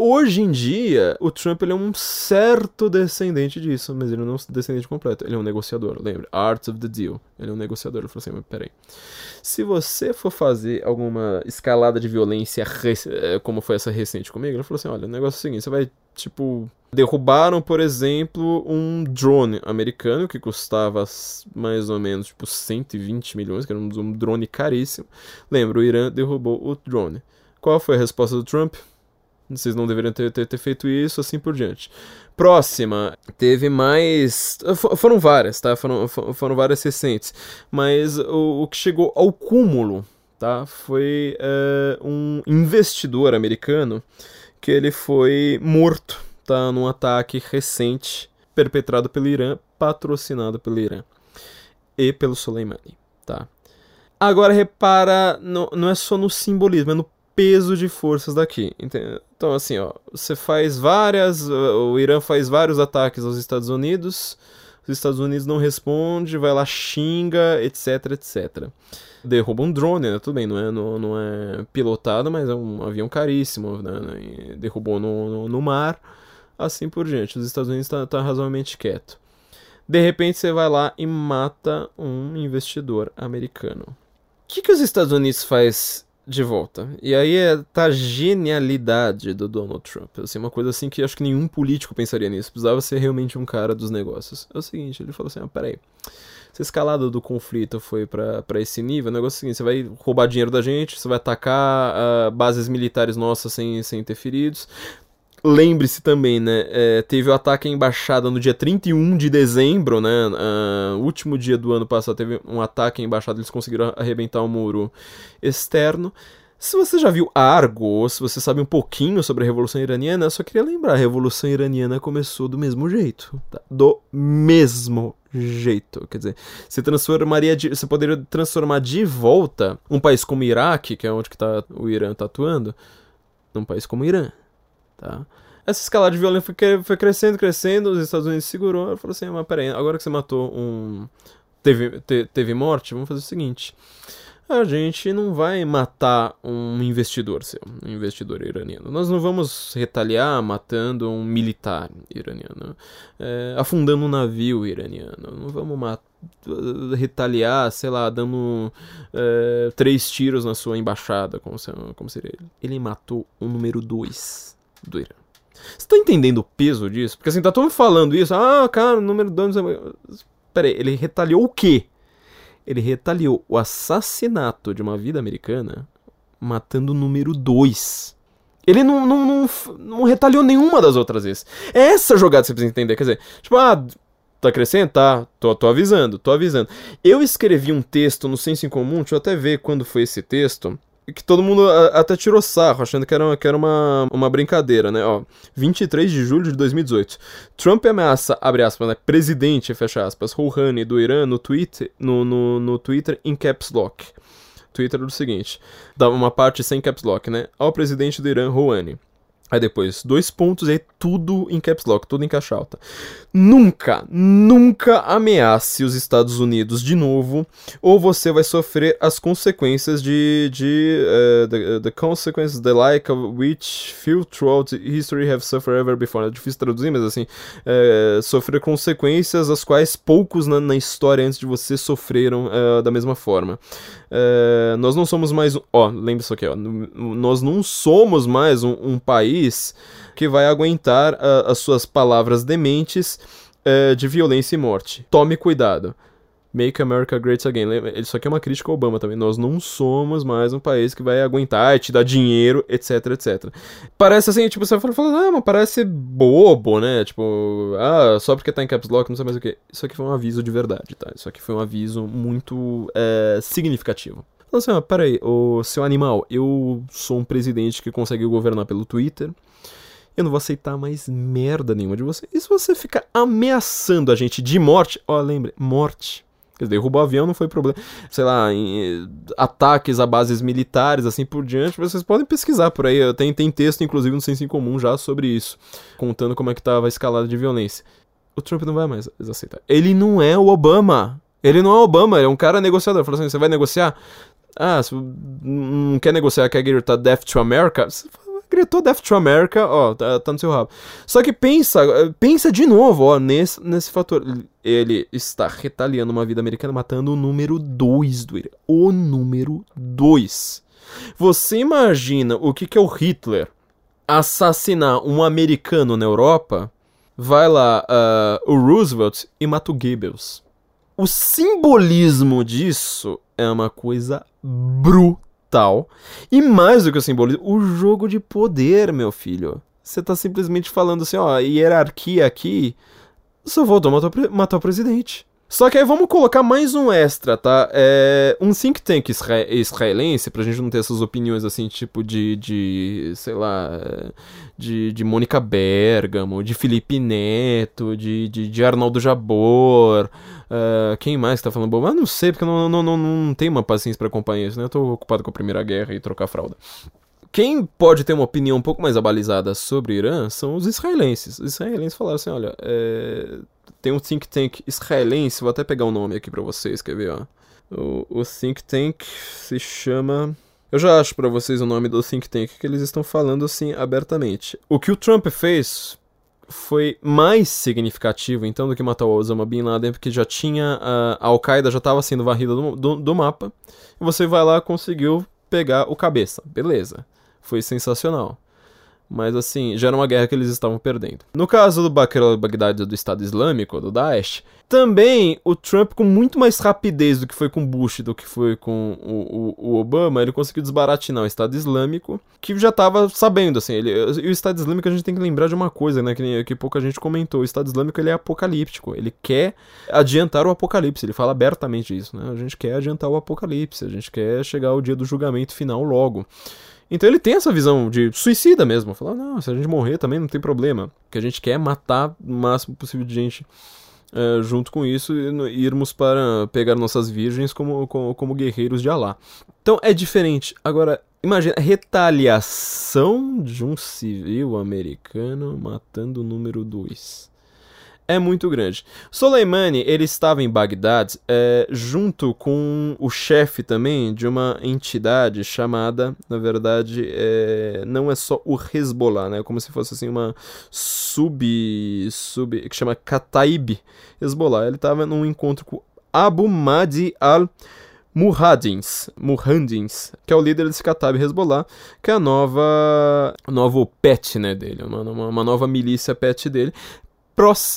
Hoje em dia, o Trump ele é um certo descendente disso, mas ele não é um descendente completo. Ele é um negociador, lembra? Art of the Deal. Ele é um negociador. Ele falou assim, mas peraí. Se você for fazer alguma escalada de violência como foi essa recente comigo, ele falou assim, olha, o negócio é o seguinte, você vai, tipo... Derrubaram, por exemplo, um drone americano que custava mais ou menos, tipo, 120 milhões, que era um drone caríssimo. Lembra, o Irã derrubou o drone. Qual foi a resposta do Trump? Vocês não deveriam ter, ter, ter, feito isso, assim por diante. Próxima, teve mais. Foram várias, tá? Foram, foram várias recentes. Mas o, o que chegou ao cúmulo, tá? Foi uh, um investidor americano que ele foi morto, tá? Num ataque recente perpetrado pelo Irã, patrocinado pelo Irã e pelo Soleimani, tá? Agora repara, não, não é só no simbolismo, é no peso de forças daqui. Então, assim, ó, você faz várias. O Irã faz vários ataques aos Estados Unidos, os Estados Unidos não responde, vai lá, xinga, etc, etc. derruba um drone, né? Tudo bem, não é, não, não é pilotado, mas é um avião caríssimo, né? E derrubou no, no, no, mar, assim por diante. Os Estados Unidos tá, tá razoavelmente quieto. De repente você vai lá e mata um investidor americano. O que, que os Estados Unidos faz de volta. E aí é, tá a genialidade do Donald Trump. Assim, uma coisa assim que acho que nenhum político pensaria nisso. Precisava ser realmente um cara dos negócios. É o seguinte, ele falou assim, ah, peraí. Se a escalada do conflito foi para esse nível, o negócio é o seguinte, você vai roubar dinheiro da gente, você vai atacar uh, bases militares nossas sem, sem ter feridos. Lembre-se também, né? É, teve o ataque à embaixada no dia 31 de dezembro, né? Uh, último dia do ano passado teve um ataque à embaixada, eles conseguiram arrebentar o muro externo. Se você já viu Argo, ou se você sabe um pouquinho sobre a Revolução Iraniana, eu só queria lembrar: a Revolução Iraniana começou do mesmo jeito. Tá? Do mesmo jeito. Quer dizer, você transformaria de, você poderia transformar de volta um país como o Iraque, que é onde que tá, o Irã está atuando, num país como o Irã. Tá? Essa escalada de violência foi, crescendo, crescendo, os Estados Unidos segurou, falou assim, mas peraí, agora que você matou um... Teve, te, teve morte, vamos fazer o seguinte a gente não vai matar um investidor seu, um investidor iraniano. Nós não vamos retaliar matando um militar iraniano, é, afundando um navio iraniano. Não vamos matar retaliar, sei lá, dando é, três tiros na sua embaixada, como, como seria ele. Ele matou o número dois do Irã. Você tá entendendo o peso disso? Porque assim, tá todo mundo falando isso. Ah, cara, número 2. Peraí, ele retaliou o quê? Ele retaliou o assassinato de uma vida americana matando o número 2. Ele não, não, não, não, retaliou nenhuma das outras vezes. É essa jogada que você precisa entender. Quer dizer, tipo, ah, tá crescendo? Tá, tô, tô avisando, tô avisando. Eu escrevi um texto no Senso em Comum, deixa eu até ver quando foi esse texto que todo mundo até tirou sarro, achando que era, que era uma, uma brincadeira, né? Ó, 23 de julho de 2018. Trump ameaça, abre aspas, né? Presidente, fecha aspas, Rouhani do Irã no Twitter, no, no, no Twitter em caps lock. Twitter do seguinte, dá uma parte sem caps lock, né? Ao presidente do Irã, Rouhani. Aí depois, dois pontos aí, tudo em caps lock, tudo em caixa alta. Nunca, nunca ameace os Estados Unidos de novo, ou você vai sofrer as consequências de. de uh, the, the, consequences, the like of which few throughout history have suffered ever before. É difícil traduzir, mas assim, uh, sofrer consequências as quais poucos na, na história antes de você sofreram uh, da mesma forma. nós não somos mais. Ó, lembre isso aqui, ó. Nós não somos mais um, um país que vai aguentar uh, as suas palavras dementes uh, de violência e morte. Tome cuidado. Make America Great Again. Isso aqui é uma crítica ao Obama também. Nós não somos mais um país que vai aguentar, te dar dinheiro, etc, etc. Parece assim, tipo, você fala, fala ah, mas parece bobo, né? Tipo, ah, só porque tá em caps lock, não sei mais o que. Isso aqui foi um aviso de verdade, tá? Isso aqui foi um aviso muito é, significativo. Então assim, ó, peraí, o seu animal, eu sou um presidente que consegue governar pelo Twitter eu não vou aceitar mais merda nenhuma de você. E se você ficar ameaçando a gente de morte, ó, lembre, morte. Quer dizer, derrubar o avião não foi problema. Sei lá, em, ataques a bases militares, assim por diante, vocês podem pesquisar por aí. Tem, tem texto, inclusive, no Senso em Comum já sobre isso, contando como é que tava a escalada de violência. O Trump não vai mais aceitar. Ele não é o Obama. Ele não é o Obama, ele é um cara negociador. Falou assim: você vai negociar? Ah, se não quer negociar, quer gritar Death to America? Gritou Death to America, ó, tá, tá, no seu rabo. Só que pensa, pensa de novo, ó, nesse, nesse fator. Ele está retaliando uma vida americana, matando o número 2 do Irã. O número 2. Você imagina o que, que é o Hitler assassinar um americano na Europa? Vai lá, uh, o Roosevelt e mata o Goebbels. O simbolismo disso é uma coisa brutal tal. E mais do que o simbolismo, o jogo de poder, meu filho. Você tá simplesmente falando assim, ó, hierarquia aqui, só voltou matar, matar o presidente. Só que aí vamos colocar mais um extra, tá? É um think tank isra israelense, pra gente não ter essas opiniões assim, tipo de, de sei lá, de, de Mônica Bergamo, de Felipe Neto, de, de, de Arnaldo Jabor, uh, quem mais tá falando bom? Mas não sei, porque não, não, não, não tenho uma paciência para acompanhar isso, né? Eu tô ocupado com a Primeira Guerra e trocar fralda. Quem pode ter uma opinião um pouco mais abalizada sobre Irã são os israelenses. Os israelenses falaram assim, olha, é tem um think tank israelense, vou até pegar o nome aqui para vocês, quer ver, ó. O, o think tank se chama. Eu já acho pra vocês o nome do think tank que eles estão falando assim abertamente. O que o Trump fez foi mais significativo então do que matar o Osama Bin Laden, porque já tinha a Al-Qaeda já estava sendo varrida do, do, do mapa. E você vai lá conseguiu pegar o cabeça, beleza? Foi sensacional. Mas assim, já era uma guerra que eles estavam perdendo. No caso do Bakr al-Baghdadi do Estado Islâmico, do Daesh, também o Trump, com muito mais rapidez do que foi com Bush, do que foi com o, o, o Obama, ele conseguiu desbaratinar o Estado Islâmico, que já estava sabendo, assim, ele, e o Estado Islâmico a gente tem que lembrar de uma coisa, né, que, que pouca gente comentou, o Estado Islâmico ele é apocalíptico, ele quer adiantar o apocalipse, ele fala abertamente isso, né, a gente quer adiantar o apocalipse, a gente quer chegar ao dia do julgamento final logo. Então ele tem essa visão de suicida mesmo. Falar, não, se a gente morrer também não tem problema. O que a gente quer é matar o máximo possível de gente uh, junto com isso e irmos para pegar nossas virgens como, como, como guerreiros de Alá. Então é diferente. Agora, imagina, retaliação de um civil americano matando o número 2 é muito grande. Soleimani, ele estava em Bagdad é, junto com o chefe também de uma entidade chamada, na verdade, é, não é só o Hezbollah, né? Como se fosse assim uma sub, sub que chama Kataib Hezbollah. Ele estava num encontro com Abu Mahdi al Muhadins, Muhandins, que é o líder desse Kataib Hezbollah, que é a nova, novo pet, né, dele, uma, uma, uma nova milícia pet dele,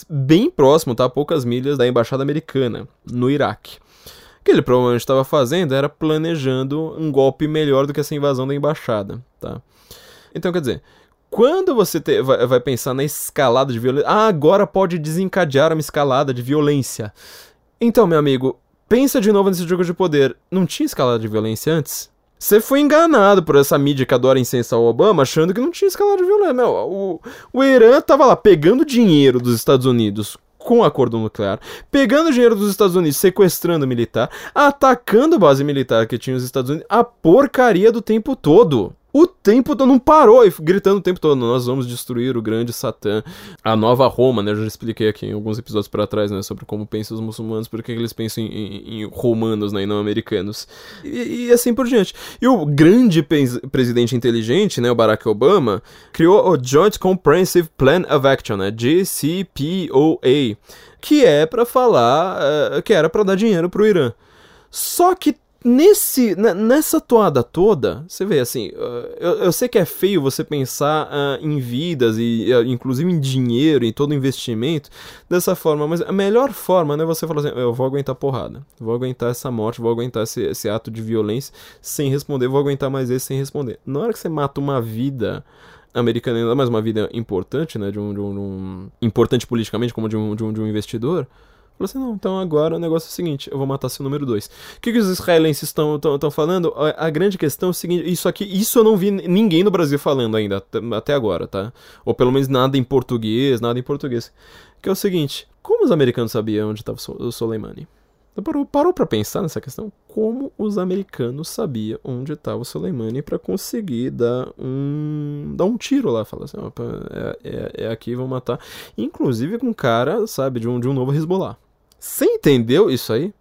bem próximo, tá? Poucas milhas da embaixada americana no Iraque. O que ele provavelmente estava fazendo era planejando um golpe melhor do que essa invasão da embaixada, tá? Então, quer dizer, quando você te, vai, vai, pensar na escalada de violência, ah, agora pode desencadear uma escalada de violência. Então, meu amigo, pensa de novo nesse jogo de poder. Não tinha escalada de violência antes? Você foi enganado por essa mídia que adora incensar o Obama, achando que não tinha escalada de violência. Meu, o, o Irã tava lá pegando dinheiro dos Estados Unidos com acordo nuclear, pegando dinheiro dos Estados Unidos, sequestrando militar, atacando base militar que tinha os Estados Unidos, a porcaria do tempo todo o tempo todo, não parou, e gritando o tempo todo, nós vamos destruir o grande Satã, a nova Roma, né, eu já expliquei aqui em alguns episódios para trás, né, sobre como pensam os muçulmanos, porque eles pensam em, em, em romanos, né, e não americanos, e, e, assim por diante. E o grande presidente inteligente, né, o Barack Obama, criou o Joint Comprehensive Plan of Action, né, JCPOA, que é para falar, uh, que era para dar dinheiro pro Irã. Só que Nesse, nessa toada toda, você vê assim, uh, eu, eu, sei que é feio você pensar uh, em vidas e uh, inclusive em dinheiro, em todo investimento dessa forma, mas a melhor forma né, é você falar assim: eu vou aguentar porrada, vou aguentar essa morte, vou aguentar esse, esse ato de violência sem responder, vou aguentar mais esse sem responder. Na hora que você mata uma vida americana, ainda mais uma vida importante, né, de um, de um, de um importante politicamente, como de um, de um, de um investidor Falou assim, não, então agora o negócio é o seguinte, eu vou matar seu número 2. O que, que os israelenses estão falando? A, a, grande questão é o seguinte, isso aqui, isso eu não vi ninguém no Brasil falando ainda, até agora, tá? Ou pelo menos nada em português, nada em português. Que é o seguinte, como os americanos sabiam onde estava o Soleimani? Parou, parou pra pensar nessa questão? Como os americanos sabiam onde estava o Soleimani para conseguir dar um, dar um tiro lá? Falar assim, é, é, é aqui, vão matar. Inclusive com um cara, sabe, de um, de um novo Hezbollah. Você entendeu isso aí?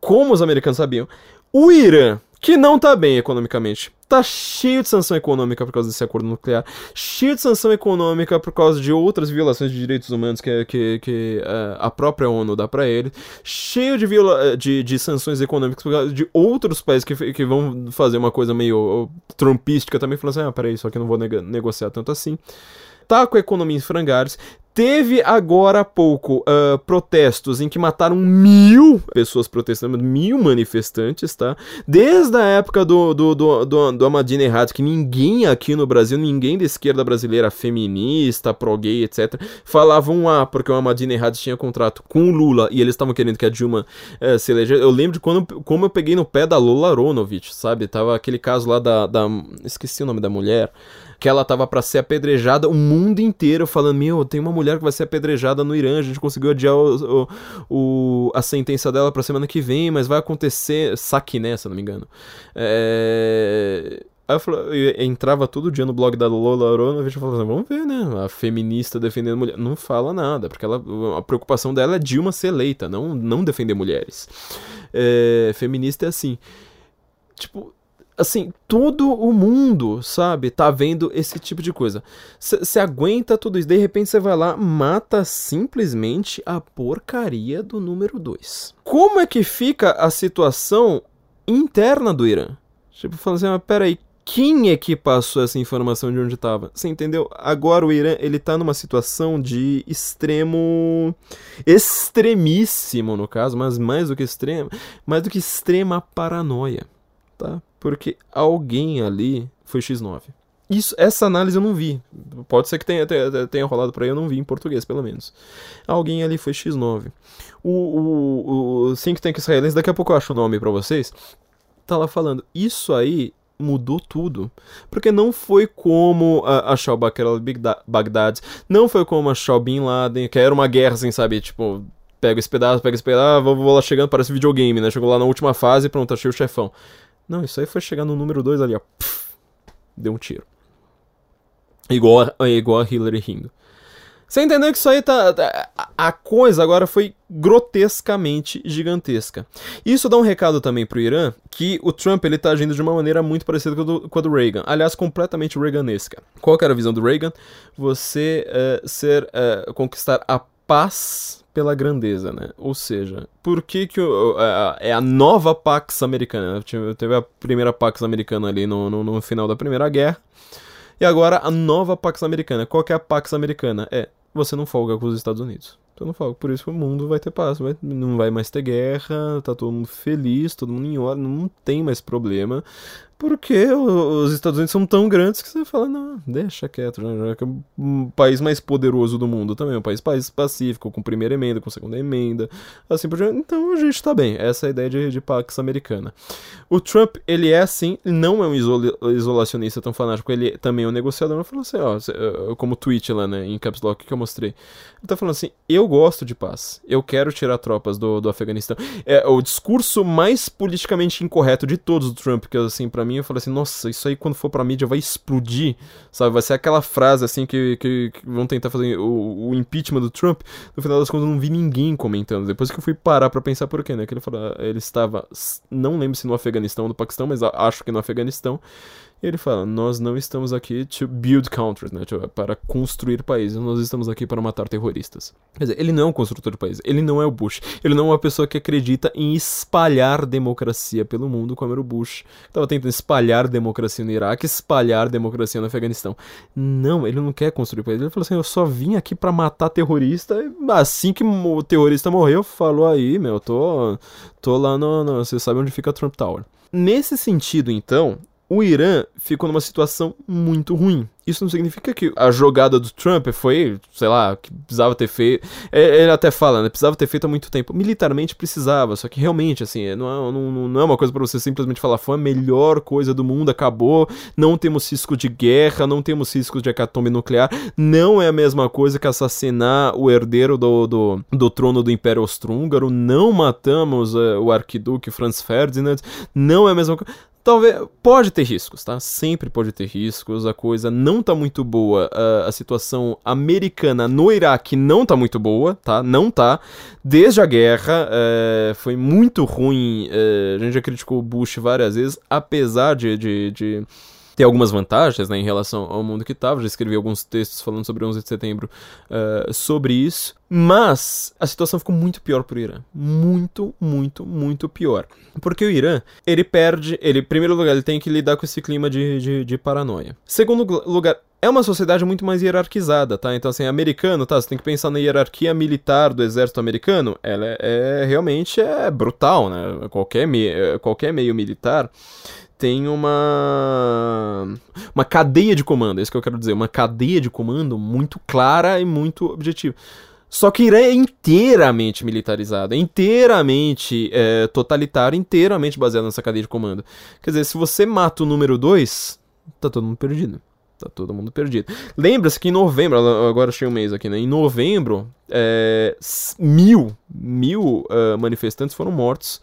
Como os americanos sabiam? O Irã, que não tá bem economicamente, tá cheio de sanção econômica por causa desse acordo nuclear, cheio de sanção econômica por causa de outras violações de direitos humanos que, que, que uh, a própria ONU dá para ele, cheio de, viola de, de, sanções econômicas por causa de outros países que, que vão fazer uma coisa meio trumpística também, falando assim, ah, peraí, só que eu não vou negociar tanto assim tá com a economia em frangalhos, Teve agora há pouco uh, protestos em que mataram mil pessoas protestando, mil manifestantes, tá? Desde a época do, do, do, do, do Ahmadinejad, que ninguém aqui no Brasil, ninguém da esquerda brasileira, feminista, pro-gay, etc., falavam ah, porque o Ahmadinejad tinha contrato com o Lula e eles estavam querendo que a Dilma uh, se elegesse. Eu lembro de quando, como eu peguei no pé da Lola Aronovich, sabe? Tava aquele caso lá da, da... Esqueci o nome da mulher que ela tava para ser apedrejada, o mundo inteiro falando: Meu, tem uma mulher que vai ser apedrejada no Irã, a gente conseguiu adiar o, o, o a sentença dela pra semana que vem, mas vai acontecer. Saquiné, se não me engano. É. Aí eu, eu, entrava todo dia no blog da Lola Aronovich e falava assim, vamos ver, né? A feminista defendendo mulher. Não fala nada, porque ela, a preocupação dela é Dilma ser eleita, não, não defender mulheres. é, feminista é assim. Tipo, assim, todo o mundo, sabe, tá vendo esse tipo de coisa. Você aguenta tudo isso, de repente você vai lá, mata simplesmente a porcaria do número 2. Como é que fica a situação interna do Irã? Tipo, falando assim, mas peraí, quem é que passou essa informação de onde estava? Você entendeu? Agora o Irã, ele tá numa situação de extremo extremíssimo no caso, mas mais do que extremo, mais do que extrema paranoia, tá? Porque alguém ali foi X9. Isso, essa análise eu não vi. Pode ser que tenha, tenha, tenha rolado por aí, eu não vi em português, pelo menos. Alguém ali foi X9. O, o, o Think Tank israelense, daqui a pouco eu acho o nome para vocês, tá lá falando. Isso aí mudou tudo. Porque não foi como a, achar Bakr al-Baghdad, não foi como achar o Bin Laden, que era uma guerra, assim, sabe? Tipo, pega esse pedaço, pega esse pedaço, vou, vou lá chegando, parece videogame, né? Chegou lá na última fase, pronto, achei o chefão. Não, isso aí foi chegar no número 2 ali, ó. Deu um tiro. Igual a, igual a Hillary rindo. Você entendeu que isso aí tá. tá a coisa agora foi grotescamente gigantesca. Isso dá um recado também pro Irã que o Trump ele tá agindo de uma maneira muito parecida com a do, com a do Reagan. Aliás, completamente reaganesca. Qual que era a visão do Reagan? Você uh, ser. Uh, conquistar a paz pela grandeza, né? Ou seja, por que que o, a, é a nova Pax Americana? Teve a primeira Pax Americana ali no, no, no final da Primeira Guerra. E agora a nova Pax Americana. Qual que é a Pax Americana? É você não folga com os Estados Unidos. Então não folga. Por isso que o mundo vai ter paz. Vai, não vai mais ter guerra, tá todo mundo feliz, todo mundo em ordem, não tem mais problema. Porque os Estados Unidos são tão grandes que você fala, não, deixa quieto, já, já que é o país mais poderoso do mundo também, um país, país pacífico, com primeira emenda, com segunda emenda, assim por diante. Então a gente tá bem, essa é a ideia de, de Pax americana. O Trump, ele é assim, não é um isolacionista tão fanático, ele também é um negociador, ele falou assim, ó, como o tweet lá, né, em Caps Lock que eu mostrei. Ele tá falando assim, eu gosto de paz, eu quero tirar tropas do, do Afeganistão. É o discurso mais politicamente incorreto de todos do Trump, que assim, para mim, eu falei assim, nossa, isso aí quando for pra mídia vai explodir, sabe? Vai ser aquela frase assim que, que, que vão tentar fazer o, o, impeachment do Trump. No final das contas, eu não vi ninguém comentando. Depois que eu fui parar pra pensar por quê, né? Que ele falou, ele estava, não lembro se no Afeganistão ou no Paquistão, mas acho que no Afeganistão. E ele fala: Nós não estamos aqui to build countries, né? para construir países, nós estamos aqui para matar terroristas. Quer dizer, ele não é um construtor de países, ele não é o Bush, ele não é uma pessoa que acredita em espalhar democracia pelo mundo, como era o Bush. Estava tentando espalhar democracia no Iraque, espalhar democracia no Afeganistão. Não, ele não quer construir países. Ele falou assim: Eu só vim aqui para matar terrorista. Assim que o terrorista morreu, falou aí, meu, tô, tô lá no, no. Você sabe onde fica a Trump Tower. Nesse sentido, então, o Irã ficou numa situação muito ruim. Isso não significa que a jogada do Trump foi, sei lá, que precisava ter feito. É, ele até fala, né? Precisava ter feito há muito tempo. Militarmente precisava, só que realmente, assim, é, não é, não, não é uma coisa para você simplesmente falar, foi a melhor coisa do mundo, acabou, não temos risco de guerra, não temos risco de hecatombe nuclear. Não é a mesma coisa que assassinar o herdeiro do, do, do trono do Império Austro-Húngaro, não matamos uh, o arquiduque Franz Ferdinand, não é a mesma coisa. Talvez. Pode ter riscos, tá? Sempre pode ter riscos. A coisa não tá muito boa. A, a situação americana no Iraque não tá muito boa, tá? Não tá. Desde a guerra, é, foi muito ruim. É, a gente já criticou o Bush várias vezes, apesar de, de, de tem algumas vantagens né, em relação ao mundo que estava. Já escrevi alguns textos falando sobre 11 de setembro uh, sobre isso. Mas a situação ficou muito pior para o Irã. Muito, muito, muito pior. Porque o Irã, ele perde. Ele, em primeiro lugar, ele tem que lidar com esse clima de, de, de paranoia. Segundo lugar, é uma sociedade muito mais hierarquizada, tá? Então, assim, americano, tá? Você tem que pensar na hierarquia militar do exército americano. Ela é, é realmente é brutal, né? Qualquer, me, qualquer meio militar tem uma uma cadeia de comando, é isso que eu quero dizer, uma cadeia de comando muito clara e muito objetiva. Só que Irã é inteiramente militarizado, é inteiramente é, inteiramente baseado nessa cadeia de comando. Quer dizer, se você mata o número 2, tá todo mundo perdido. Tá todo mundo perdido. Lembra-se que em novembro, agora achei um mês aqui, né? Em novembro, é, mil, mil uh, manifestantes foram mortos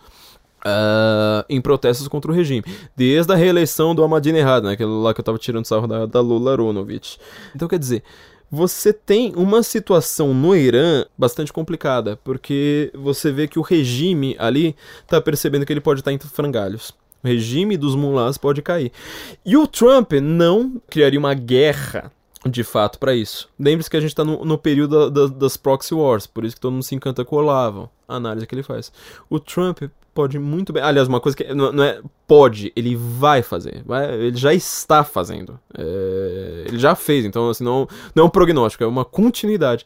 Uh, em protestos contra o regime. Desde a reeleição do Ahmadinejad, né, lá que eu tava tirando sarro da, da Lula Aronovich. Então, quer dizer, você tem uma situação no Irã bastante complicada, porque você vê que o regime ali tá percebendo que ele pode estar em frangalhos. O regime dos mulás pode cair. E o Trump não criaria uma guerra de fato para isso. Lembre-se que a gente está no, no, período da, da, das proxy wars, por isso que todo mundo se encanta com o Olavo, a análise que ele faz. O Trump pode muito bem. Aliás, uma coisa que não, é pode, ele vai fazer. Vai, ele já está fazendo. É, ele já fez, então assim, não, não é um prognóstico, é uma continuidade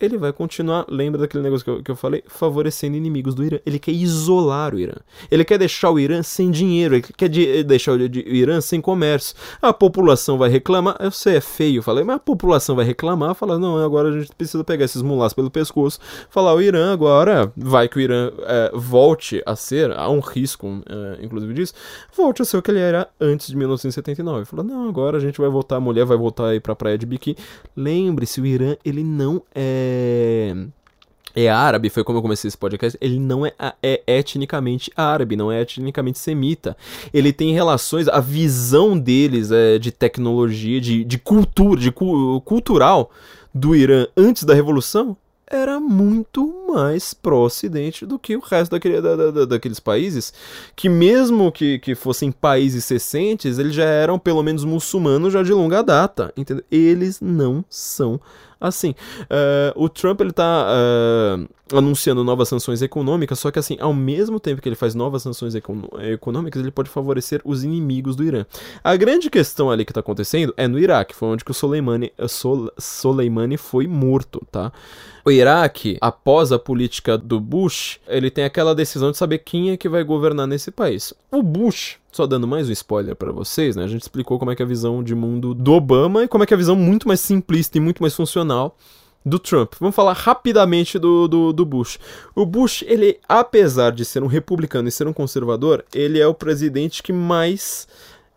ele vai continuar, lembra daquele negócio que eu, que eu falei, favorecendo inimigos do Irã. Ele quer isolar o Irã. Ele quer deixar o Irã sem dinheiro, ele quer de, deixar o, de, o Irã sem comércio. A população vai reclamar, eu sei, é feio, falei, mas a população vai reclamar, falar, não, agora a gente precisa pegar esses mulás pelo pescoço, falar, o Irã agora, vai que o Irã é, volte a ser, há um risco, é, inclusive disso, volte a ser o que ele era antes de 1979. Falou, não, agora a gente vai voltar, a mulher vai voltar aí pra praia de biquíni. Lembre-se, o Irã, ele não é é árabe, foi como eu comecei esse podcast, ele não é, é, etnicamente árabe, não é etnicamente semita. Ele tem relações, a visão deles é de tecnologia, de, de cultura, de cu, cultural do Irã antes da revolução era muito mais pró-ocidente do que o resto daquele, da, da, daqueles países, que mesmo que, que fossem países recentes, eles já eram pelo menos muçulmanos já de longa data, entendeu? Eles não são assim. Uh, o Trump ele tá uh, anunciando novas sanções econômicas, só que assim, ao mesmo tempo que ele faz novas sanções econômicas, ele pode favorecer os inimigos do Irã. A grande questão ali que tá acontecendo é no Iraque, foi onde que o Soleimani, Soleimani foi morto, tá? O Iraque, após a política do Bush, ele tem aquela decisão de saber quem é que vai governar nesse país. O Bush, só dando mais um spoiler para vocês, né? A gente explicou como é que é a visão de mundo do Obama e como é que é a visão muito mais simplista e muito mais funcional do Trump. Vamos falar rapidamente do, do, do, Bush. O Bush, ele, apesar de ser um republicano e ser um conservador, ele é o presidente que mais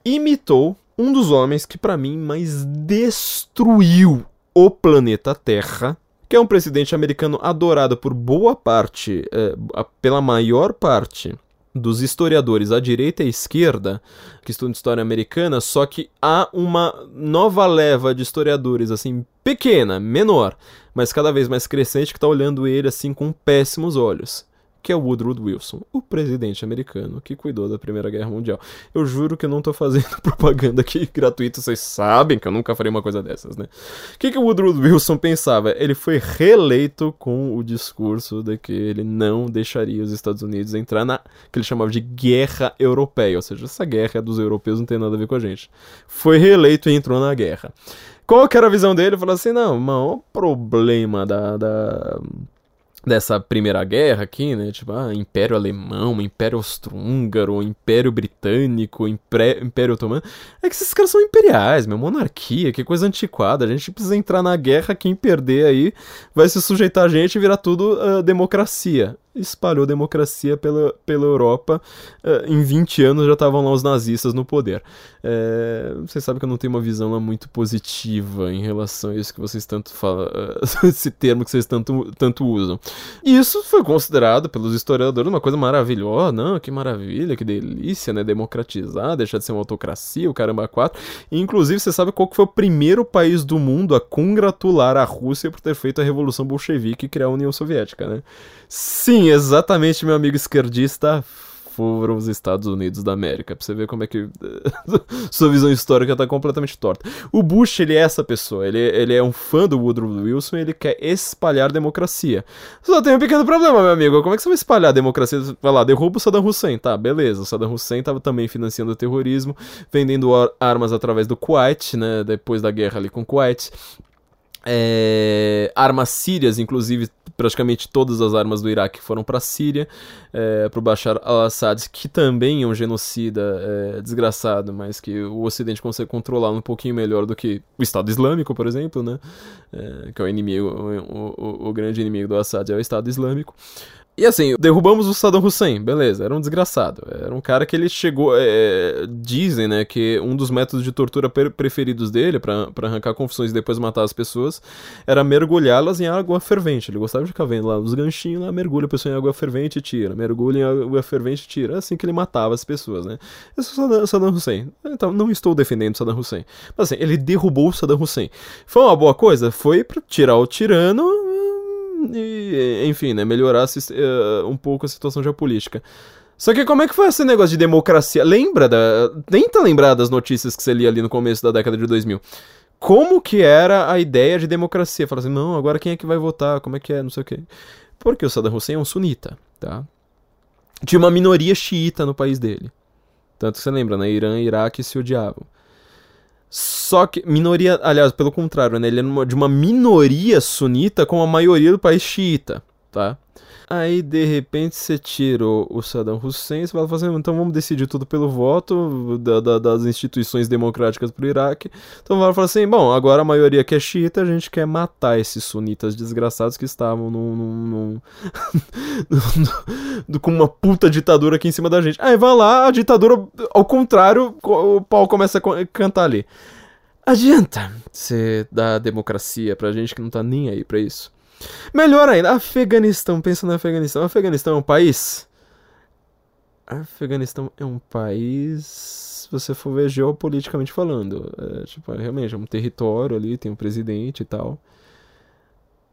imitou um dos homens que, para mim, mais destruiu o planeta Terra que é um presidente americano adorado por boa parte, é, pela maior parte dos historiadores à direita e à esquerda que estudam história americana, só que há uma nova leva de historiadores assim pequena, menor, mas cada vez mais crescente que está olhando ele assim com péssimos olhos que é o Woodrow Wilson, o presidente americano que cuidou da Primeira Guerra Mundial. Eu juro que eu não tô fazendo propaganda aqui gratuita, vocês sabem que eu nunca farei uma coisa dessas, né? O que, que o Woodrow Wilson pensava? Ele foi reeleito com o discurso de que ele não deixaria os Estados Unidos entrar na que ele chamava de guerra europeia, ou seja, essa guerra dos europeus não tem nada a ver com a gente. Foi reeleito e entrou na guerra. Qual que era a visão dele? Ele falou assim: não, o maior problema da, da dessa primeira guerra aqui, né? Tipo, ah, Império Alemão, Império Austro-Húngaro, Império Britânico, Império Otomano. É que esses caras são imperiais, meu, monarquia, que coisa antiquada. A gente precisa entrar na guerra, quem perder aí vai se sujeitar a gente e virar tudo uh, democracia espalhou democracia pela, pela Europa. Uh, em 20 anos já estavam lá os nazistas no poder. É, sabem que eu não tenho uma visão lá muito positiva em relação a isso que vocês tanto falam, uh, esse termo que vocês tanto, tanto usam. E isso foi considerado pelos historiadores uma coisa maravilhosa. Não, que maravilha, que delícia, né? Democratizar, deixar de ser uma autocracia, o caramba quatro. E, inclusive, você sabe qual que foi o primeiro país do mundo a congratular a Rússia por ter feito a Revolução Bolchevique e criar a União Soviética, né? Sim, exatamente, meu amigo esquerdista. Foram os Estados Unidos da América. Pra você ver como é que sua visão histórica tá completamente torta. O Bush, ele é essa pessoa. Ele, ele é um fã do Woodrow Wilson e ele quer espalhar democracia. Só tem um pequeno problema, meu amigo. Como é que você vai espalhar a democracia? Vai lá, derruba o Saddam Hussein. Tá, beleza. O Saddam Hussein tava também financiando o terrorismo, vendendo armas através do Kuwait, né? Depois da guerra ali com o Kuwait. É, armas sírias, inclusive praticamente todas as armas do Iraque foram para a Síria, é, para o Bashar al-Assad, que também é um genocida é, desgraçado, mas que o Ocidente consegue controlar um pouquinho melhor do que o Estado Islâmico, por exemplo, né? É, que é o inimigo, o, o, o, grande inimigo do Assad é o Estado Islâmico. E assim, derrubamos o Saddam Hussein, beleza, era um desgraçado. Era um cara que ele chegou. É, dizem, né, que um dos métodos de tortura preferidos dele, para arrancar confissões e depois matar as pessoas, era mergulhá-las em água fervente. Ele gostava de ficar vendo lá os ganchinhos lá, mergulha a pessoa em água fervente e tira. Mergulha em água fervente e tira. É assim que ele matava as pessoas, né? Esse é o Saddam, Saddam Hussein. Então, não estou defendendo Saddam Hussein. Mas assim, ele derrubou o Saddam Hussein. Foi uma boa coisa? Foi pra tirar o tirano e, enfim, né, melhorar uh, um pouco a situação geopolítica. Só que como é que foi esse negócio de democracia? Lembra da. Tenta lembrar das notícias que você lia ali no começo da década de 2000. Como que era a ideia de democracia? Fala assim, não, agora quem é que vai votar? Como é que é? Não sei o quê. Porque o Saddam Hussein é um sunita, tá? Tinha uma minoria xiita no país dele. Tanto que você lembra, né? Irã e Iraque se odiavam. Só que, minoria, aliás, pelo contrário, né? Ele é de uma minoria sunita com a maioria do país xiita, tá? Aí, de repente, você tirou o Saddam Hussein, você vai fazer, assim, então vamos decidir tudo pelo voto da, da, das instituições democráticas pro Iraque. Então vai falar assim, bom, agora a maioria que é xiita, a gente quer matar esses sunitas desgraçados que estavam num, num, num, com uma puta ditadura aqui em cima da gente. Aí vai lá, a ditadura, ao contrário, o pau começa a cantar ali. Adianta você dar democracia pra gente que não tá nem aí pra isso. Melhor ainda, Afeganistão. Pensa no Afeganistão. Afeganistão é um país? Afeganistão é um país, se você for ver geopoliticamente falando. É, tipo, é, realmente é um território ali, tem um presidente e tal.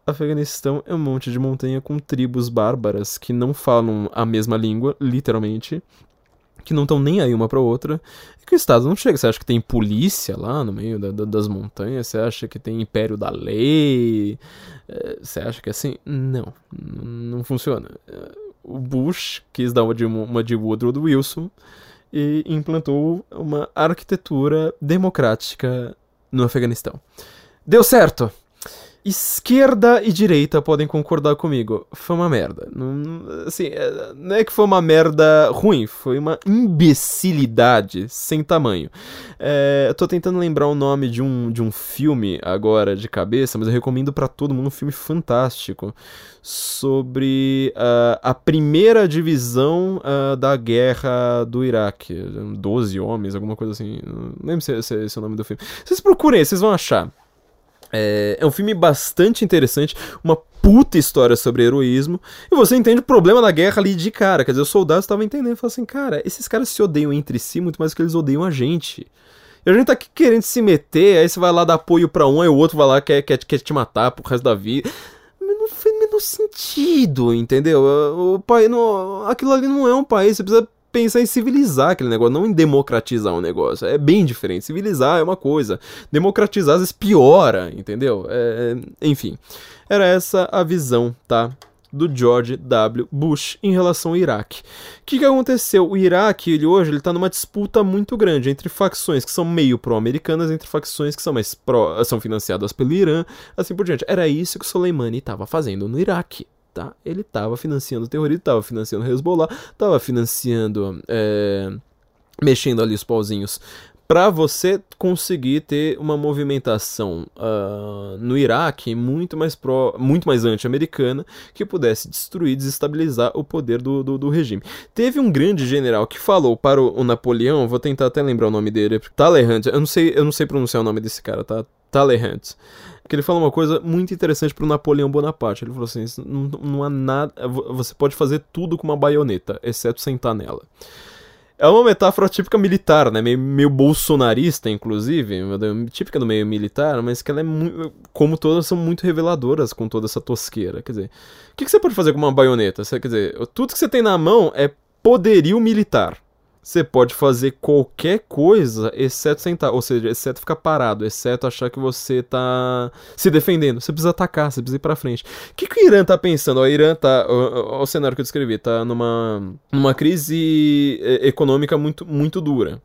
Afeganistão é um monte de montanha com tribos bárbaras que não falam a mesma língua, literalmente que não estão nem aí uma para outra, e que o Estado não chega. Você acha que tem polícia lá no meio da, da, das montanhas? Você acha que tem império da lei? É, você acha que é assim? Não, não funciona. O Bush quis dar uma de, uma de Woodrow Wilson e implantou uma arquitetura democrática no Afeganistão. Deu certo! Esquerda e direita podem concordar comigo. Foi uma merda. Não, assim, é, não é que foi uma merda ruim, foi uma imbecilidade sem tamanho. É, eu tô tentando lembrar o nome de um, de um filme agora de cabeça, mas eu recomendo para todo mundo um filme fantástico sobre uh, a primeira divisão uh, da guerra do Iraque. Doze homens, alguma coisa assim. Não lembro se, se, se é o nome do filme. Vocês procurem, vocês vão achar. É, é um filme bastante interessante, uma puta história sobre heroísmo, e você entende o problema da guerra ali de cara. Quer dizer, os soldados estavam entendendo, falaram assim, cara, esses caras se odeiam entre si muito mais do que eles odeiam a gente. E a gente tá aqui querendo se meter, aí você vai lá dar apoio para um, aí o outro vai lá quer, quer, quer te matar pro resto da vida. Não faz menor sentido, entendeu? O pai, não, aquilo ali não é um país, você precisa pensar em civilizar aquele negócio, não em democratizar um negócio. É bem diferente. Civilizar é uma coisa, democratizar às vezes piora, entendeu? É, é enfim, era essa a visão, tá? Do George W. Bush em relação ao Iraque. O que, que aconteceu? O Iraque, ele hoje, ele tá numa disputa muito grande entre facções que são meio pró-americanas, entre facções que são mais pró, são financiadas pelo Irã, assim por diante. Era isso que o Soleimani estava fazendo no Iraque tá? Ele estava financiando o terrorismo, estava financiando o Hezbollah, estava financiando, é, mexendo ali os pauzinhos para você conseguir ter uma movimentação uh, no Iraque muito mais pró, muito mais anti-americana que pudesse destruir, desestabilizar o poder do, do, do, regime. Teve um grande general que falou para o, o Napoleão, vou tentar até lembrar o nome dele, Talleyrand, eu não sei, eu não sei pronunciar o nome desse cara, tá? Talleyrand que ele fala uma coisa muito interessante pro Napoleão Bonaparte. Ele falou assim: não, não há nada. Você pode fazer tudo com uma baioneta, exceto sentar nela. É uma metáfora típica militar, né? Meio, meio bolsonarista, inclusive. Típica do meio militar, mas que ela é muito. Como todas, são muito reveladoras com toda essa tosqueira. Quer dizer, o que, que você pode fazer com uma baioneta? Você, quer dizer, tudo que você tem na mão é poderio militar você pode fazer qualquer coisa, exceto sentar, ou seja, exceto ficar parado, exceto achar que você tá se defendendo. Você precisa atacar, você precisa ir pra frente. O que, que o Irã tá pensando? O Irã tá. Olha o cenário que eu descrevi, tá numa, numa crise é, econômica muito, muito dura.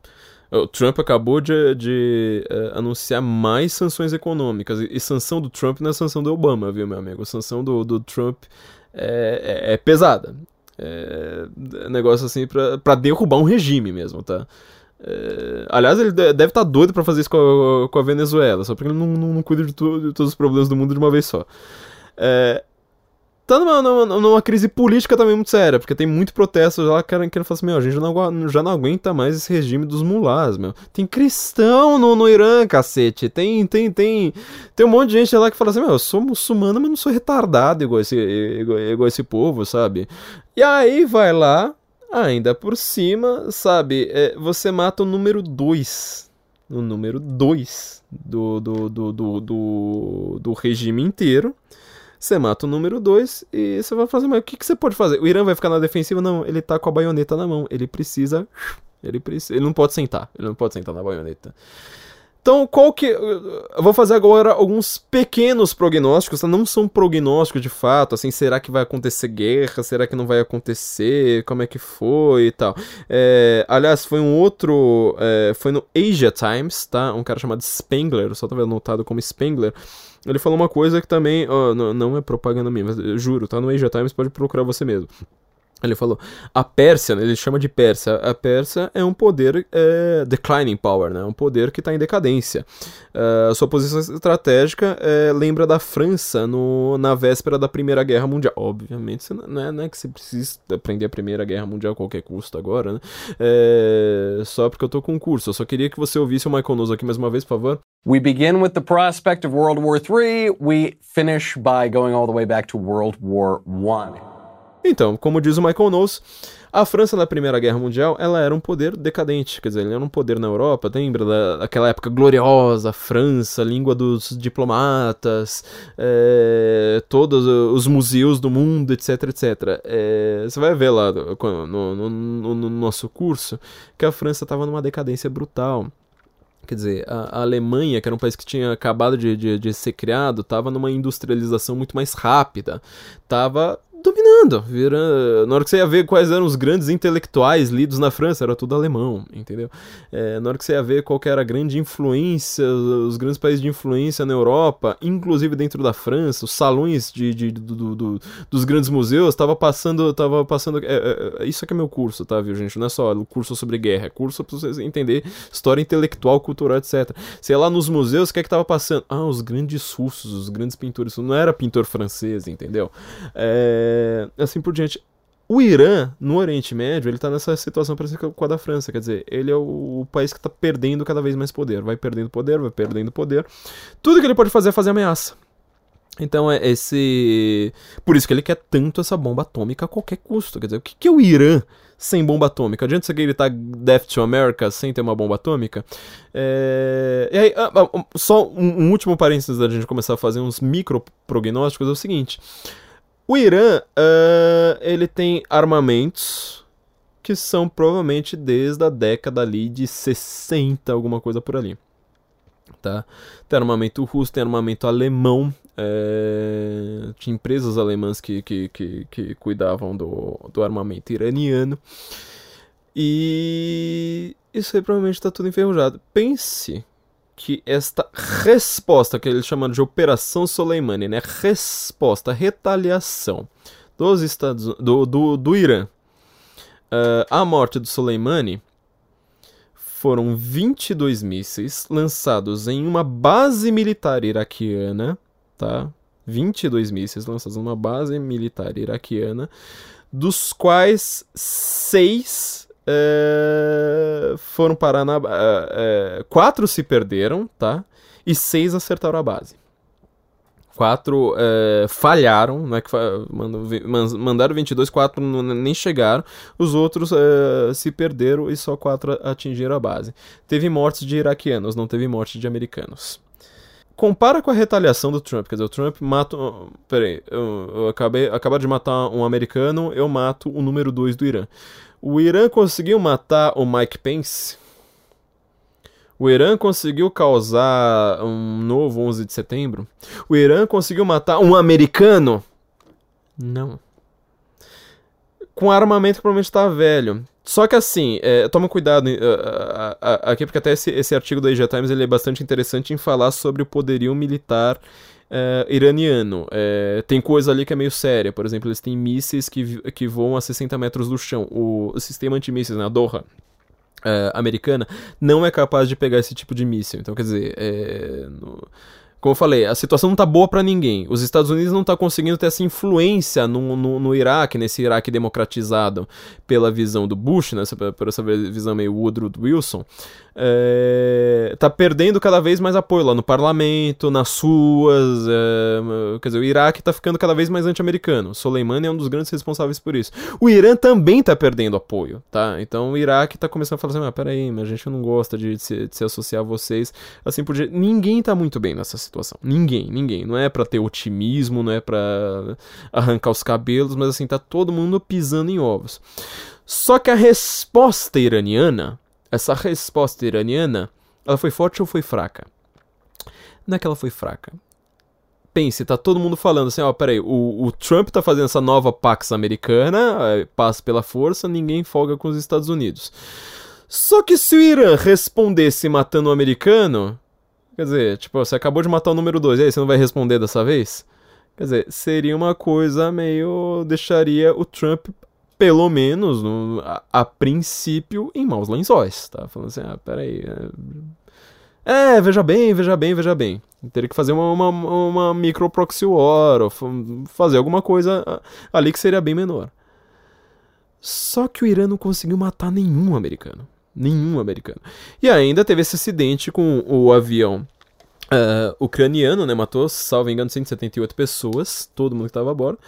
O Trump acabou de, de uh, anunciar mais sanções econômicas. E, e, sanção do Trump não é sanção do Obama, viu, meu amigo? A sanção do, do Trump é, é, é pesada. É, negócio assim pra, derrubar um regime mesmo, tá? É, aliás, ele deve estar tá doido para fazer isso com a, com a, Venezuela, só porque ele não, não, não cuida de, tu, de, todos os problemas do mundo de uma vez só. É, tá numa, numa, numa, crise política também muito séria, porque tem muito protesto lá querendo, querendo falar assim, meu, a gente não, já não aguenta mais esse regime dos mulás, meu. Tem cristão no, no Irã, cacete. Tem, tem, tem, tem um monte de gente lá que fala assim, meu, eu sou muçulmano, mas não sou retardado igual esse, igual, igual esse povo, sabe? E aí vai lá, ainda por cima, sabe, é, você mata o número 2. O número 2 do, do, do, do, do, do regime inteiro. Você mata o número 2 e você vai fazer, mas o que, que você pode fazer? O Irã vai ficar na defensiva? Não, ele tá com a baioneta na mão. Ele precisa. Ele precisa. Ele não pode sentar. Ele não pode sentar na baioneta. Então, qual que. Eu vou fazer agora alguns pequenos prognósticos, tá? não são prognósticos de fato, assim, será que vai acontecer guerra? Será que não vai acontecer? Como é que foi e tal. É, aliás, foi um outro. É, foi no Asia Times, tá? Um cara chamado Spengler, só tava anotado como Spengler. Ele falou uma coisa que também. Oh, não, não é propaganda minha, mas eu juro, tá no Asia Times, pode procurar você mesmo. Ele falou, a Pérsia, ele chama de Pérsia, a Pérsia é um poder é, declining power, né, um poder que está em decadência. Uh, sua posição estratégica é, lembra da França no, na véspera da Primeira Guerra Mundial. Obviamente, não é, não é que você precisa aprender a Primeira Guerra Mundial a qualquer custo agora, né, é, só porque eu tô com curso. Eu só queria que você ouvisse o Michael Knowles aqui mais uma vez, por favor. We begin with the prospect of World War III. We finish by going all the way back to World War I. Então, como diz o Michael Knowles, a França na Primeira Guerra Mundial, ela era um poder decadente, quer dizer, ele era um poder na Europa, lembra daquela época gloriosa, França, língua dos diplomatas, é, todos os museus do mundo, etc, etc. É, você vai ver lá no, no, no, no nosso curso que a França estava numa decadência brutal. Quer dizer, a, Alemanha, que era um país que tinha acabado de, de, de ser criado, estava numa industrialização muito mais rápida. Estava dominando. Vira... Na hora que você ia ver quais eram os grandes intelectuais lidos na França, era tudo alemão, entendeu? É, na hora que você ia ver qual era a grande influência, os grandes países de influência na Europa, inclusive dentro da França, os salões de, de do, do, dos grandes museus, tava passando. Tava passando é, é, é, isso aqui é meu curso, tá, viu, gente? Não é só curso sobre guerra, é curso pra você entender história intelectual, cultural, etc. Sei lá, nos museus, o que é que tava passando? Ah, os grandes russos, os grandes pintores. Não era pintor francês, entendeu? É é, assim por diante. O Irã, no Oriente Médio, ele tá nessa situação parecida com a da França, quer dizer, ele é o, o país que está perdendo cada vez mais poder, vai perdendo poder, vai perdendo poder. Tudo que ele pode fazer é fazer ameaça. Então é esse. Por isso que ele quer tanto essa bomba atômica a qualquer custo. Quer dizer, o que, que é o Irã sem bomba atômica? Adianta você gritar Death to America sem ter uma bomba atômica? É... E aí, ah, ah, só um último parênteses da gente começar a fazer uns micro prognósticos é o seguinte. O Irã, uh, ele tem armamentos que são provavelmente desde a década ali de 60, alguma coisa por ali. Tá? Tem armamento russo, tem armamento alemão, é... tinha empresas alemãs que, que, que, que cuidavam do, do armamento iraniano. E isso aí provavelmente está tudo enferrujado. Pense que esta resposta, que eles chamam de Operação Soleimani, né? Resposta, retaliação dos Estados do, do, do Irã uh, à morte do Soleimani foram 22 mísseis lançados em uma base militar iraquiana, tá? 22 mísseis lançados em uma base militar iraquiana, dos quais seis é, foram parar na. É, quatro se perderam, tá? E seis acertaram a base. Quatro é, falharam, né, que mandaram 22, quatro nem chegaram. Os outros é, se perderam e só quatro atingiram a base. Teve mortes de iraquianos, não teve morte de americanos compara com a retaliação do Trump. Quer dizer, o Trump mata. Peraí, eu, eu acabei acabar de matar um americano, eu mato o número 2 do Irã. O Irã conseguiu matar o Mike Pence? O Irã conseguiu causar um novo 11 de setembro? O Irã conseguiu matar um americano? Não. Com armamento que provavelmente está velho. Só que assim, é, toma cuidado uh, uh, uh, aqui, porque até esse, esse artigo da Asia Times ele é bastante interessante em falar sobre o poderio militar uh, iraniano. Uh, tem coisa ali que é meio séria. Por exemplo, eles têm mísseis que, que voam a 60 metros do chão. O, o sistema antimísseis, né, a Doha, uh, americana, não é capaz de pegar esse tipo de míssil. Então, quer dizer, no, Como eu falei, a situação não tá boa para ninguém. Os Estados Unidos não tá conseguindo ter essa influência no, no, no Iraque, nesse Iraque democratizado pela visão do Bush, né, por essa visão meio Woodrow Wilson. É, tá perdendo cada vez mais apoio lá no parlamento, nas ruas. É, quer dizer, o Iraque tá ficando cada vez mais anti-americano. Soleimani é um dos grandes responsáveis por isso. O Irã também tá perdendo apoio, tá? Então o Iraque tá começando a falar assim: ah, peraí, mas a gente não gosta de se, de se associar a vocês. Assim por diante. Ninguém tá muito bem nessa situação. Ninguém, ninguém. Não é para ter otimismo, não é para arrancar os cabelos, mas assim, tá todo mundo pisando em ovos. Só que a resposta iraniana essa resposta iraniana, ela foi forte ou foi fraca? Não é foi fraca. Pense, tá todo mundo falando assim, ó, peraí, o, o Trump tá fazendo essa nova Pax americana, é, paz pela força, ninguém folga com os Estados Unidos. Só que se o Irã respondesse matando um americano, quer dizer, tipo, você acabou de matar o número 2, e aí você não vai responder dessa vez? Quer dizer, seria uma coisa meio. deixaria o Trump pelo menos, no, a, a, princípio, em maus lençóis, tá? Falando assim, ah, peraí. É, é veja bem, veja bem, veja bem. Teria que fazer uma, uma, uma micro proxy war, ou fazer alguma coisa ali que seria bem menor. Só que o Irã não conseguiu matar nenhum americano. Nenhum americano. E ainda teve esse acidente com o avião uh, ucraniano, né? Matou, salvo engano, 178 pessoas, todo mundo que estava a bordo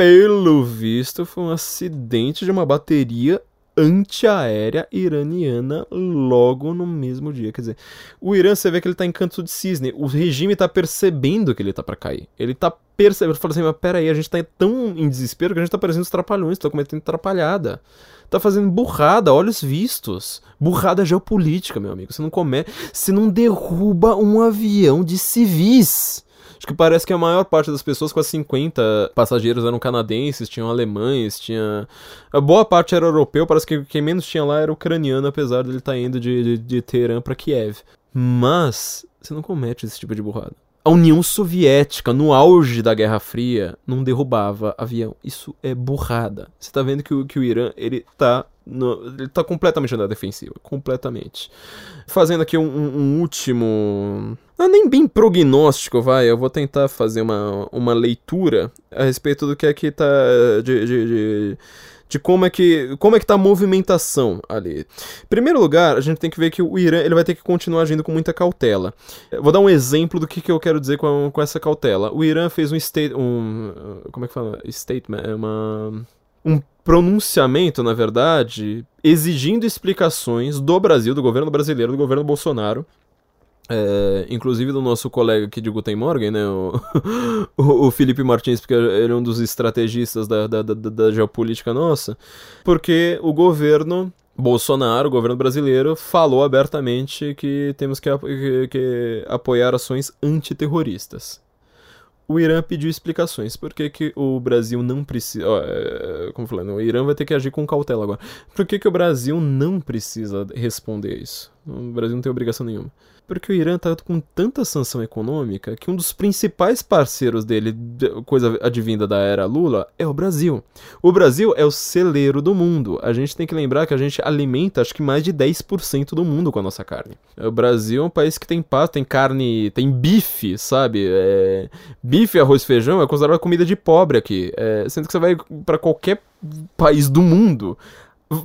pelo visto, foi um acidente de uma bateria antiaérea iraniana logo no mesmo dia. Quer dizer, o Irã, você vê que ele tá em canto de cisne. O regime tá percebendo que ele tá para cair. Ele tá percebendo, fala assim, mas peraí, a gente tá tão em desespero que a gente tá parecendo os trapalhões, tá cometendo atrapalhada. Tá fazendo burrada, olhos vistos. Burrada geopolítica, meu amigo. Você não come... Você não derruba um avião de civis. Acho que parece que a maior parte das pessoas, quase 50 passageiros, eram canadenses, tinham alemães, tinha. A boa parte era europeu, parece que quem menos tinha lá era ucraniano, apesar dele estar tá indo de, de, de Teherã para Kiev. Mas você não comete esse tipo de burrada. A União Soviética, no auge da Guerra Fria, não derrubava avião. Isso é burrada. Você tá vendo que o, que o Irã, ele tá no, ele tá completamente na defensiva. Completamente. Fazendo aqui um, um último. Não é nem bem prognóstico, vai. Eu vou tentar fazer uma, uma leitura a respeito do que é que tá. de, de, de de como é que como é que tá a movimentação ali. Em primeiro lugar, a gente tem que ver que o Irã ele vai ter que continuar agindo com muita cautela. Eu vou dar um exemplo do que, que eu quero dizer com, com essa cautela. O Irã fez um state um como é que fala? Statement, é uma um pronunciamento, na verdade, exigindo explicações do Brasil, do governo brasileiro, do governo Bolsonaro, é, inclusive do nosso colega aqui de Guten Morgen, né, o, o, o Felipe Martins, porque ele é um dos estrategistas da, da, da, da geopolítica nossa, porque o governo Bolsonaro, o governo brasileiro, falou abertamente que temos que, que, que apoiar ações antiterroristas o Irã pediu explicações. Por que, que o Brasil não precisa. Ó, é, como falando, o Irã vai ter que agir com cautela agora. Por que, que o Brasil não precisa responder isso? O Brasil não tem obrigação nenhuma. Porque o Irã tá com tanta sanção econômica que um dos principais parceiros dele, coisa advinda da era Lula, é o Brasil. O Brasil é o celeiro do mundo. A gente tem que lembrar que a gente alimenta acho que mais de 10% do mundo com a nossa carne. O Brasil é um país que tem pasto, tem carne, tem bife, sabe? É... Bife, arroz, feijão é considerado comida de pobre aqui. É... Sendo que você vai para qualquer país do mundo,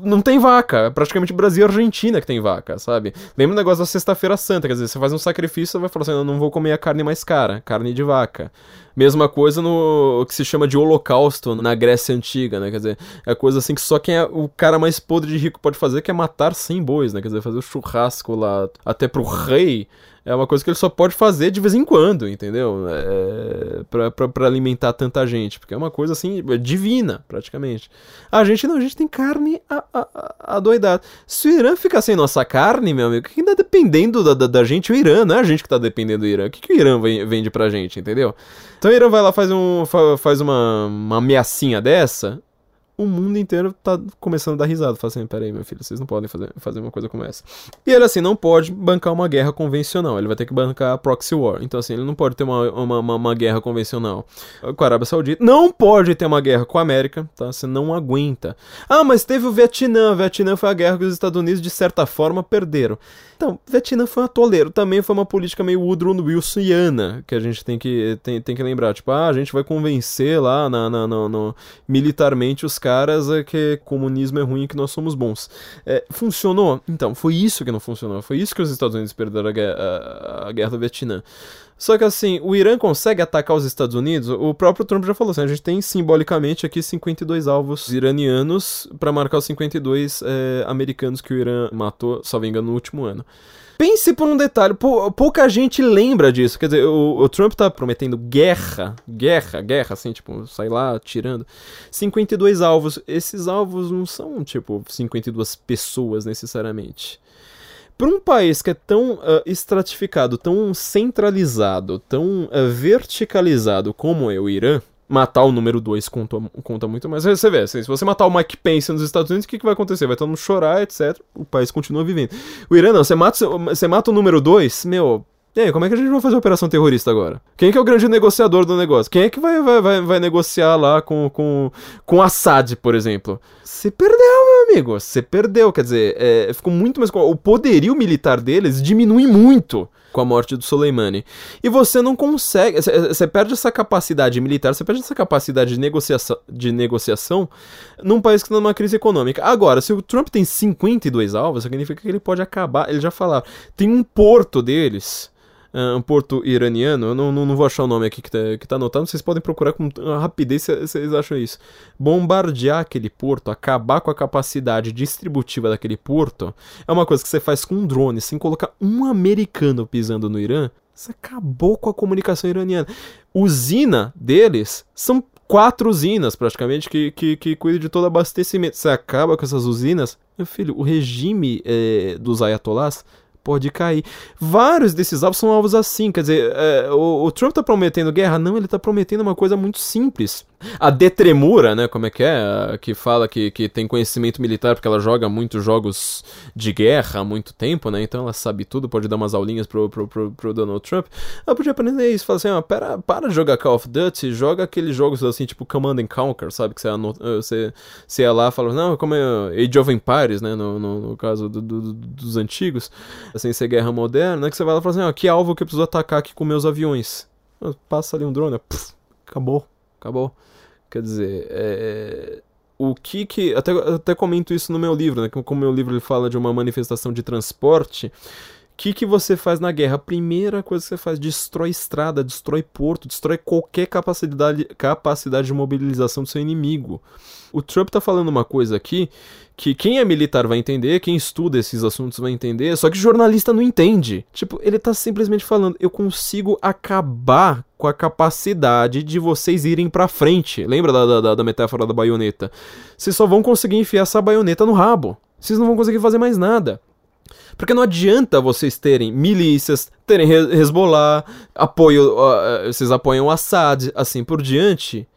não tem vaca. Praticamente Brasil e Argentina que tem vaca, sabe? Lembra o negócio da Sexta-feira Santa, quer dizer, você faz um sacrifício, você vai falar assim, eu não vou comer a carne mais cara, carne de vaca. Mesma coisa no que se chama de holocausto na Grécia Antiga, né? Quer dizer, é coisa assim que só quem é o cara mais podre de rico pode fazer, que é matar 100 bois, né? Quer dizer, fazer o churrasco lá até pro rei é uma coisa que ele só pode fazer de vez em quando, entendeu? É, pra, alimentar tanta gente, porque é uma coisa assim, divina, praticamente. A gente não, a gente tem carne a, a, a doidado. Se o Irã ficar sem nossa carne, meu amigo, quem tá dependendo da, da, da, gente o Irã, não é a gente que tá dependendo do Irã. O que, que o Irã vende pra gente, entendeu? Então o Irã vai lá, faz, um, faz uma, uma ameaçinha dessa, o mundo inteiro tá começando a dar risada. Fala assim, peraí, meu filho, vocês não podem fazer, fazer uma coisa como essa. E ele, assim, não pode bancar uma guerra convencional. Ele vai ter que bancar a proxy war. Então, assim, ele não pode ter uma, uma, uma, uma guerra convencional com a Arábia Saudita. Não pode ter uma guerra com a América, tá? Você não aguenta. Ah, mas teve o Vietnã. O Vietnã foi a guerra que os Estados Unidos, de certa forma, perderam. Então, Vietnã foi um atoleiro. Também foi uma política meio Woodrow Wilsoniana, que a gente tem que, tem, tem que lembrar. Tipo, ah, a gente vai convencer lá na, na, na no, militarmente os caras é que comunismo é ruim e que nós somos bons. É, funcionou? Então, foi isso que não funcionou. Foi isso que os Estados Unidos perderam a guerra, a, a guerra do Vietnã. Só que assim, o Irã consegue atacar os Estados Unidos? O próprio Trump já falou assim, a gente tem simbolicamente aqui 52 alvos iranianos para marcar os 52 é, americanos que o Irã matou, só engano, no último ano. Pense por um detalhe, pou, pouca gente lembra disso. Quer dizer, o, o, Trump tá prometendo guerra, guerra, guerra, assim, tipo, sai lá tirando. 52 alvos. Esses alvos não são, tipo, 52 pessoas necessariamente. Para um país que é tão uh, estratificado, tão centralizado, tão uh, verticalizado como é o Irã, matar o número 2 conta, conta muito mais. Você vê, assim, se você matar o Mike Pence nos Estados Unidos, o que, que vai acontecer? Vai todo mundo chorar, etc. O país continua vivendo. O Irã não, você mata, você mata o número 2, meu, e aí, como é que a gente vai fazer operação terrorista agora? Quem é que é o grande negociador do negócio? Quem é que vai, vai, vai, vai negociar lá com, com, com Assad, por exemplo? Você perdeu, meu amigo. Você perdeu. Quer dizer, é, ficou muito mais. O poderio militar deles diminui muito com a morte do Soleimani. E você não consegue. Você perde essa capacidade militar, você perde essa capacidade de negociação, de negociação num país que está numa crise econômica. Agora, se o Trump tem 52 alvos, significa que ele pode acabar. Ele já falaram. Tem um porto deles um porto iraniano, eu não, não, não, vou achar o nome aqui que tá, que tá anotado, vocês podem procurar com rapidez se vocês acham isso. Bombardear aquele porto, acabar com a capacidade distributiva daquele porto, é uma coisa que você faz com um drone, sem colocar um americano pisando no Irã, você acabou com a comunicação iraniana. Usina deles são quatro usinas, praticamente, que, que, que cuidam de todo abastecimento. Você acaba com essas usinas, meu filho, o regime é, dos ayatollahs pode cair. Vários desses alvos são alvos assim, quer dizer, é, o, o, Trump tá prometendo guerra? Não, ele tá prometendo uma coisa muito simples. A Detremura, né, como é que é, que fala que, que tem conhecimento militar porque ela joga muitos jogos de guerra há muito tempo, né, então ela sabe tudo, pode dar umas aulinhas pro, pro, pro, pro Donald Trump. Ela podia aprender isso, falar assim, ah, pera, para de jogar Call of Duty, joga aqueles jogos assim, tipo Command and Conquer, sabe, que você, anota, você, você ia lá e fala, não, como é Age of Empires, né, no, no, no caso do, do, dos antigos, sem ser guerra moderna, que você vai lá e fala assim, ó, que alvo que eu preciso atacar aqui com meus aviões? Passa ali um drone, puf, acabou, acabou. Quer dizer, é, o que que. Até, até comento isso no meu livro, né? Como o meu livro ele fala de uma manifestação de transporte. O que, que você faz na guerra? A primeira coisa que você faz, destrói estrada, destrói porto, destrói qualquer capacidade, capacidade de mobilização do seu inimigo. O Trump tá falando uma coisa aqui que quem é militar vai entender, quem estuda esses assuntos vai entender, só que jornalista não entende. Tipo, ele tá simplesmente falando, eu consigo acabar com a capacidade de vocês irem pra frente. Lembra da, da, da metáfora da baioneta? Vocês só vão conseguir enfiar essa baioneta no rabo. Vocês não vão conseguir fazer mais nada. Porque não adianta vocês terem milícias, terem Hezbollah, apoio, uh, vocês apoiam Assad, assim por diante,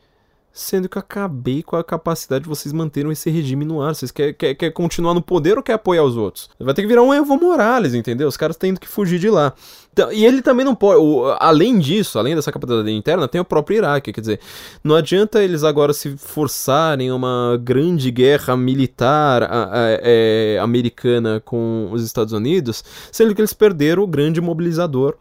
sendo que eu acabei com a capacidade de vocês manterem esse regime no ar. Vocês querem quer, continuar no poder ou quer apoiar os outros? Vai ter que virar um Evo Morales, entendeu? Os caras tendo que fugir de lá. Então, e ele também não pode. O, além disso, além dessa capacidade interna, tem o próprio Iraque. Quer dizer, não adianta eles agora se forçarem uma grande guerra militar a, a, a, é, americana com os Estados Unidos, sendo que eles perderam o grande mobilizador.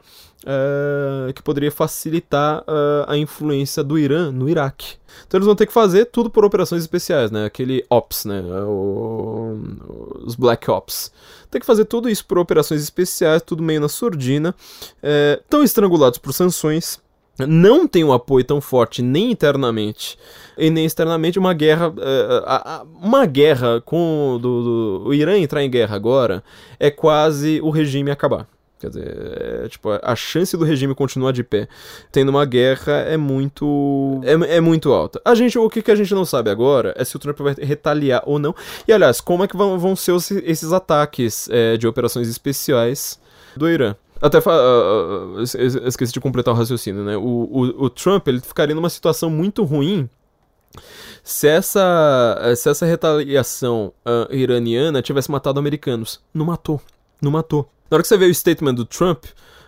Uh, que poderia facilitar uh, a influência do Irã no Iraque. Então eles vão ter que fazer tudo por operações especiais, né? Aquele Ops, né? O, os Black Ops. Tem que fazer tudo isso por operações especiais, tudo meio na surdina. Estão estrangulados por sanções. Não tem um apoio tão forte nem internamente e nem externamente. Uma guerra, uma guerra com do, do, o Irã entrar em guerra agora é quase o regime acabar. Quer dizer, é, tipo, a chance do regime continuar de pé tendo uma guerra é muito é, é muito alta. A gente, o que, que a gente não sabe agora é se o Trump vai retaliar ou não. E aliás, como é que vão, vão ser os, esses ataques é, de operações especiais do Irã? Até uh, esqueci de completar o raciocínio, né? O, o, o Trump ele ficaria numa situação muito ruim se essa, se essa retaliação uh, iraniana tivesse matado americanos. Não matou. Não matou. Na hora que você vê o statement do Trump,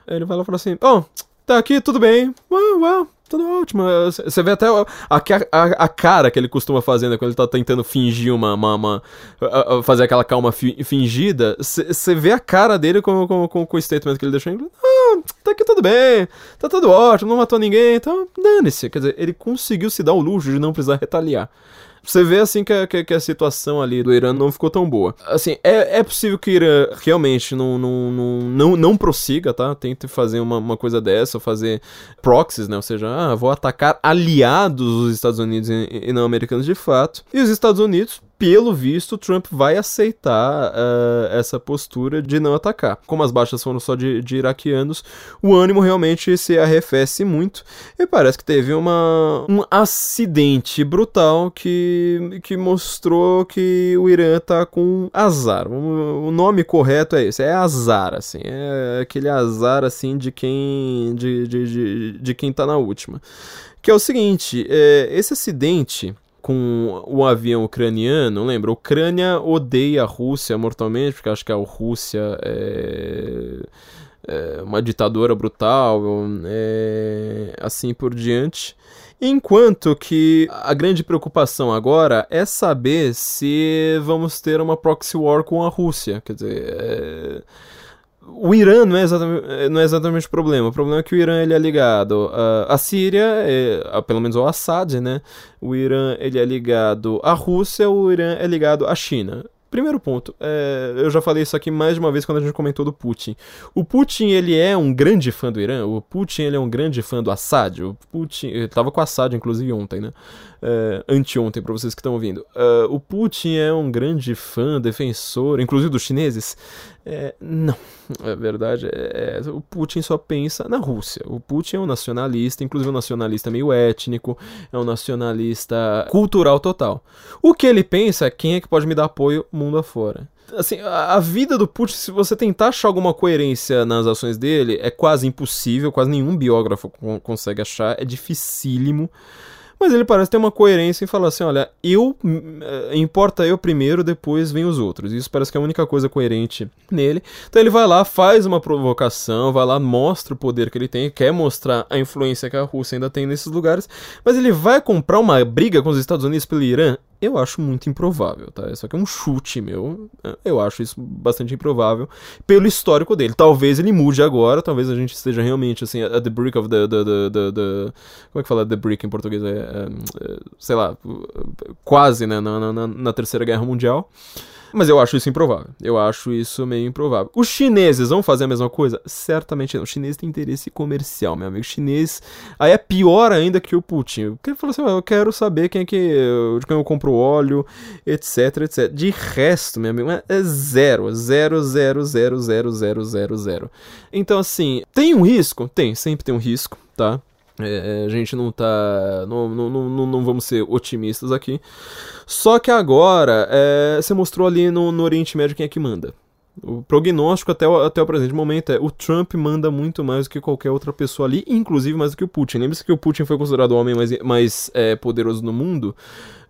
ele vai lá e fala assim: oh, tá aqui, tudo bem. Tudo ótimo. Você vê até a, a, a, cara que ele costuma fazer, né, quando ele tá tentando fingir uma. uma, uma fazer aquela calma fi, fingida. Você vê a cara dele com, com, com, com, o statement que ele deixou em Ah, tá aqui tudo bem, tá tudo ótimo, não matou ninguém, então dane-se. Quer dizer, ele conseguiu se dar o luxo de não precisar retaliar. Você vê assim que a, que, que a situação ali do Irã não ficou tão boa. Assim, é, é possível que o Irã realmente não, não, não, não, não prossiga, tá? Tente fazer uma, uma coisa dessa, fazer proxies, né? Ou seja, ah, vou atacar aliados dos Estados Unidos e, e não americanos de fato. E os Estados Unidos pelo visto, Trump vai aceitar uh, essa postura de não atacar. Como as baixas foram só de, de, iraquianos, o ânimo realmente se arrefece muito. E parece que teve uma, um acidente brutal que, que mostrou que o Irã tá com azar. O, o nome correto é esse, é azar, assim. É aquele azar, assim, de quem, de, de, de, de quem tá na última. Que é o seguinte, é, esse acidente com o avião ucraniano, lembra? A Ucrânia odeia a Rússia mortalmente, porque acho que a Rússia é, é uma ditadura brutal, é, assim por diante. Enquanto que a grande preocupação agora é saber se vamos ter uma proxy war com a Rússia. Quer dizer, é o Irã não é, exatamente, não é exatamente o problema. O problema é que o Irã ele é ligado à, Síria, é, pelo menos ao Assad, né? O Irã ele é ligado à Rússia, o Irã é ligado à China. Primeiro ponto, é, eu já falei isso aqui mais de uma vez quando a gente comentou do Putin. O Putin, ele é um grande fã do Irã, o Putin, ele é um grande fã do Assad, o Putin, ele tava com o Assad, inclusive, ontem, né? É, anteontem, para vocês que estão ouvindo. É, o Putin é um grande fã, defensor, inclusive dos chineses? É, não, a verdade é, é, o Putin só pensa na Rússia. O Putin é um nacionalista, inclusive um nacionalista meio étnico, é um nacionalista cultural total. O que ele pensa é quem é que pode me dar apoio mundo afora. Assim, a, a vida do Putin, se você tentar achar alguma coerência nas ações dele, é quase impossível, quase nenhum biógrafo consegue achar, é dificílimo. Mas ele parece ter uma coerência em falar assim: olha, eu. Eh, importa eu primeiro, depois vem os outros. Isso parece que é a única coisa coerente nele. Então ele vai lá, faz uma provocação, vai lá, mostra o poder que ele tem, quer mostrar a influência que a Rússia ainda tem nesses lugares, mas ele vai comprar uma briga com os Estados Unidos pelo Irã? Eu acho muito improvável, tá? Isso aqui é um chute meu. Eu acho isso bastante improvável pelo histórico dele. Talvez ele mude agora, talvez a gente esteja realmente assim, at the brick of the. the, the, the, the como é que fala the brick em português? É, é, é sei lá, quase, né? Na, na, na Terceira Guerra Mundial. Mas eu acho isso improvável. Eu acho isso meio improvável. Os chineses vão fazer a mesma coisa? Certamente não. O chinês tem interesse comercial, meu amigo. O chinês. Aí é pior ainda que o Putin. Ele falou assim: eu quero saber quem é que. de quem eu compro óleo, etc, etc. De resto, meu amigo, é zero. Zero, zero, zero, zero, zero, zero, zero. Então, assim, tem um risco? Tem, sempre tem um risco, tá? É, a gente não tá. Não, não, não, não vamos ser otimistas aqui. Só que agora é, você mostrou ali no, no Oriente Médio quem é que manda. O prognóstico até o, até o presente momento é o Trump manda muito mais do que qualquer outra pessoa ali, inclusive mais do que o Putin. Lembre-se que o Putin foi considerado o homem mais, mais é, poderoso no mundo,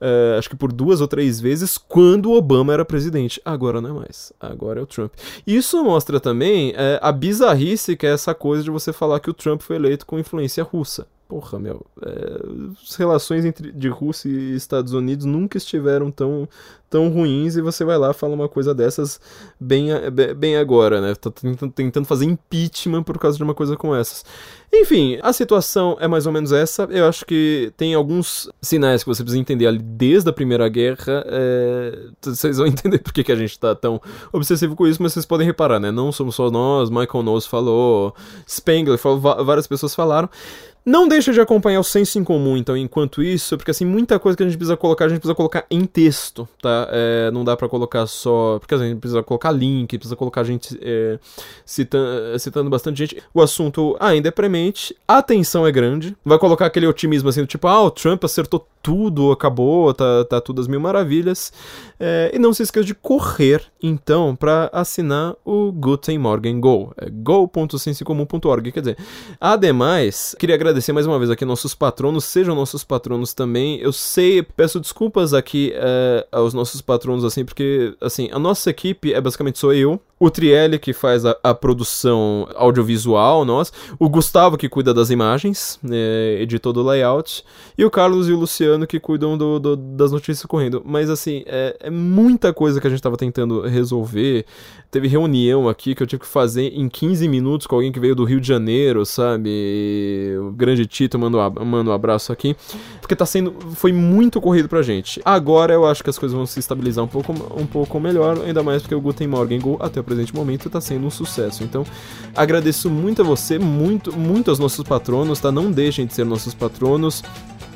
é, acho que por duas ou três vezes, quando o Obama era presidente. Agora não é mais. Agora é o Trump. Isso mostra também é, a bizarrice que é essa coisa de você falar que o Trump foi eleito com influência russa. Porra, meu, é, as relações entre de Rússia e Estados Unidos nunca estiveram tão, tão ruins e você vai lá fala uma coisa dessas bem, bem agora, né? Tá tentando fazer impeachment por causa de uma coisa como essas. Enfim, a situação é mais ou menos essa. Eu acho que tem alguns sinais que você precisa entender ali desde a Primeira Guerra. É... Vocês vão entender por que, que a gente tá tão obsessivo com isso, mas vocês podem reparar, né? Não somos só nós, Michael Knowles falou, Spengler falou, várias pessoas falaram. Não deixa de acompanhar o senso em comum, então, enquanto isso, porque assim, muita coisa que a gente precisa colocar, a gente precisa colocar em texto, tá? É, não dá para colocar só. Porque assim, a gente precisa colocar link, precisa colocar gente é, citando, citando bastante gente. O assunto ainda é premente, a tensão é grande. Vai colocar aquele otimismo assim, tipo, ah, o Trump acertou tudo acabou, tá, tá tudo às mil maravilhas. É, e não se esqueça de correr, então, para assinar o Guten Morgen Go. É go.sensecomum.org, quer dizer. Ademais, queria agradecer mais uma vez aqui nossos patronos, sejam nossos patronos também. Eu sei, peço desculpas aqui é, aos nossos patronos, assim, porque, assim, a nossa equipe é basicamente sou eu, o Trielli que faz a, a, produção audiovisual, nós, o Gustavo que cuida das imagens, é, editor do layout, e o Carlos e o Luciano que cuidam do, do, das notícias correndo. Mas assim, é, é, muita coisa que a gente estava tentando resolver. Teve reunião aqui que eu tive que fazer em 15 minutos com alguém que veio do Rio de Janeiro, sabe? O grande Tito manda um abraço aqui. Porque tá sendo. Foi muito corrido pra gente. Agora eu acho que as coisas vão se estabilizar um pouco, um pouco melhor, ainda mais porque o Guten Morgen Go até o presente momento está sendo um sucesso. Então, agradeço muito a você, muito, muito aos nossos patronos, tá? Não deixem de ser nossos patronos.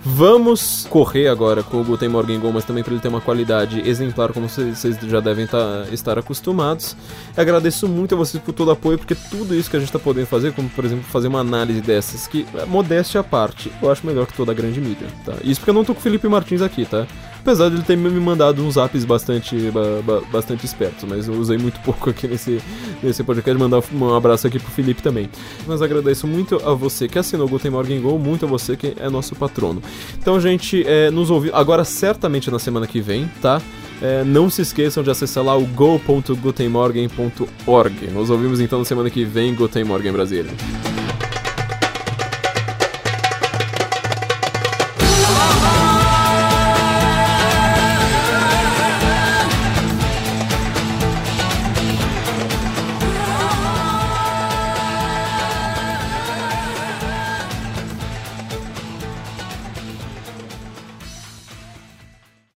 Vamos correr agora com o Guten Morgen Go, mas também para ele ter uma qualidade exemplar, como vocês já devem tá, estar acostumados. Agradeço muito a vocês por todo o apoio, porque tudo isso que a gente está podendo fazer, como por exemplo fazer uma análise dessas, que modéstia à parte, eu acho melhor que toda a grande mídia, tá? Isso porque eu não tô com o Felipe Martins aqui, tá? Apesar de ele ter me mandado uns apps bastante, ba, bastante espertos, mas eu usei muito pouco aqui nesse, nesse podcast. Mandar um abraço aqui pro Felipe também. Mas agradeço muito a você que assinou o Guten Morgen Go, muito a você que é nosso patrono. Então, gente, é, nos ouviu agora certamente na semana que vem, tá? É, não se esqueçam de acessar lá o go.gutenmorgen.org. Nos ouvimos então na semana que vem, Guten Morgen Brasília.